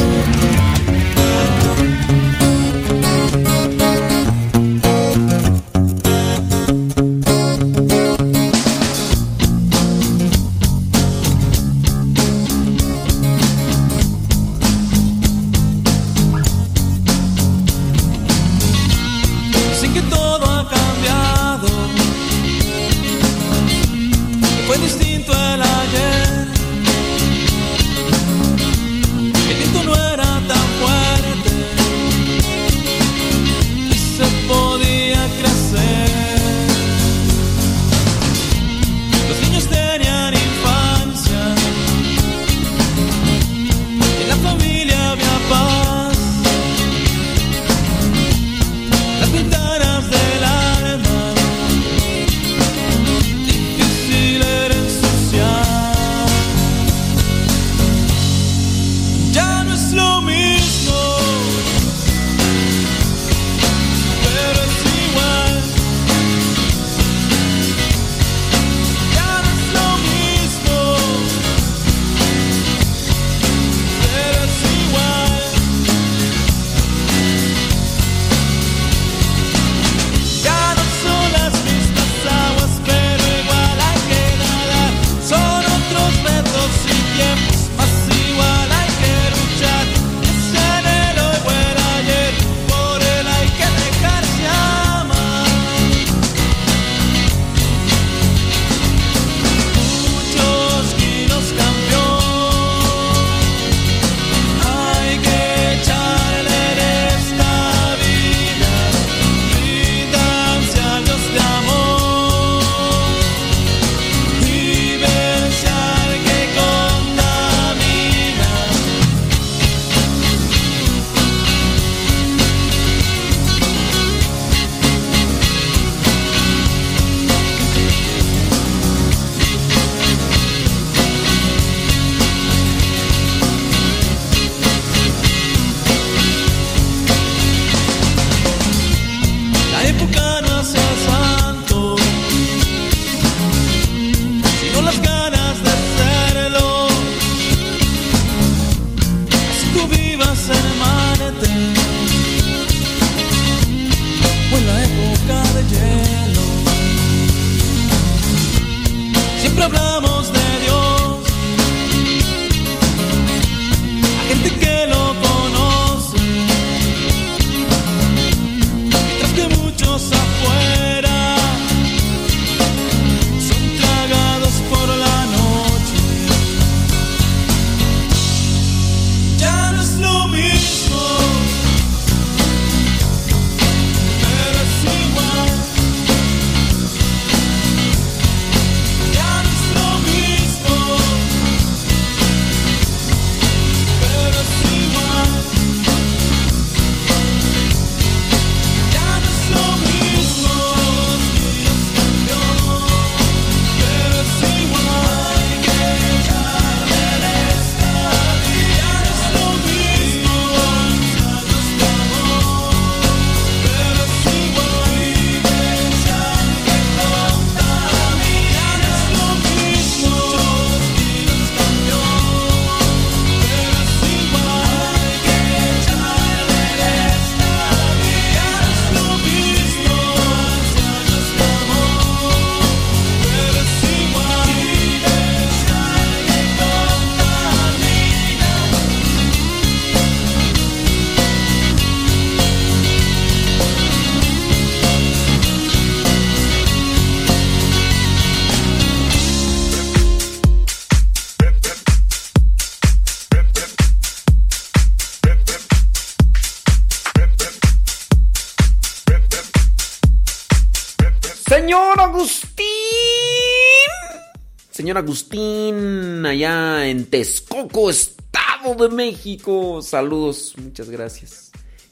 Allá en Texcoco, Estado de México. Saludos, muchas gracias.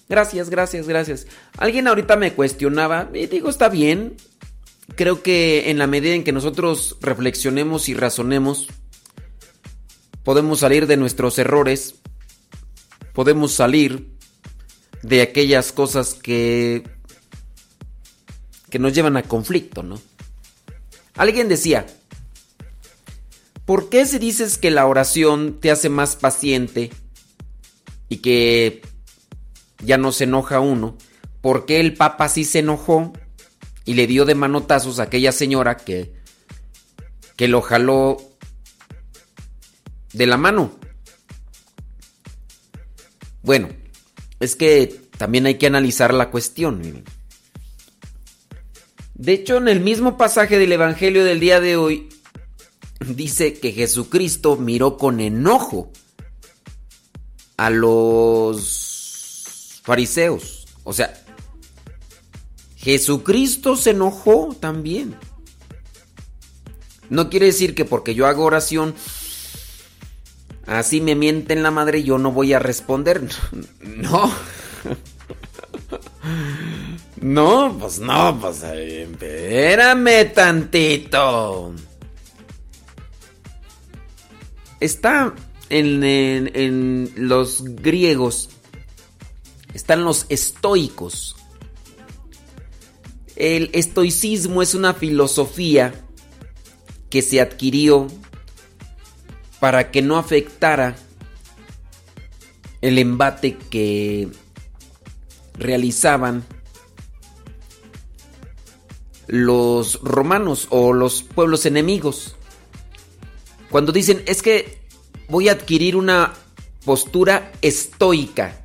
Gracias, gracias, gracias. Alguien ahorita me cuestionaba, y digo, está bien. Creo que en la medida en que nosotros reflexionemos y razonemos, podemos salir de nuestros errores, podemos salir de aquellas cosas que que nos llevan a conflicto, ¿no? Alguien decía, ¿por qué si dices que la oración te hace más paciente y que ya no se enoja uno? ¿Por qué el Papa sí se enojó y le dio de manotazos a aquella señora que, que lo jaló de la mano? Bueno, es que también hay que analizar la cuestión. De hecho, en el mismo pasaje del Evangelio del día de hoy, dice que Jesucristo miró con enojo a los fariseos. O sea, Jesucristo se enojó también. No quiere decir que porque yo hago oración, así me mienten la madre, yo no voy a responder. [LAUGHS] No. [LAUGHS] No, pues no, pues eh, espérame tantito. Está en, los griegos, están los estoicos. El estoicismo es una filosofía que se adquirió para que no afectara el embate que realizaban los romanos o los pueblos enemigos. Cuando dicen, es que voy a adquirir una postura estoica.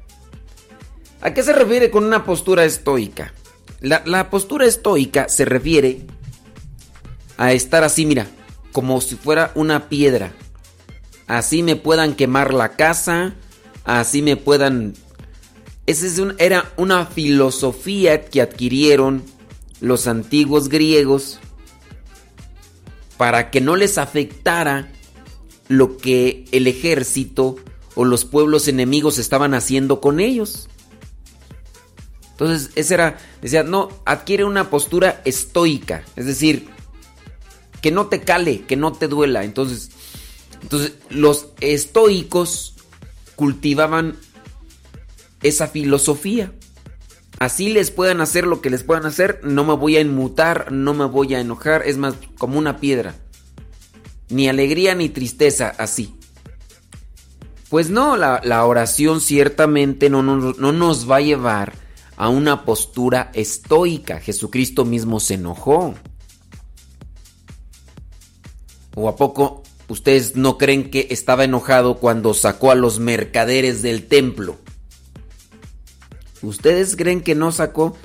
¿A qué se refiere con una postura estoica? La, la postura estoica se refiere a estar así, mira, como si fuera una piedra. Así me puedan quemar la casa, así me puedan... Esa es era una filosofía que adquirieron los antiguos griegos para que no les afectara lo que el ejército o los pueblos enemigos estaban haciendo con ellos. Entonces, esa era, decía, no, adquiere una postura estoica, es decir, que no te cale, que no te duela. Entonces, entonces los estoicos cultivaban esa filosofía. Así les puedan hacer lo que les puedan hacer, no me voy a inmutar, no me voy a enojar, es más como una piedra. Ni alegría ni tristeza, así. Pues no, la, la oración ciertamente no, no- no nos va a llevar a una postura estoica. Jesucristo mismo se enojó. ¿O a poco ustedes no creen que estaba enojado cuando sacó a los mercaderes del templo? ¿Ustedes creen que no sacó?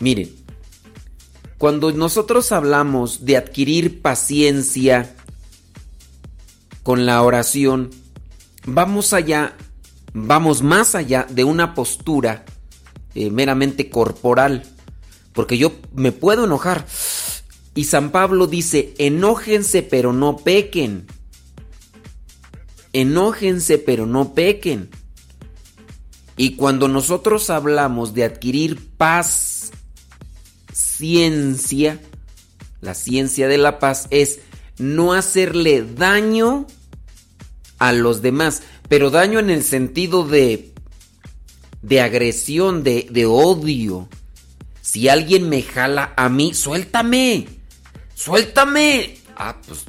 Miren, cuando nosotros hablamos de adquirir paciencia con la oración, vamos allá, vamos más allá de una postura eh, meramente corporal. Porque yo me puedo enojar. Y San Pablo dice, enójense pero no pequen. Enójense pero no pequen. Y cuando nosotros hablamos de adquirir paz, ciencia, la ciencia de la paz es no hacerle daño a los demás, pero daño en el sentido de de agresión, de, de odio. Si alguien me jala a mí, suéltame, suéltame. Ah, pues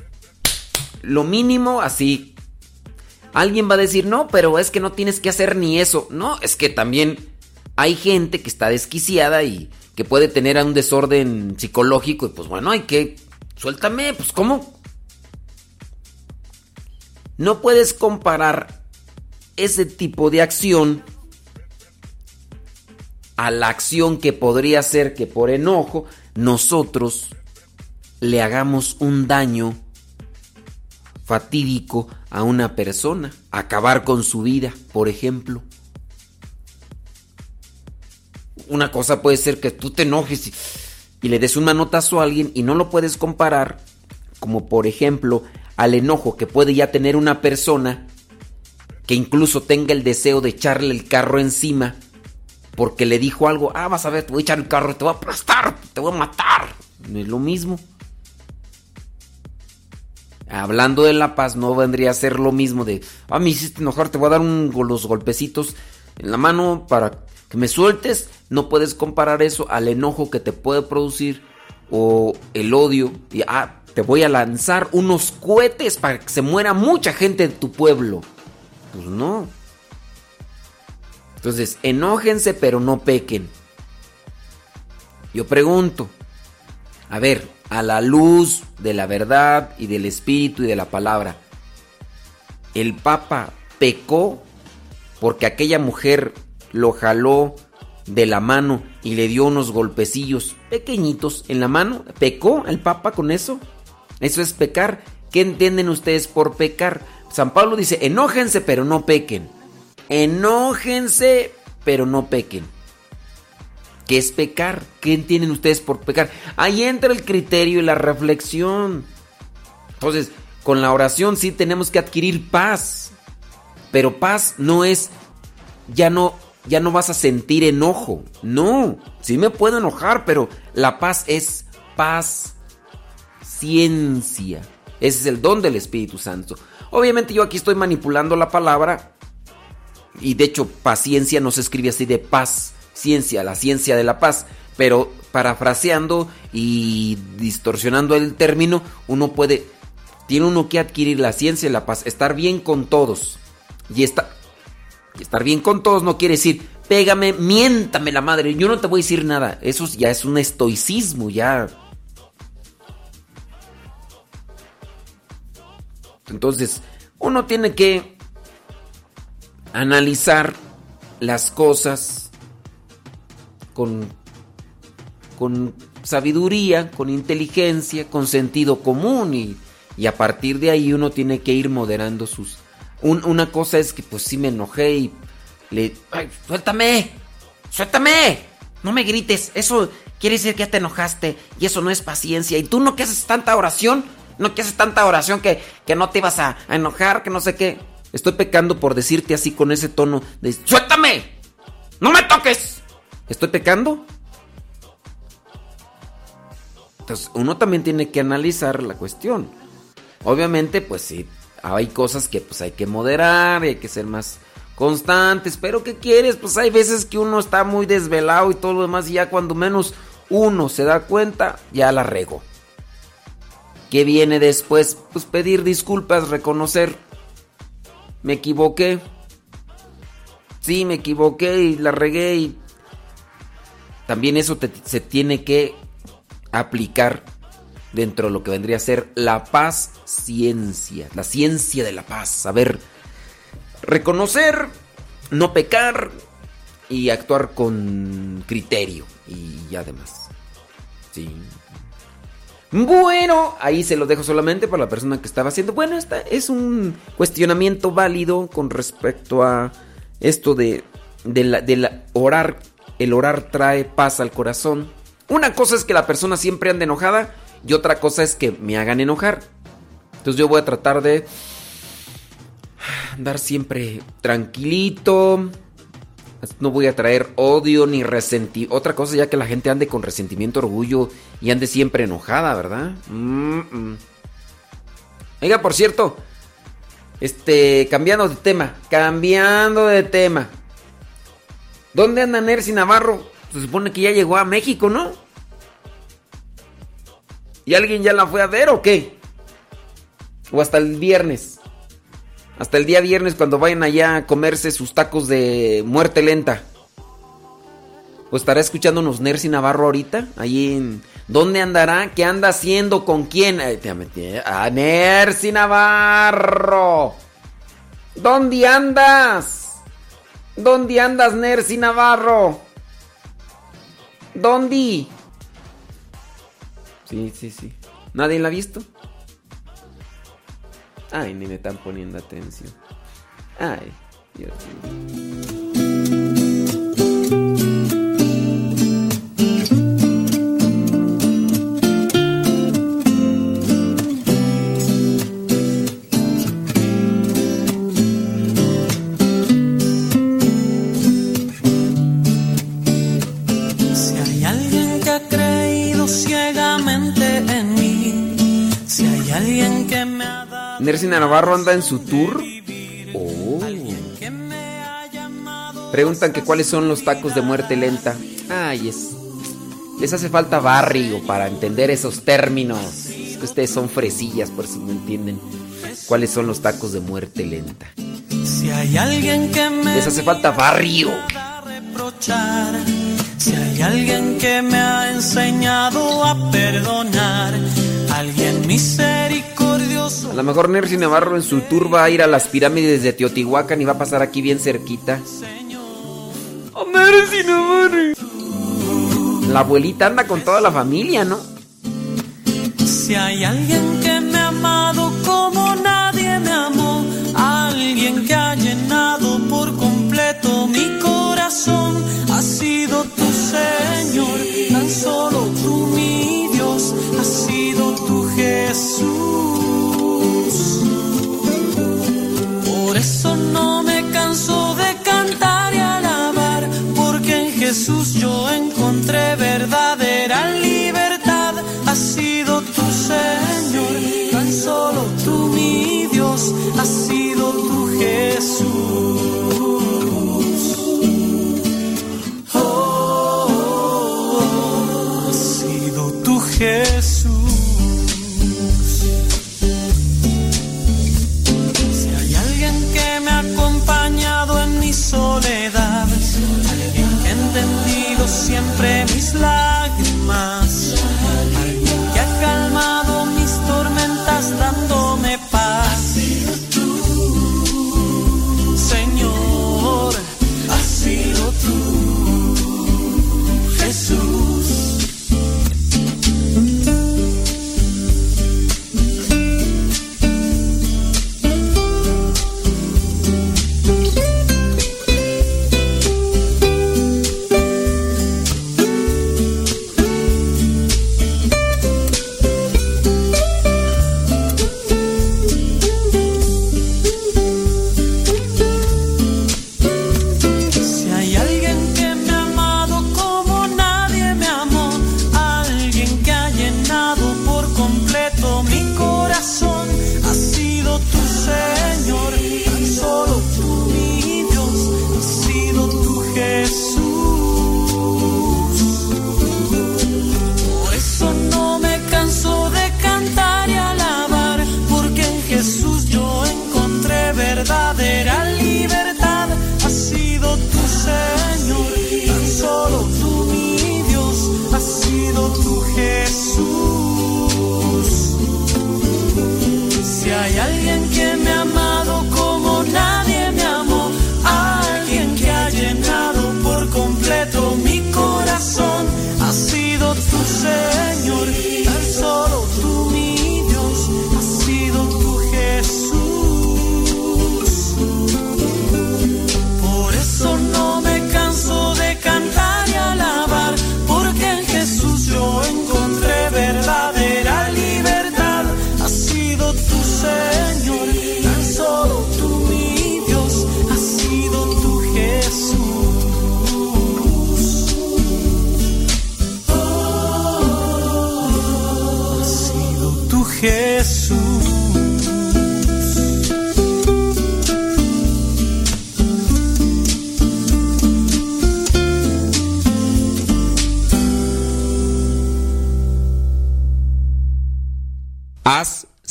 lo mínimo así. Alguien va a decir, no, pero es que no tienes que hacer ni eso. No, es que también hay gente que está desquiciada y que puede tener un desorden psicológico y pues bueno, hay que... Suéltame, pues ¿cómo? No puedes comparar ese tipo de acción a la acción que podría ser que por enojo nosotros le hagamos un daño fatídico a una persona, acabar con su vida, por ejemplo. Una cosa puede ser que tú te enojes y, le des un manotazo a alguien y no lo puedes comparar, como por ejemplo al enojo que puede ya tener una persona que incluso tenga el deseo de echarle el carro encima porque le dijo algo, ah, vas a ver, te voy a echar el carro, te voy a aplastar, te voy a matar. No es lo mismo. Hablando de la paz, no vendría a ser lo mismo de, ah, me hiciste enojar, te voy a dar un, los golpecitos en la mano para que me sueltes. No puedes comparar eso al enojo que te puede producir o el odio. Y, ah, te voy a lanzar unos cohetes para que se muera mucha gente de tu pueblo. Pues no. Entonces, enójense pero no pequen. Yo pregunto, a ver, a la luz de la verdad y del espíritu y de la palabra, ¿el Papa pecó porque aquella mujer lo jaló de la mano y le dio unos golpecillos pequeñitos en la mano? ¿Pecó el Papa con eso? Eso es pecar. ¿Qué entienden ustedes por pecar? San Pablo dice, enójense pero no pequen. Enójense, pero no pequen. ¿Qué es pecar? ¿Qué entienden ustedes por pecar? Ahí entra el criterio y la reflexión. Entonces, con la oración sí tenemos que adquirir paz. Pero paz no es ya no ya no vas a sentir enojo. No, sí me puedo enojar, pero la paz es paz ciencia. Ese es el don del Espíritu Santo. Obviamente yo aquí estoy manipulando la palabra y de hecho, paciencia no se escribe así de paz, ciencia, la ciencia de la paz. Pero parafraseando y distorsionando el término, uno puede, tiene uno que adquirir la ciencia de la paz, estar bien con todos. Y está, estar bien con todos no quiere decir, pégame, miéntame la madre, yo no te voy a decir nada. Eso ya es un estoicismo, ya. Entonces, uno tiene que analizar las cosas con, con sabiduría, con inteligencia, con sentido común y, y a partir de ahí uno tiene que ir moderando sus... una cosa es que pues sí me enojé y le... ¡Ay, suéltame! ¡Suéltame! No me grites, eso quiere decir que ya te enojaste y eso no es paciencia. Y tú no que haces tanta oración, no que haces tanta oración que, que no te ibas a, enojar, que no sé qué. Estoy pecando por decirte así con ese tono de ¡Suéltame! ¡No me toques! ¿Estoy pecando? Entonces, uno también tiene que analizar la cuestión. Obviamente, pues sí, hay cosas que pues hay que moderar, y hay que ser más constantes, pero ¿qué quieres? Pues hay veces que uno está muy desvelado y todo lo demás y ya cuando menos uno se da cuenta, ya la rego. ¿Qué viene después? Pues pedir disculpas, reconocer me equivoqué. Sí, me equivoqué y la regué y también eso se tiene que aplicar dentro de lo que vendría a ser la paz ciencia, la ciencia de la paz, saber reconocer, no pecar y actuar con criterio y además. Sí. Bueno, ahí se lo dejo solamente para la persona que estaba haciendo. Bueno, esta es un cuestionamiento válido con respecto a esto de, de, la, de la orar. El orar trae paz al corazón. Una cosa es que la persona siempre ande enojada y otra cosa es que me hagan enojar. Entonces yo voy a tratar de andar siempre tranquilito, no voy a traer odio ni resentimiento. Otra cosa ya que la gente ande con resentimiento, orgullo y ande siempre enojada, ¿verdad? Oiga, por cierto, este, cambiando de tema, cambiando de tema. ¿Dónde anda Nercy Navarro? Se supone que ya llegó a México, ¿no? ¿Y alguien ya la fue a ver o qué? ¿O hasta el viernes? Hasta el día viernes cuando vayan allá a comerse sus tacos de muerte lenta. ¿O estará escuchando unos Nercy Navarro ahorita? Ahí en... ¿Dónde andará? ¿Qué anda haciendo? ¿Con quién? ¡Ah, Nercy Navarro! ¿Dónde andas? ¿Dónde andas, Nercy Navarro? ¿Dónde? Sí, sí, sí. ¿Nadie la ha visto? Ay, ni me están poniendo atención. Ay, Dios mío. ciegamente en mí. Si hay alguien que me ha Nercy Navarro anda en su tour. Oh. Preguntan que cuáles son los tacos de muerte lenta. Ay, es. Les hace falta barrio para entender esos términos. Es que ustedes son fresillas, por si no entienden cuáles son los tacos de muerte lenta. Si hay alguien que me Les hace falta barrio. reprochar, si hay alguien que me ha enseñado a perdonar, alguien misericordioso. A lo mejor Nercy Navarro en su tour va a ir a las pirámides de Teotihuacán y va a pasar aquí bien cerquita. ¡Oh, Nercy Navarro! La abuelita anda con toda la familia, ¿no? Si hay alguien que me ha amado como nadie me amó, alguien que ha llenado por completo mi corazón, ha sido tu Señor, tan solo Jesús yo encontré verdadera libertad. Ha sido tu Señor, tan solo tú mi Dios, ha sido tu Jesús. Oh, ha sido tu Jesús. Siempre mis lágrimas,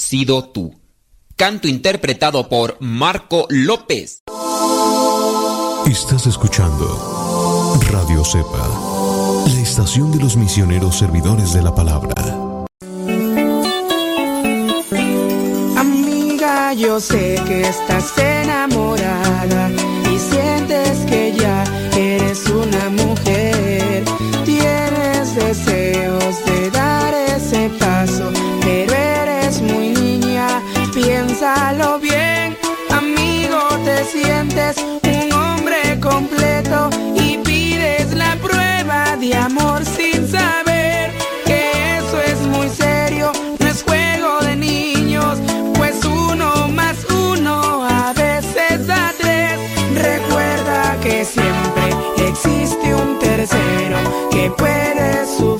sido tú. Canto interpretado por Marco López. Estás escuchando Radio Cepa, la estación de los misioneros servidores de la palabra. Amiga, yo sé que estás enamorada y sientes que un hombre completo y pides la prueba de amor sin saber que eso es muy serio, no es juego de niños, pues uno más uno a veces da tres. Recuerda que siempre existe un tercero que puede sufrir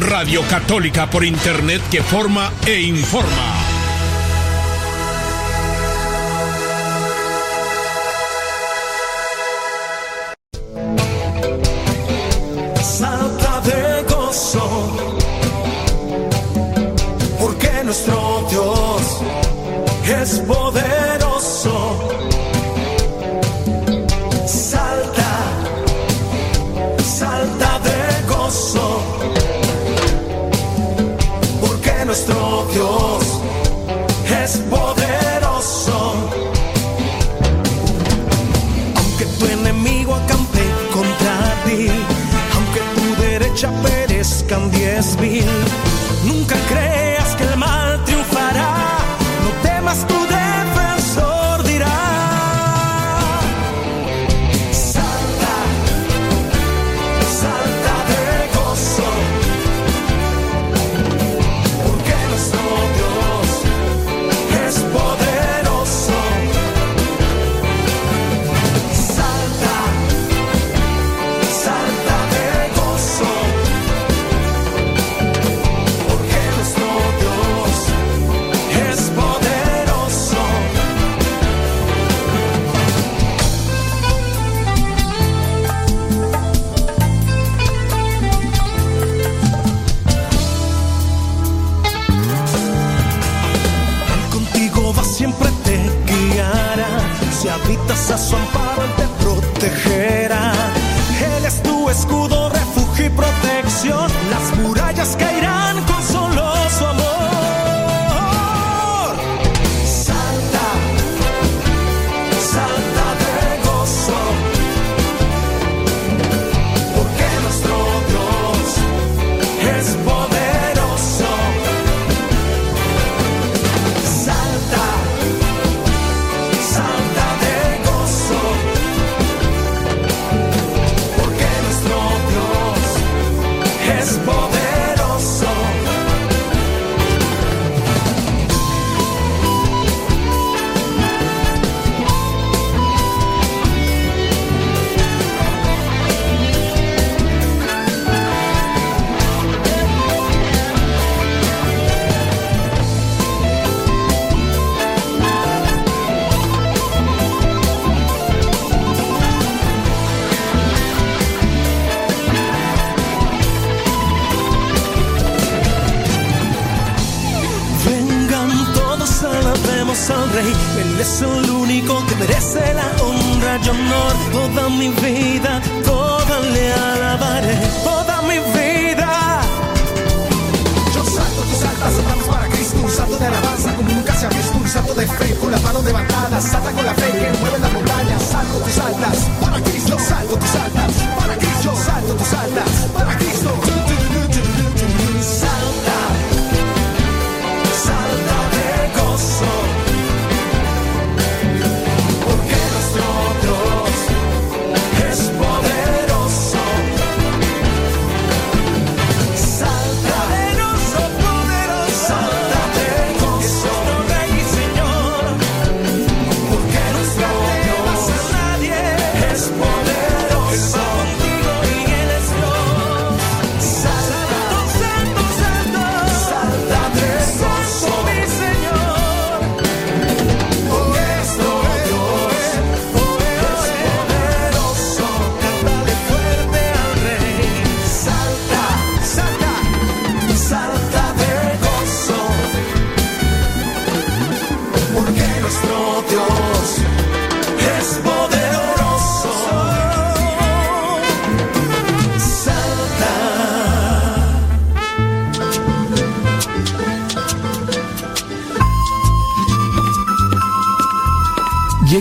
Radio Católica por Internet que forma e informa.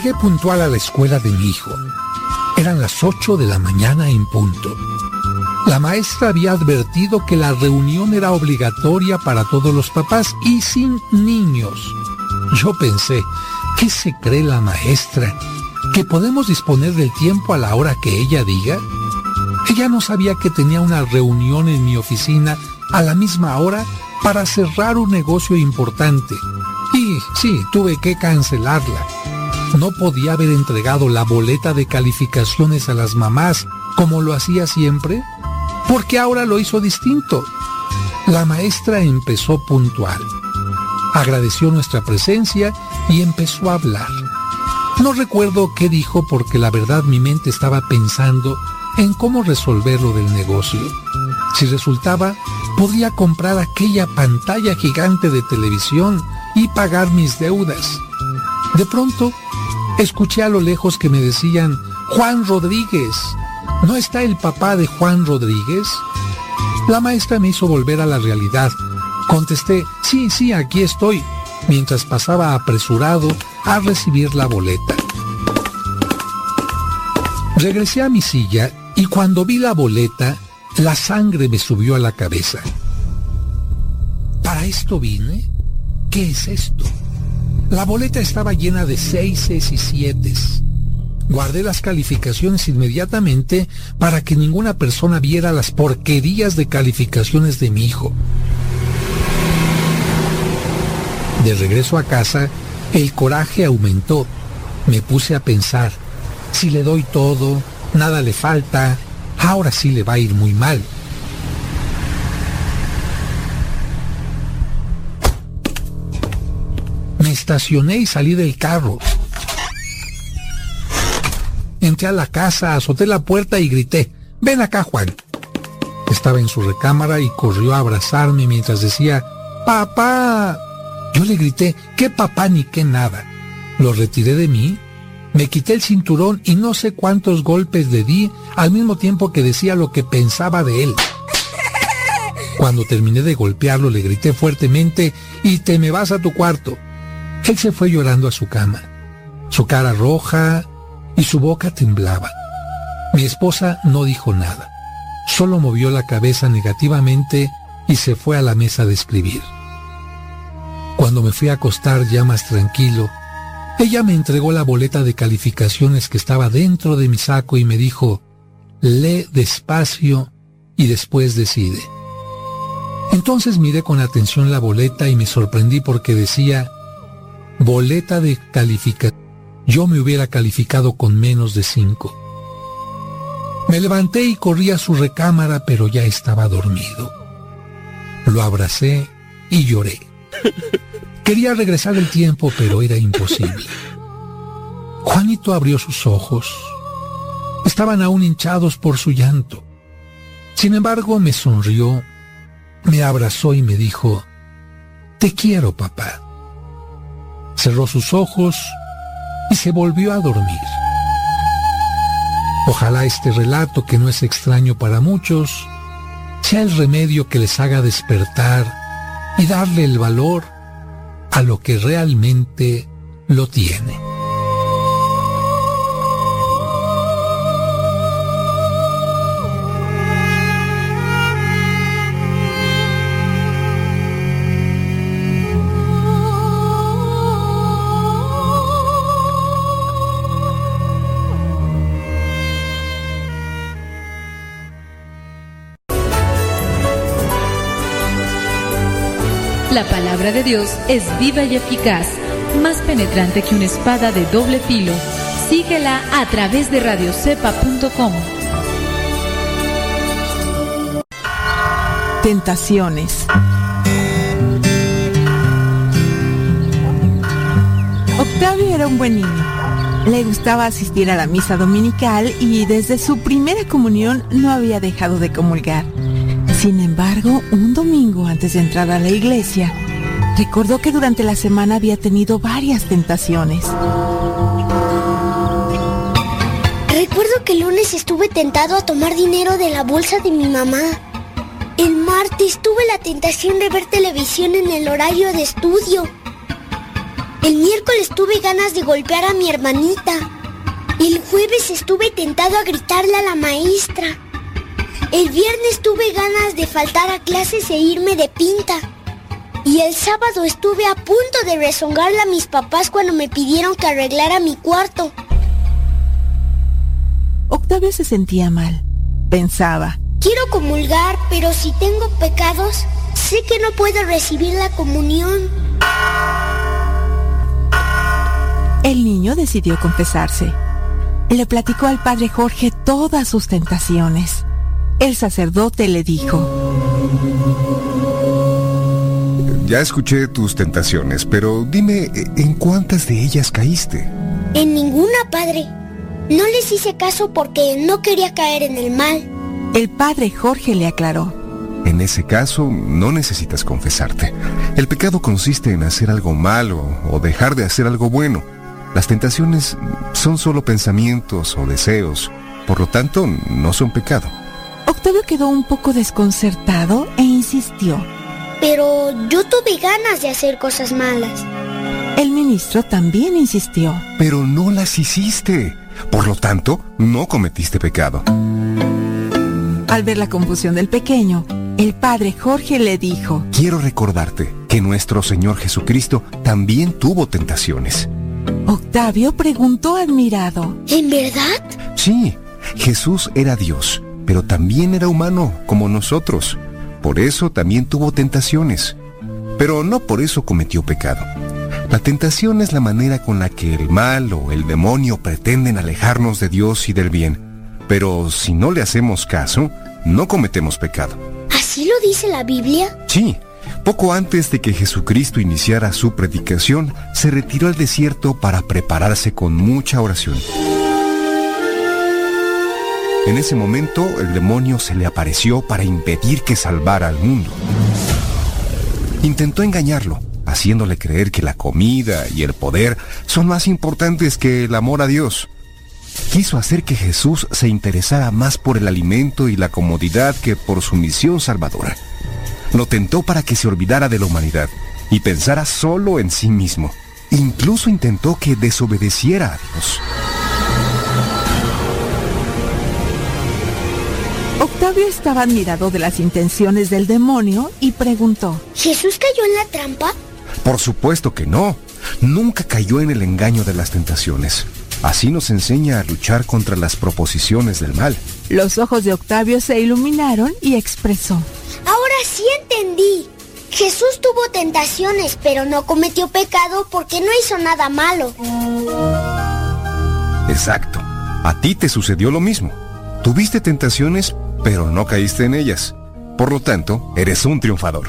Llegué puntual a la escuela de mi hijo. Eran las 8 de la mañana en punto. La maestra había advertido que la reunión era obligatoria para todos los papás y sin niños. Yo pensé, ¿qué se cree la maestra? ¿Que podemos disponer del tiempo a la hora que ella diga? Ella no sabía que tenía una reunión en mi oficina a la misma hora para cerrar un negocio importante. Y sí, tuve que cancelarla. No podía haber entregado la boleta de calificaciones a las mamás como lo hacía siempre, porque ahora lo hizo distinto. La maestra empezó puntual. Agradeció nuestra presencia y empezó a hablar. No recuerdo qué dijo porque la verdad mi mente estaba pensando en cómo resolver lo del negocio. Si resultaba, podría comprar aquella pantalla gigante de televisión y pagar mis deudas. De pronto, escuché a lo lejos que me decían, Juan Rodríguez, ¿no está el papá de Juan Rodríguez? La maestra me hizo volver a la realidad. Contesté, sí, sí, aquí estoy, mientras pasaba apresurado a recibir la boleta. Regresé a mi silla y cuando vi la boleta, la sangre me subió a la cabeza. ¿Para esto vine? ¿Qué es esto? La boleta estaba llena de seises y sietes. Guardé las calificaciones inmediatamente para que ninguna persona viera las porquerías de calificaciones de mi hijo. De regreso a casa, el coraje aumentó. Me puse a pensar, si le doy todo, nada le falta, ahora sí le va a ir muy mal. Estacioné y salí del carro. Entré a la casa, azoté la puerta y grité, ven acá Juan. Estaba en su recámara y corrió a abrazarme mientras decía, papá. Yo le grité, qué papá ni qué nada. Lo retiré de mí, me quité el cinturón y no sé cuántos golpes le di al mismo tiempo que decía lo que pensaba de él. Cuando terminé de golpearlo le grité fuertemente y te me vas a tu cuarto. Él se fue llorando a su cama. Su cara roja y su boca temblaba. Mi esposa no dijo nada. Solo movió la cabeza negativamente y se fue a la mesa de escribir. Cuando me fui a acostar ya más tranquilo, ella me entregó la boleta de calificaciones que estaba dentro de mi saco y me dijo, lee despacio y después decide. Entonces miré con atención la boleta y me sorprendí porque decía, boleta de calificación. Yo me hubiera calificado con menos de cinco. Me levanté y corrí a su recámara, pero ya estaba dormido. Lo abracé y lloré. [LAUGHS] Quería regresar el tiempo, pero era imposible. Juanito abrió sus ojos. Estaban aún hinchados por su llanto. Sin embargo, me sonrió, me abrazó y me dijo, Te quiero, papá. Cerró sus ojos y se volvió a dormir. Ojalá este relato, que no es extraño para muchos, sea el remedio que les haga despertar y darle el valor a lo que realmente lo tiene. La palabra de Dios es viva y eficaz, más penetrante que una espada de doble filo. Síguela a través de radiocepa.com. Tentaciones. Octavio era un buen niño. Le gustaba asistir a la misa dominical y desde su primera comunión no había dejado de comulgar. Sin embargo, un domingo antes de entrar a la iglesia, recordó que durante la semana había tenido varias tentaciones. Recuerdo que el lunes estuve tentado a tomar dinero de la bolsa de mi mamá. El martes tuve la tentación de ver televisión en el horario de estudio. El miércoles tuve ganas de golpear a mi hermanita. El jueves estuve tentado a gritarle a la maestra. El viernes tuve ganas de faltar a clases e irme de pinta. Y el sábado estuve a punto de rezongarle a mis papás cuando me pidieron que arreglara mi cuarto. Octavio se sentía mal. Pensaba, Quiero comulgar, pero si tengo pecados, sé que no puedo recibir la comunión. el niño decidió confesarse. Le platicó al padre Jorge todas sus tentaciones. El sacerdote le dijo, Ya escuché tus tentaciones, pero dime, ¿en cuántas de ellas caíste? En ninguna, padre. No les hice caso porque no quería caer en el mal. el padre Jorge le aclaró. En ese caso, no necesitas confesarte. El pecado consiste en hacer algo malo o dejar de hacer algo bueno. Las tentaciones son solo pensamientos o deseos, por lo tanto, no son pecado. Octavio quedó un poco desconcertado e insistió. Pero yo tuve ganas de hacer cosas malas. El ministro también insistió. Pero no las hiciste. Por lo tanto, no cometiste pecado. Al ver la confusión del pequeño, el padre Jorge le dijo, Quiero recordarte que nuestro Señor Jesucristo también tuvo tentaciones. Octavio preguntó admirado. ¿En verdad? Sí, Jesús era Dios, pero también era humano, como nosotros. Por eso también tuvo tentaciones. Pero no por eso cometió pecado. La tentación es la manera con la que el mal o el demonio pretenden alejarnos de Dios y del bien. Pero si no le hacemos caso, no cometemos pecado. ¿Así lo dice la Biblia? Sí, poco antes de que Jesucristo iniciara su predicación, se retiró al desierto para prepararse con mucha oración. En ese momento, el demonio se le apareció para impedir que salvara al mundo. Intentó engañarlo, haciéndole creer que la comida y el poder son más importantes que el amor a Dios. Quiso hacer que Jesús se interesara más por el alimento y la comodidad que por su misión salvadora. Lo tentó para que se olvidara de la humanidad y pensara solo en sí mismo. Incluso intentó que desobedeciera a Dios. Octavio estaba admirado de las intenciones del demonio y preguntó, ¿Jesús cayó en la trampa? Por supuesto que no. Nunca cayó en el engaño de las tentaciones. Así nos enseña a luchar contra las proposiciones del mal. Los ojos de Octavio se iluminaron y expresó. Ahora sí entendí. Jesús tuvo tentaciones, pero no cometió pecado porque no hizo nada malo. Exacto. A ti te sucedió lo mismo. Tuviste tentaciones, pero no caíste en ellas. Por lo tanto, eres un triunfador.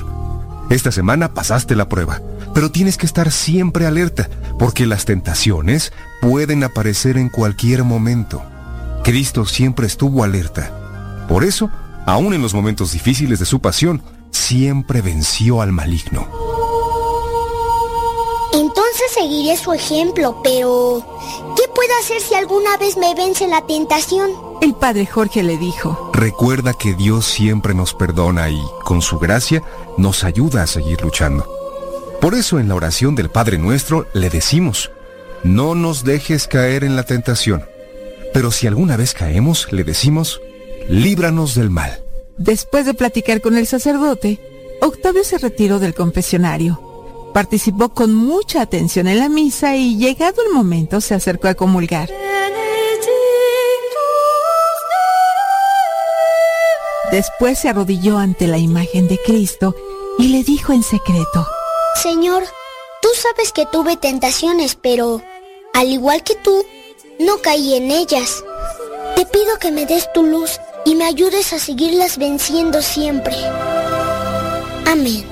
Esta semana pasaste la prueba, pero tienes que estar siempre alerta, porque las tentaciones pueden aparecer en cualquier momento. Cristo siempre estuvo alerta. Por eso, aun en los momentos difíciles de su pasión, siempre venció al maligno. Entonces seguiré su ejemplo, pero ¿qué puedo hacer si alguna vez me vence la tentación? El padre Jorge le dijo, Recuerda que Dios siempre nos perdona y, con su gracia, nos ayuda a seguir luchando. Por eso en la oración del Padre Nuestro le decimos, no nos dejes caer en la tentación. Pero si alguna vez caemos, le decimos, líbranos del mal. Después de platicar con el sacerdote, Octavio se retiró del confesionario. Participó con mucha atención en la misa y llegado el momento se acercó a comulgar. Después se arrodilló ante la imagen de Cristo y le dijo en secreto, Señor, tú sabes que tuve tentaciones, pero al igual que tú, no caí en ellas. Te pido que me des tu luz y me ayudes a seguirlas venciendo siempre. Amén.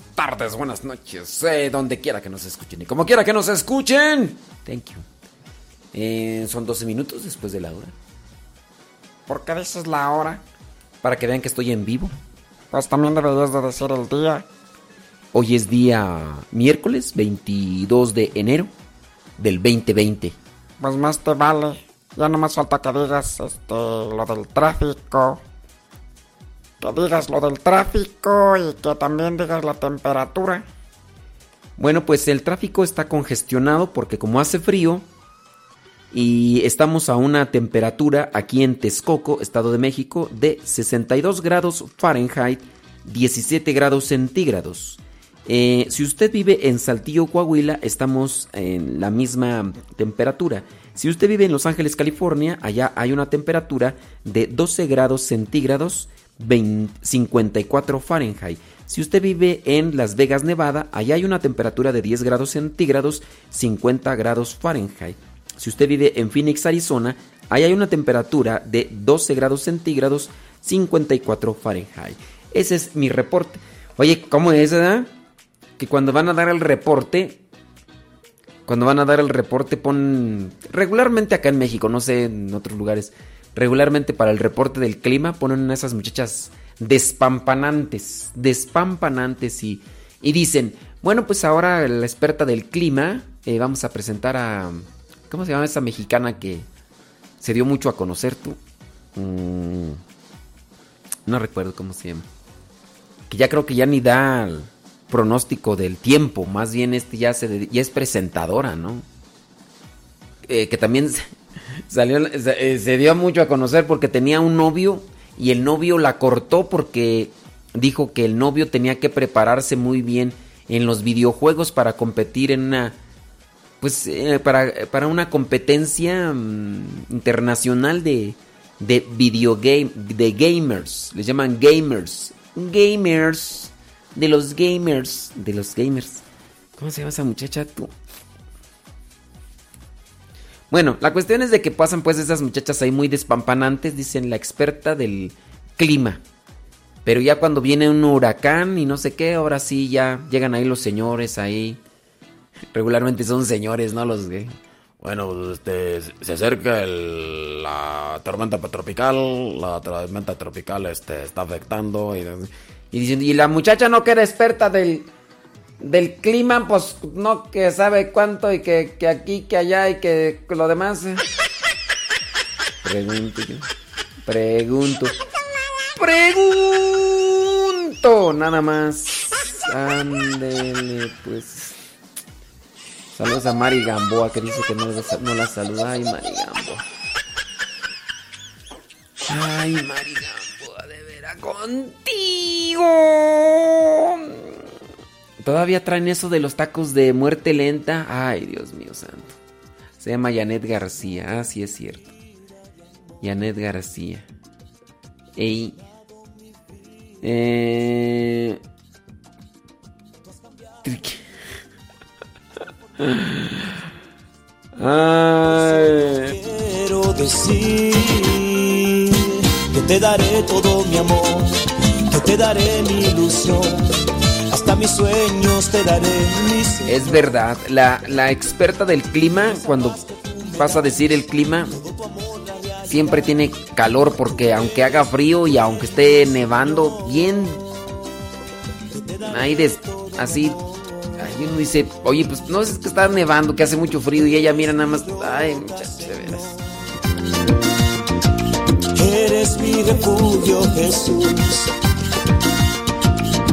tardes, buenas noches, eh, donde quiera que nos escuchen y como quiera que nos escuchen. Thank you. Eh, son 12 minutos después de la hora. ¿Por qué dices la hora? Para que vean que estoy en vivo. Pues también deberías de decir el día. Hoy es día miércoles 22 de enero del 2020. Pues más te vale. Ya no más falta que digas este, lo del tráfico. Que digas lo del tráfico y que también digas la temperatura. Bueno, pues el tráfico está congestionado porque como hace frío y estamos a una temperatura aquí en Texcoco, Estado de México, de 62 grados Fahrenheit, 17 grados centígrados. Eh, si usted vive en Saltillo, Coahuila, estamos en la misma temperatura. Si usted vive en Los Ángeles, California, allá hay una temperatura de 12 grados centígrados, 20 54 Fahrenheit. Si usted vive en Las Vegas, Nevada, allá hay una temperatura de 10 grados centígrados, 50 grados Fahrenheit. Si usted vive en Phoenix, Arizona, allá hay una temperatura de 12 grados centígrados, 54 Fahrenheit. Ese es mi reporte. Oye, ¿cómo es, verdad? Que cuando van a dar el reporte, cuando van a dar el reporte ponen regularmente acá en México, no sé en otros lugares, regularmente para el reporte del clima ponen a esas muchachas despampanantes, despampanantes y, y dicen, bueno, pues ahora la experta del clima, eh, vamos a presentar a, ¿cómo se llama esa mexicana que se dio mucho a conocer tú? Mm, no recuerdo cómo se llama. Que ya creo que ya ni da pronóstico del tiempo, más bien este ya, se, ya es presentadora, ¿no? Eh, que también salió, se, se dio mucho a conocer porque tenía un novio y el novio la cortó porque dijo que el novio tenía que prepararse muy bien en los videojuegos para competir en una pues eh, para, para, una competencia um, internacional de de de gamers, les llaman gamers, gamers. De los gamers, de los gamers. ¿Cómo se llama esa muchacha tú? Bueno, la cuestión es de que pasan pues esas muchachas ahí muy despampanantes, dicen la experta del clima. Pero ya cuando viene un huracán y no sé qué, ahora sí ya llegan ahí los señores ahí. Regularmente son señores, ¿no? Los que... Bueno, este, se acerca el, la tormenta tropical, la tormenta tropical este, está afectando y, y dicen, y la muchacha no que era experta del, del clima, pues no que sabe cuánto y que, que aquí, que allá y que, que lo demás. ¿eh? Pregunto yo. Pregunto. Pregunto. Nada más. Ándele, pues. Saludos a Mari Gamboa que dice que no, no la saluda. Ay, Mari Gamboa. Ay, Mari Gamboa, de veras contigo. Todavía traen eso de los tacos de muerte lenta. Ay, Dios mío santo. Se llama Janet García. Ah, sí es cierto. Janet García. Ey. Eh... [LAUGHS] Ay. Quiero decir que te daré todo mi amor, que te daré mi ilusión, hasta mis sueños te daré mis... Es verdad, la, la experta del clima, cuando pasa a decir el clima, siempre tiene calor porque aunque haga frío y aunque esté nevando, bien... Ahí des, así y uno dice, oye, pues no es que está nevando, que hace mucho frío y ella mira nada más, ay, muchachos, de veras. mi refugio, Jesús.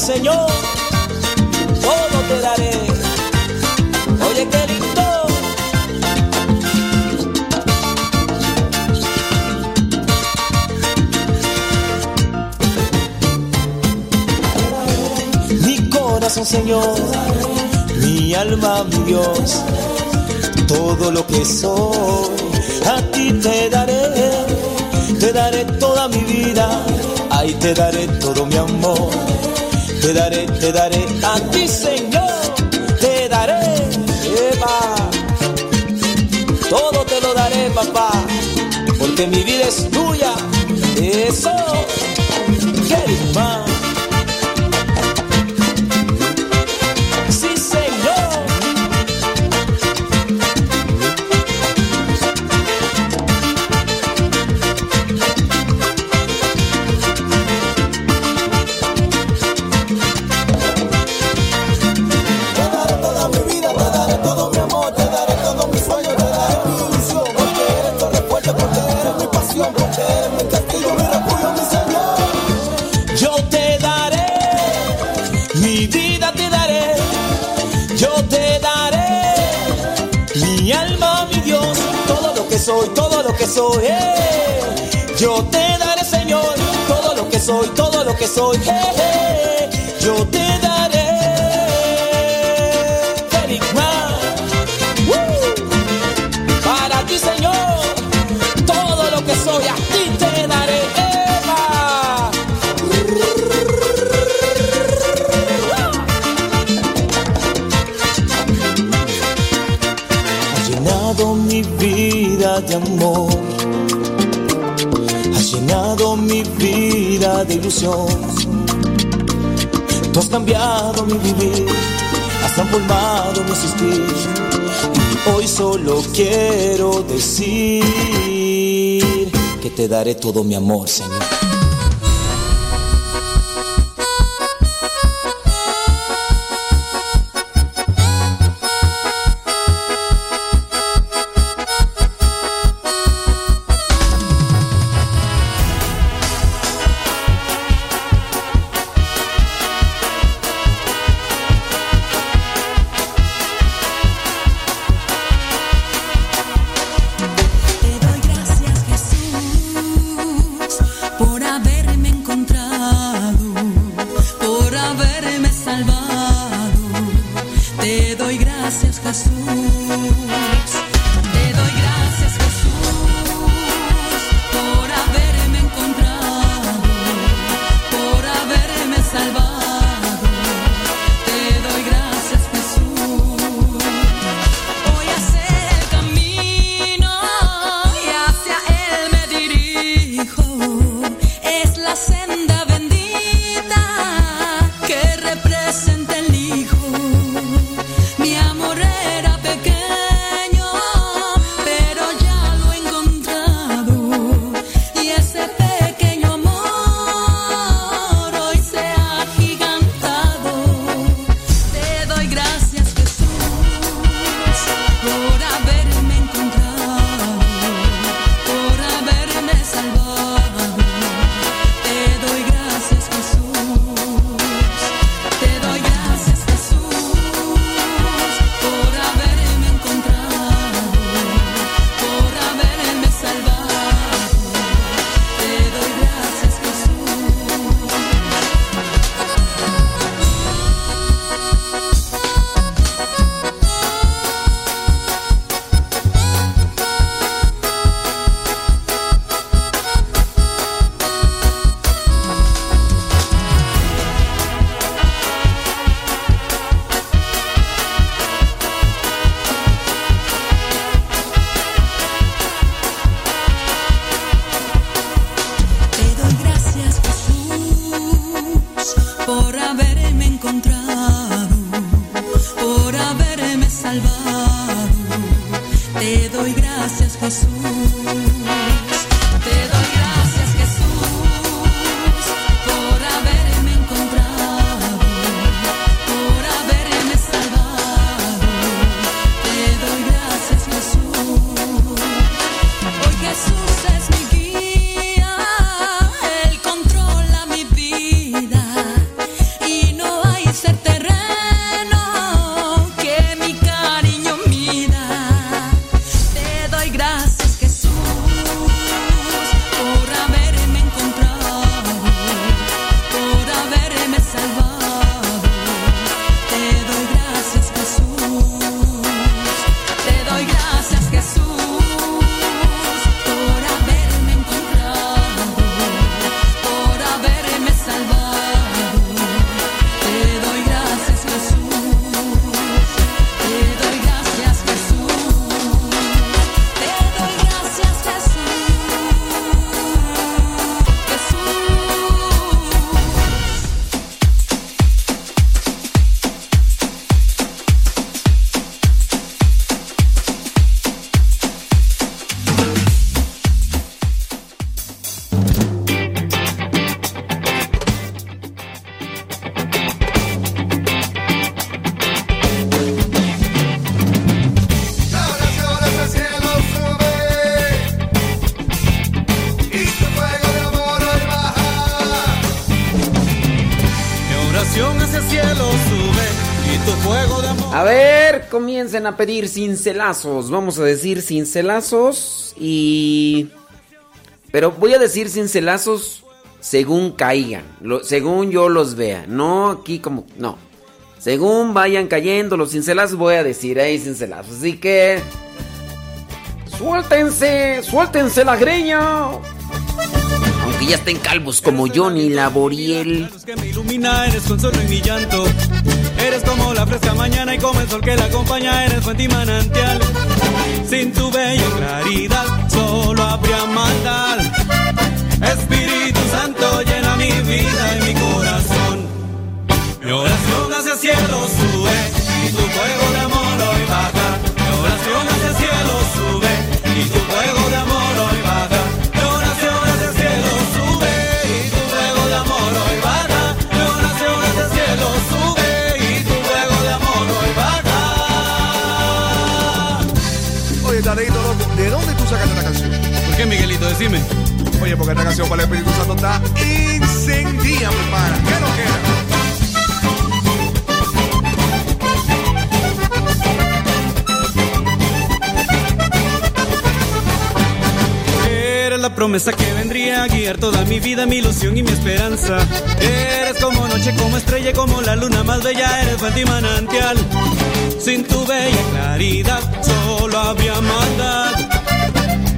Señor? Todo te daré. Oye, qué lindo. Mi corazón, Señor, mi alma, mi Dios, todo lo que soy, a ti te daré, te daré toda mi vida, ahí te daré todo mi amor, te daré, te daré. A ti, Señor, te daré, Eva, todo te lo daré, papá, porque mi vida es tuya, eso, ¿qué soy, yo te daré, Señor, todo lo que soy, todo lo que soy, eh. yo te daré. Para ti, Señor, todo lo que soy, a ti te daré, Eva. Llenado mi vida de amor, vida de ilusión. Tú has cambiado mi vivir, has transformado mi existir. Y hoy solo quiero decir que te daré todo mi amor, Señor. A pedir cincelazos. Vamos a decir cincelazos y... Pero voy a decir cincelazos según caigan, según yo los vea. No aquí como... No. Según vayan cayendo los cincelazos voy a decir ahí cincelazos. Así que... Suéltense, suéltense la greña. Aunque ya estén calvos como Johnny Laboriel. que me. Eres como la fresca mañana y como el sol que la acompaña, eres fuente y manantial. Sin tu bella claridad, solo habría maldad. Espíritu Santo llena mi vida y mi corazón. Mi oración hacia el cielo sube y tu fuego de qué, Miguelito? Decime. Oye, porque esta canción para el Espíritu Santo está incendía, mi pana. ¿Qué no queda? Eres la promesa que vendría a guiar toda mi vida, mi ilusión y mi esperanza. Eres como noche, como estrella, como la luna más bella, eres fuente y manantial. Sin tu bella claridad, solo habría maldad.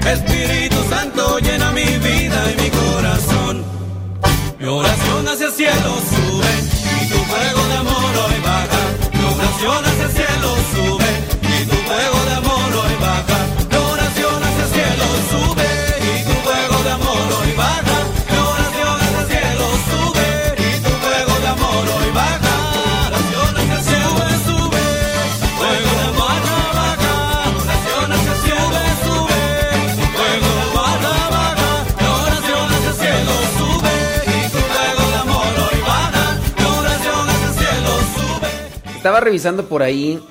Espíritu Santo llena mi vida y mi corazón. Mi oración hacia revisando por ahí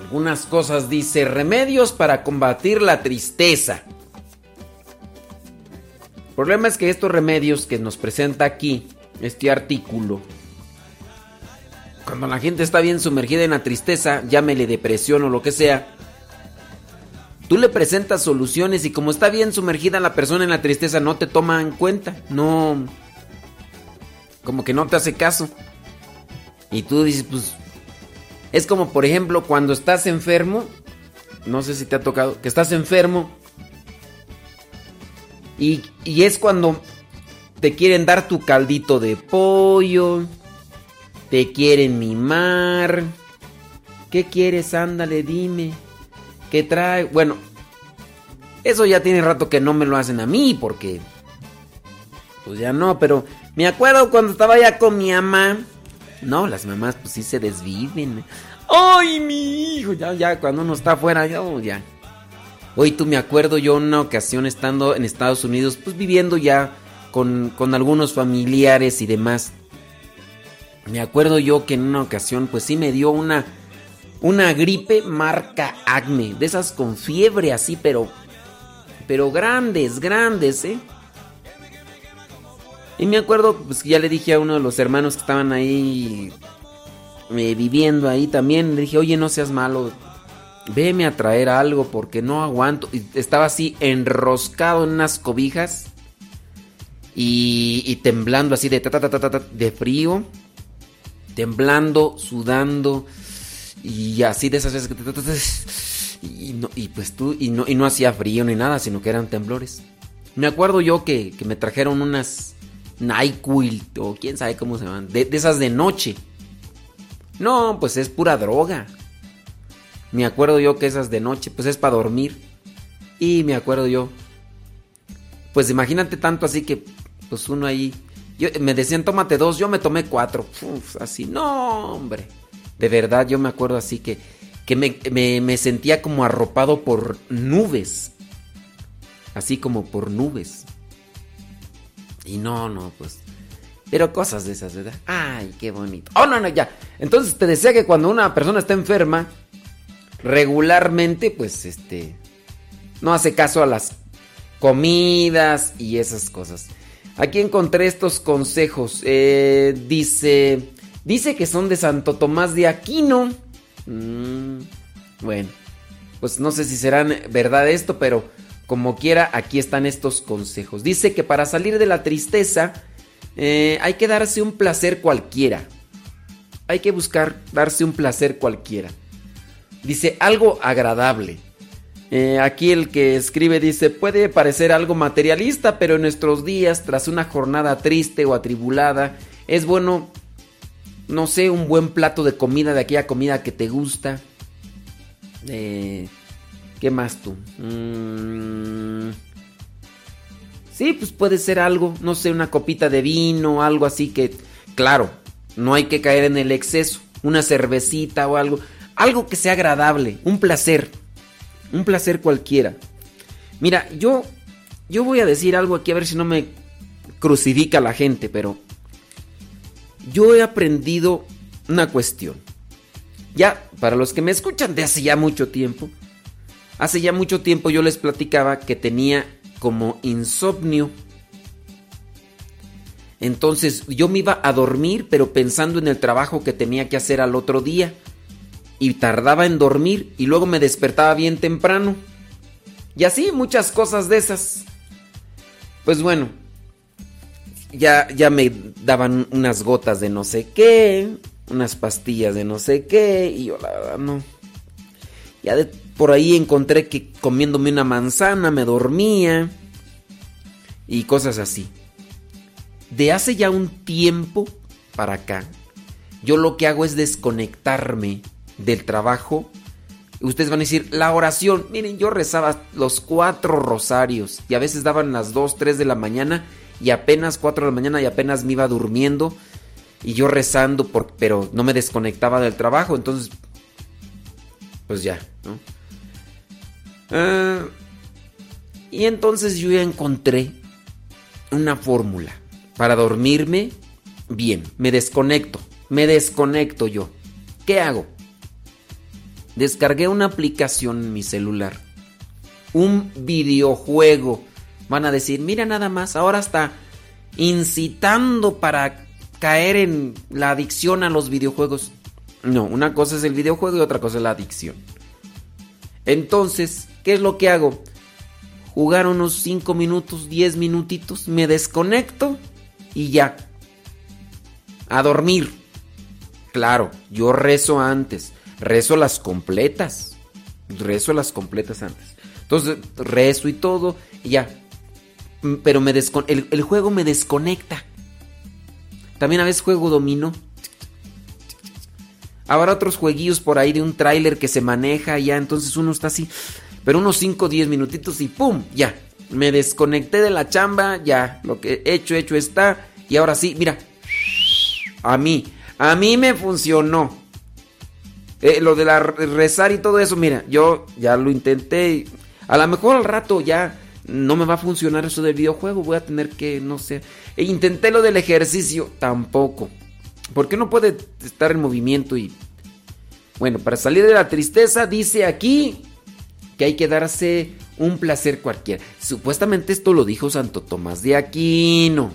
algunas cosas. Dice, remedios para combatir la tristeza. El problema es que estos remedios que nos presenta aquí, este artículo, cuando la gente está bien sumergida en la tristeza, llámele depresión o lo que sea, tú le presentas soluciones y como está bien sumergida la persona en la tristeza, no te toma en cuenta, no... Como que no te hace caso. Y tú dices, pues... Es como, por ejemplo, cuando estás enfermo, no sé si te ha tocado, que estás enfermo y, y es cuando te quieren dar tu caldito de pollo, te quieren mimar. ¿Qué quieres? Ándale, dime. ¿Qué trae? Bueno, eso ya tiene rato que no me lo hacen a mí porque... Pues ya no, pero me acuerdo cuando estaba ya con mi mamá. No, las mamás pues sí se desviven. ¡Ay, mi hijo! Ya, ya, cuando uno está afuera, ya, oh, ya. Hoy tú me acuerdo yo una ocasión estando en Estados Unidos, pues viviendo ya con, con algunos familiares y demás. Me acuerdo yo que en una ocasión pues sí me dio una, una gripe marca acme, de esas con fiebre así, pero, pero grandes, grandes, ¿eh? Y me acuerdo, pues ya le dije a uno de los hermanos que estaban ahí eh, viviendo ahí también, le dije, oye, no seas malo, veme a traer algo porque no aguanto. Y estaba así enroscado en unas cobijas y, y temblando así de, ta, ta, ta, ta, ta, de frío, temblando, sudando y así de esas veces que... Y, no, y pues tú, y no, y no hacía frío ni nada, sino que eran temblores. Me acuerdo yo que, que me trajeron unas NyQuil o quién sabe cómo se llaman, de, esas de noche. No, pues es pura droga. Me acuerdo yo que esas de noche, pues es para dormir. Y me acuerdo yo, pues imagínate tanto así que, pues uno ahí, yo, me decían tómate dos, yo me tomé cuatro. Así, no, hombre. De verdad, yo me acuerdo así que, que me, me, me sentía como arropado por nubes. Así como por nubes. Y no, no, pues. Pero cosas de esas, ¿verdad? Ay, qué bonito. Oh, no, no, ya. Entonces te decía que cuando una persona está enferma, regularmente, pues, este, no hace caso a las comidas y esas cosas. Aquí encontré estos consejos. Eh, dice, dice que son de Santo Tomás de Aquino. Mm, bueno, pues no sé si serán verdad esto, pero como quiera, aquí están estos consejos. Dice que para salir de la tristeza eh, hay que darse un placer cualquiera. Hay que buscar darse un placer cualquiera. Dice algo agradable. Eh, aquí el que escribe dice, puede parecer algo materialista, pero en nuestros días, tras una jornada triste o atribulada, es bueno, no sé, un buen plato de comida, de aquella comida que te gusta. Eh, ¿Qué más tú? Mm, sí, pues puede ser algo, no sé, una copita de vino, algo así que, claro, no hay que caer en el exceso, una cervecita o algo, algo que sea agradable, un placer, un placer cualquiera. Mira, yo, yo voy a decir algo aquí a ver si no me crucifica la gente, pero yo he aprendido una cuestión. Ya, para los que me escuchan de hace ya mucho tiempo, Hace ya mucho tiempo yo les platicaba que tenía como insomnio. Entonces yo me iba a dormir pero pensando en el trabajo que tenía que hacer al otro día. Y tardaba en dormir y luego me despertaba bien temprano. Y así muchas cosas de esas. Pues bueno, ya, ya me daban unas gotas de no sé qué, unas pastillas de no sé qué, y yo la verdad no. Ya de, por ahí encontré que comiéndome una manzana me dormía y cosas así. De hace ya un tiempo para acá, yo lo que hago es desconectarme del trabajo. Ustedes van a decir, la oración. Miren, yo rezaba los cuatro rosarios y a veces daban las dos, tres de la mañana y apenas cuatro de la mañana y apenas me iba durmiendo y yo rezando, por, pero no me desconectaba del trabajo. Entonces, pues ya, ¿no? Ah, y entonces yo ya encontré una fórmula para dormirme bien. Me desconecto, me desconecto yo. ¿Qué hago? Descargué una aplicación en mi celular. Un videojuego. Van a decir, mira nada más, ahora está incitando para caer en la adicción a los videojuegos. No, una cosa es el videojuego y otra cosa es la adicción. Entonces, ¿qué es lo que hago? Jugar unos 5 minutos, 10 minutitos, me desconecto y ya. A dormir. Claro, yo rezo antes. Rezo las completas. Rezo las completas antes. Entonces, rezo y todo y ya. Pero me el, juego me desconecta. También a veces juego dominó. Habrá otros jueguillos por ahí de un tráiler que se maneja ya, entonces uno está así, pero unos 5 o 10 minutitos y ¡pum! Ya, me desconecté de la chamba, ya, lo que he hecho, hecho está, y ahora sí, mira, a mí, a mí me funcionó. Eh, lo de la rezar y todo eso, mira, yo ya lo intenté. A lo mejor al rato ya no me va a funcionar eso del videojuego, voy a tener que, no sé. E intenté lo del ejercicio, tampoco. ¿Por qué no puede estar en movimiento y... Bueno, para salir de la tristeza dice aquí que hay que darse un placer cualquiera. Supuestamente esto lo dijo Santo Tomás de Aquino.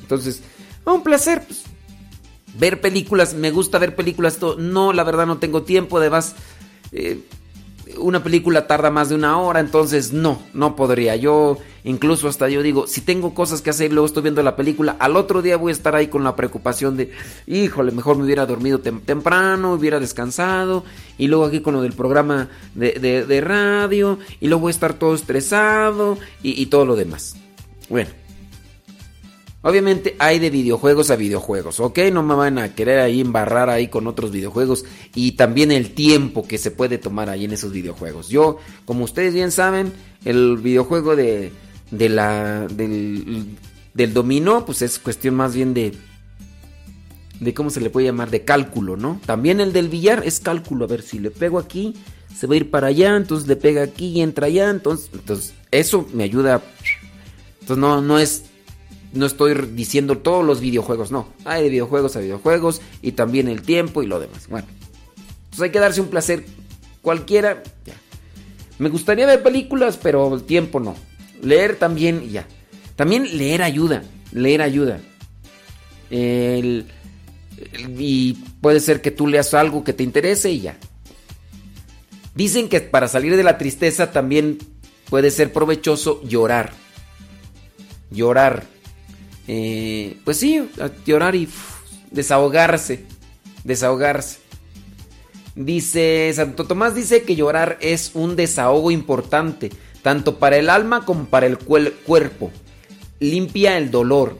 Entonces, un placer. pues, ver películas, me gusta ver películas. No, la verdad no tengo tiempo. Además, eh, una película tarda más de una hora, entonces no, no podría. Yo, incluso hasta yo digo, si tengo cosas que hacer y luego estoy viendo la película, al otro día voy a estar ahí con la preocupación de, híjole, mejor me hubiera dormido tem- temprano, hubiera descansado, y luego aquí con lo del programa de, radio, y luego voy a estar todo estresado y todo lo demás. Bueno. Obviamente hay de videojuegos a videojuegos, ¿ok? No me van a querer ahí embarrar ahí con otros videojuegos y también el tiempo que se puede tomar ahí en esos videojuegos. Yo, como ustedes bien saben, el videojuego de, de la, del, dominó, pues es cuestión más bien de, de cómo se le puede llamar, de cálculo, ¿no? También el del billar es cálculo, a ver si le pego aquí, se va a ir para allá, entonces le pega aquí y entra allá, entonces, entonces eso me ayuda. Entonces no, no es no estoy diciendo todos los videojuegos, no. Hay de videojuegos a videojuegos y también el tiempo y lo demás. Bueno, entonces hay que darse un placer cualquiera. ya. Me gustaría ver películas, pero el tiempo no. Leer también ya. También leer ayuda. Leer ayuda. El- y puede ser que tú leas algo que te interese y ya. Dicen que para salir de la tristeza también puede ser provechoso llorar. Llorar. Eh, pues sí, llorar y desahogarse. Desahogarse. Dice, Santo Tomás dice que llorar es un desahogo importante, tanto para el alma como para el cuerpo. Limpia el dolor.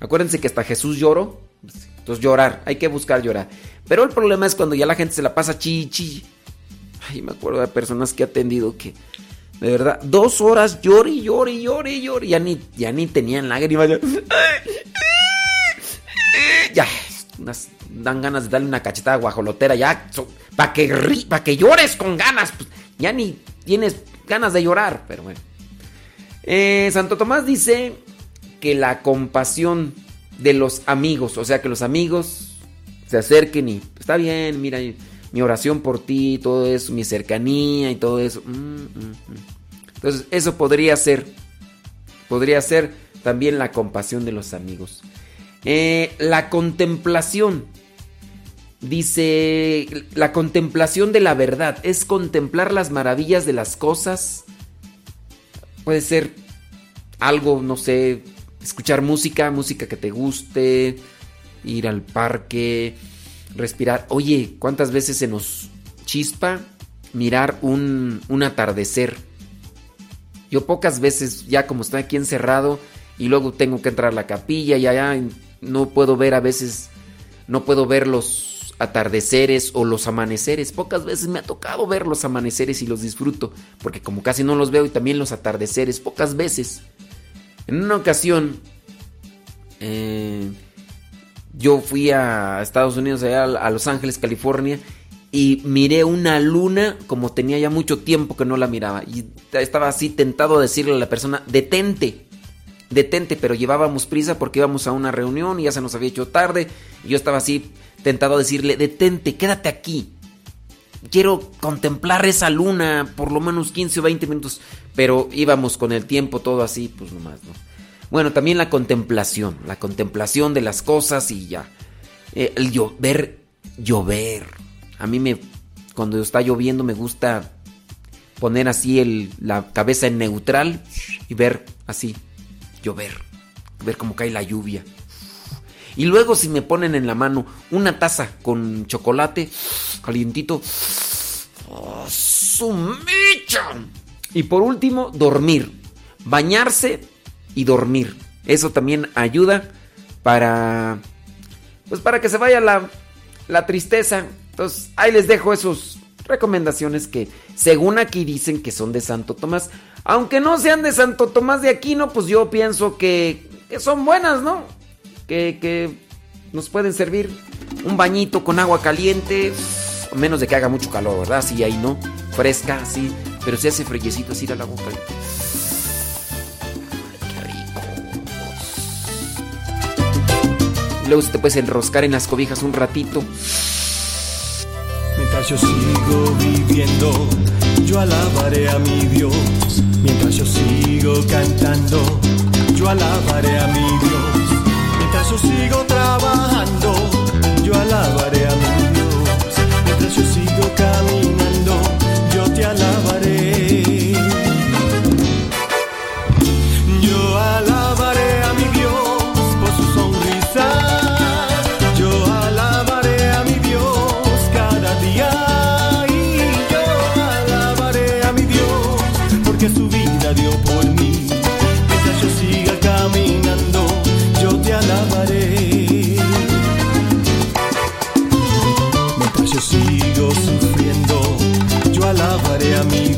Acuérdense que hasta Jesús lloró. Entonces llorar, hay que buscar llorar. Pero el problema es cuando ya la gente se la pasa chichi. Ay, me acuerdo de personas que he atendido que, de verdad, dos horas llore llore llore llore. Ya ni, ya ni tenían lágrimas. Ya, dan ganas de darle una cachetada guajolotera. Ya, para que, pa' que llores con ganas. pues, ya ni tienes ganas de llorar, pero bueno. Eh, Santo Tomás dice que la compasión de los amigos, o sea, que los amigos se acerquen y está bien, mira, mi oración por ti, todo eso, mi cercanía y todo eso. Mm, mm, mm. Entonces, eso podría ser, podría ser también la compasión de los amigos. Eh, la contemplación. Dice, la contemplación de la verdad es contemplar las maravillas de las cosas. Puede ser algo, no sé, escuchar música, música que te guste, ir al parque, respirar. Oye, ¿cuántas veces se nos chispa mirar un, un atardecer? Yo pocas veces, ya como estoy aquí encerrado y luego tengo que entrar a la capilla y allá no puedo ver a veces, no puedo ver los atardeceres o los amaneceres. Pocas veces me ha tocado ver los amaneceres y los disfruto, porque como casi no los veo y también los atardeceres, pocas veces. En una ocasión, eh, yo fui a Estados Unidos, allá a Los Ángeles, California, y miré una luna como tenía ya mucho tiempo que no la miraba. Y estaba así tentado a decirle a la persona, detente, detente, pero llevábamos prisa porque íbamos a una reunión y ya se nos había hecho tarde. Y yo estaba así tentado a decirle, detente, quédate aquí. Quiero contemplar esa luna por lo menos 15 o 20 minutos. Pero íbamos con el tiempo todo así, pues nomás, ¿no? Bueno, también la contemplación, la contemplación de las cosas y ya. Eh, el llover, llover. A mí me, cuando está lloviendo me gusta poner así el, la cabeza en neutral y ver así, llover, ver cómo cae la lluvia. Y luego si me ponen en la mano una taza con chocolate calientito, ¡oh! Y por último, dormir, bañarse y dormir. Eso también ayuda para pues para que se vaya la, la tristeza. Entonces, ahí les dejo esas recomendaciones que según aquí dicen que son de Santo Tomás. Aunque no sean de Santo Tomás de Aquino, pues yo pienso que, que son buenas, ¿no? Que, que nos pueden servir un bañito con agua caliente, menos de que haga mucho calor, ¿verdad? Sí, ahí no, fresca, así. Pero se hace freyecito así la boca. Luego te puedes enroscar en las cobijas un ratito. Mientras yo sigo viviendo, yo alabaré a mi Dios. Mientras yo sigo cantando, yo alabaré a mi Dios. Mientras yo sigo trabajando, yo alabaré a mi Dios. Mientras yo sigo caminando, alabaré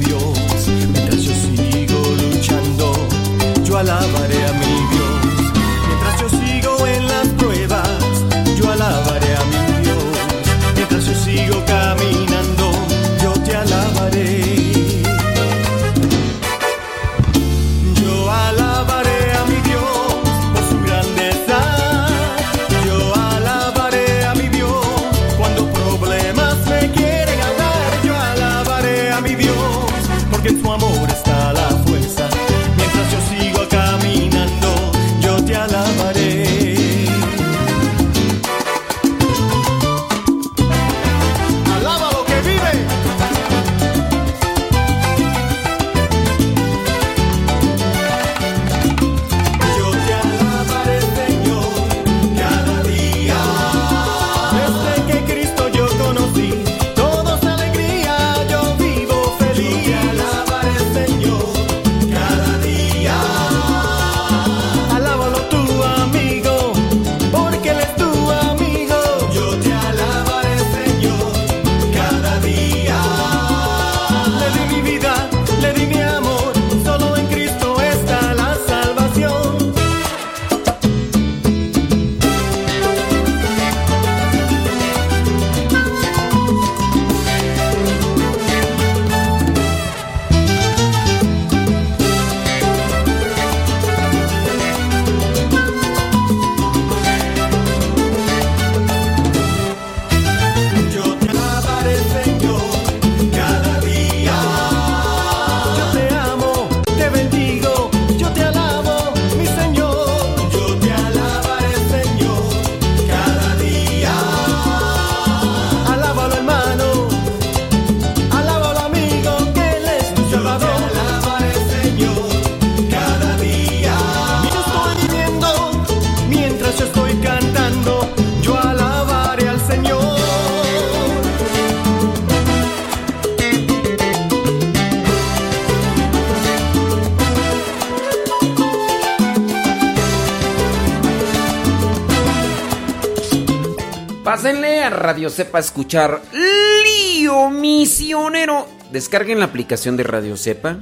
Radio Cepa a escuchar Lío Misionero. Descarguen la aplicación de Radio Cepa.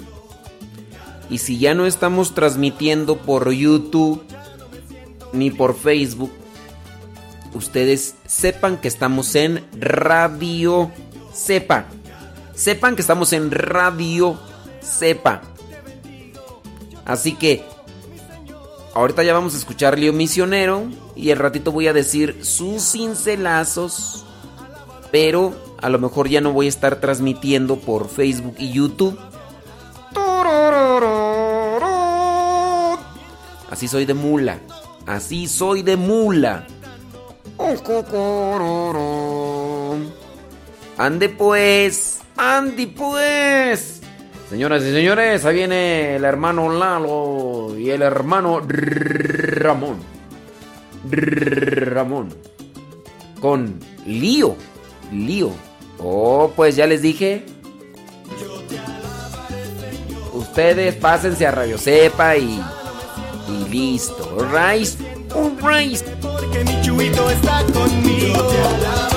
Y si ya no estamos transmitiendo por YouTube ni por Facebook, ustedes sepan que estamos en Radio Cepa. Sepan que estamos en Radio Cepa. Así que ahorita ya vamos a escuchar Lío Misionero y el ratito voy a decir sus cincelazos, pero a lo mejor ya no voy a estar transmitiendo por Facebook y YouTube. Así soy de mula. Así soy de mula. Ande pues. Ande pues. Señoras y señores, ahí viene el hermano Lalo y el hermano Ramón. Ramón. Con lío. Lío. Oh, pues ya les dije. Ustedes pásense a Radio Cepa y. Y listo. Alright. Alright. Porque mi chuito está conmigo.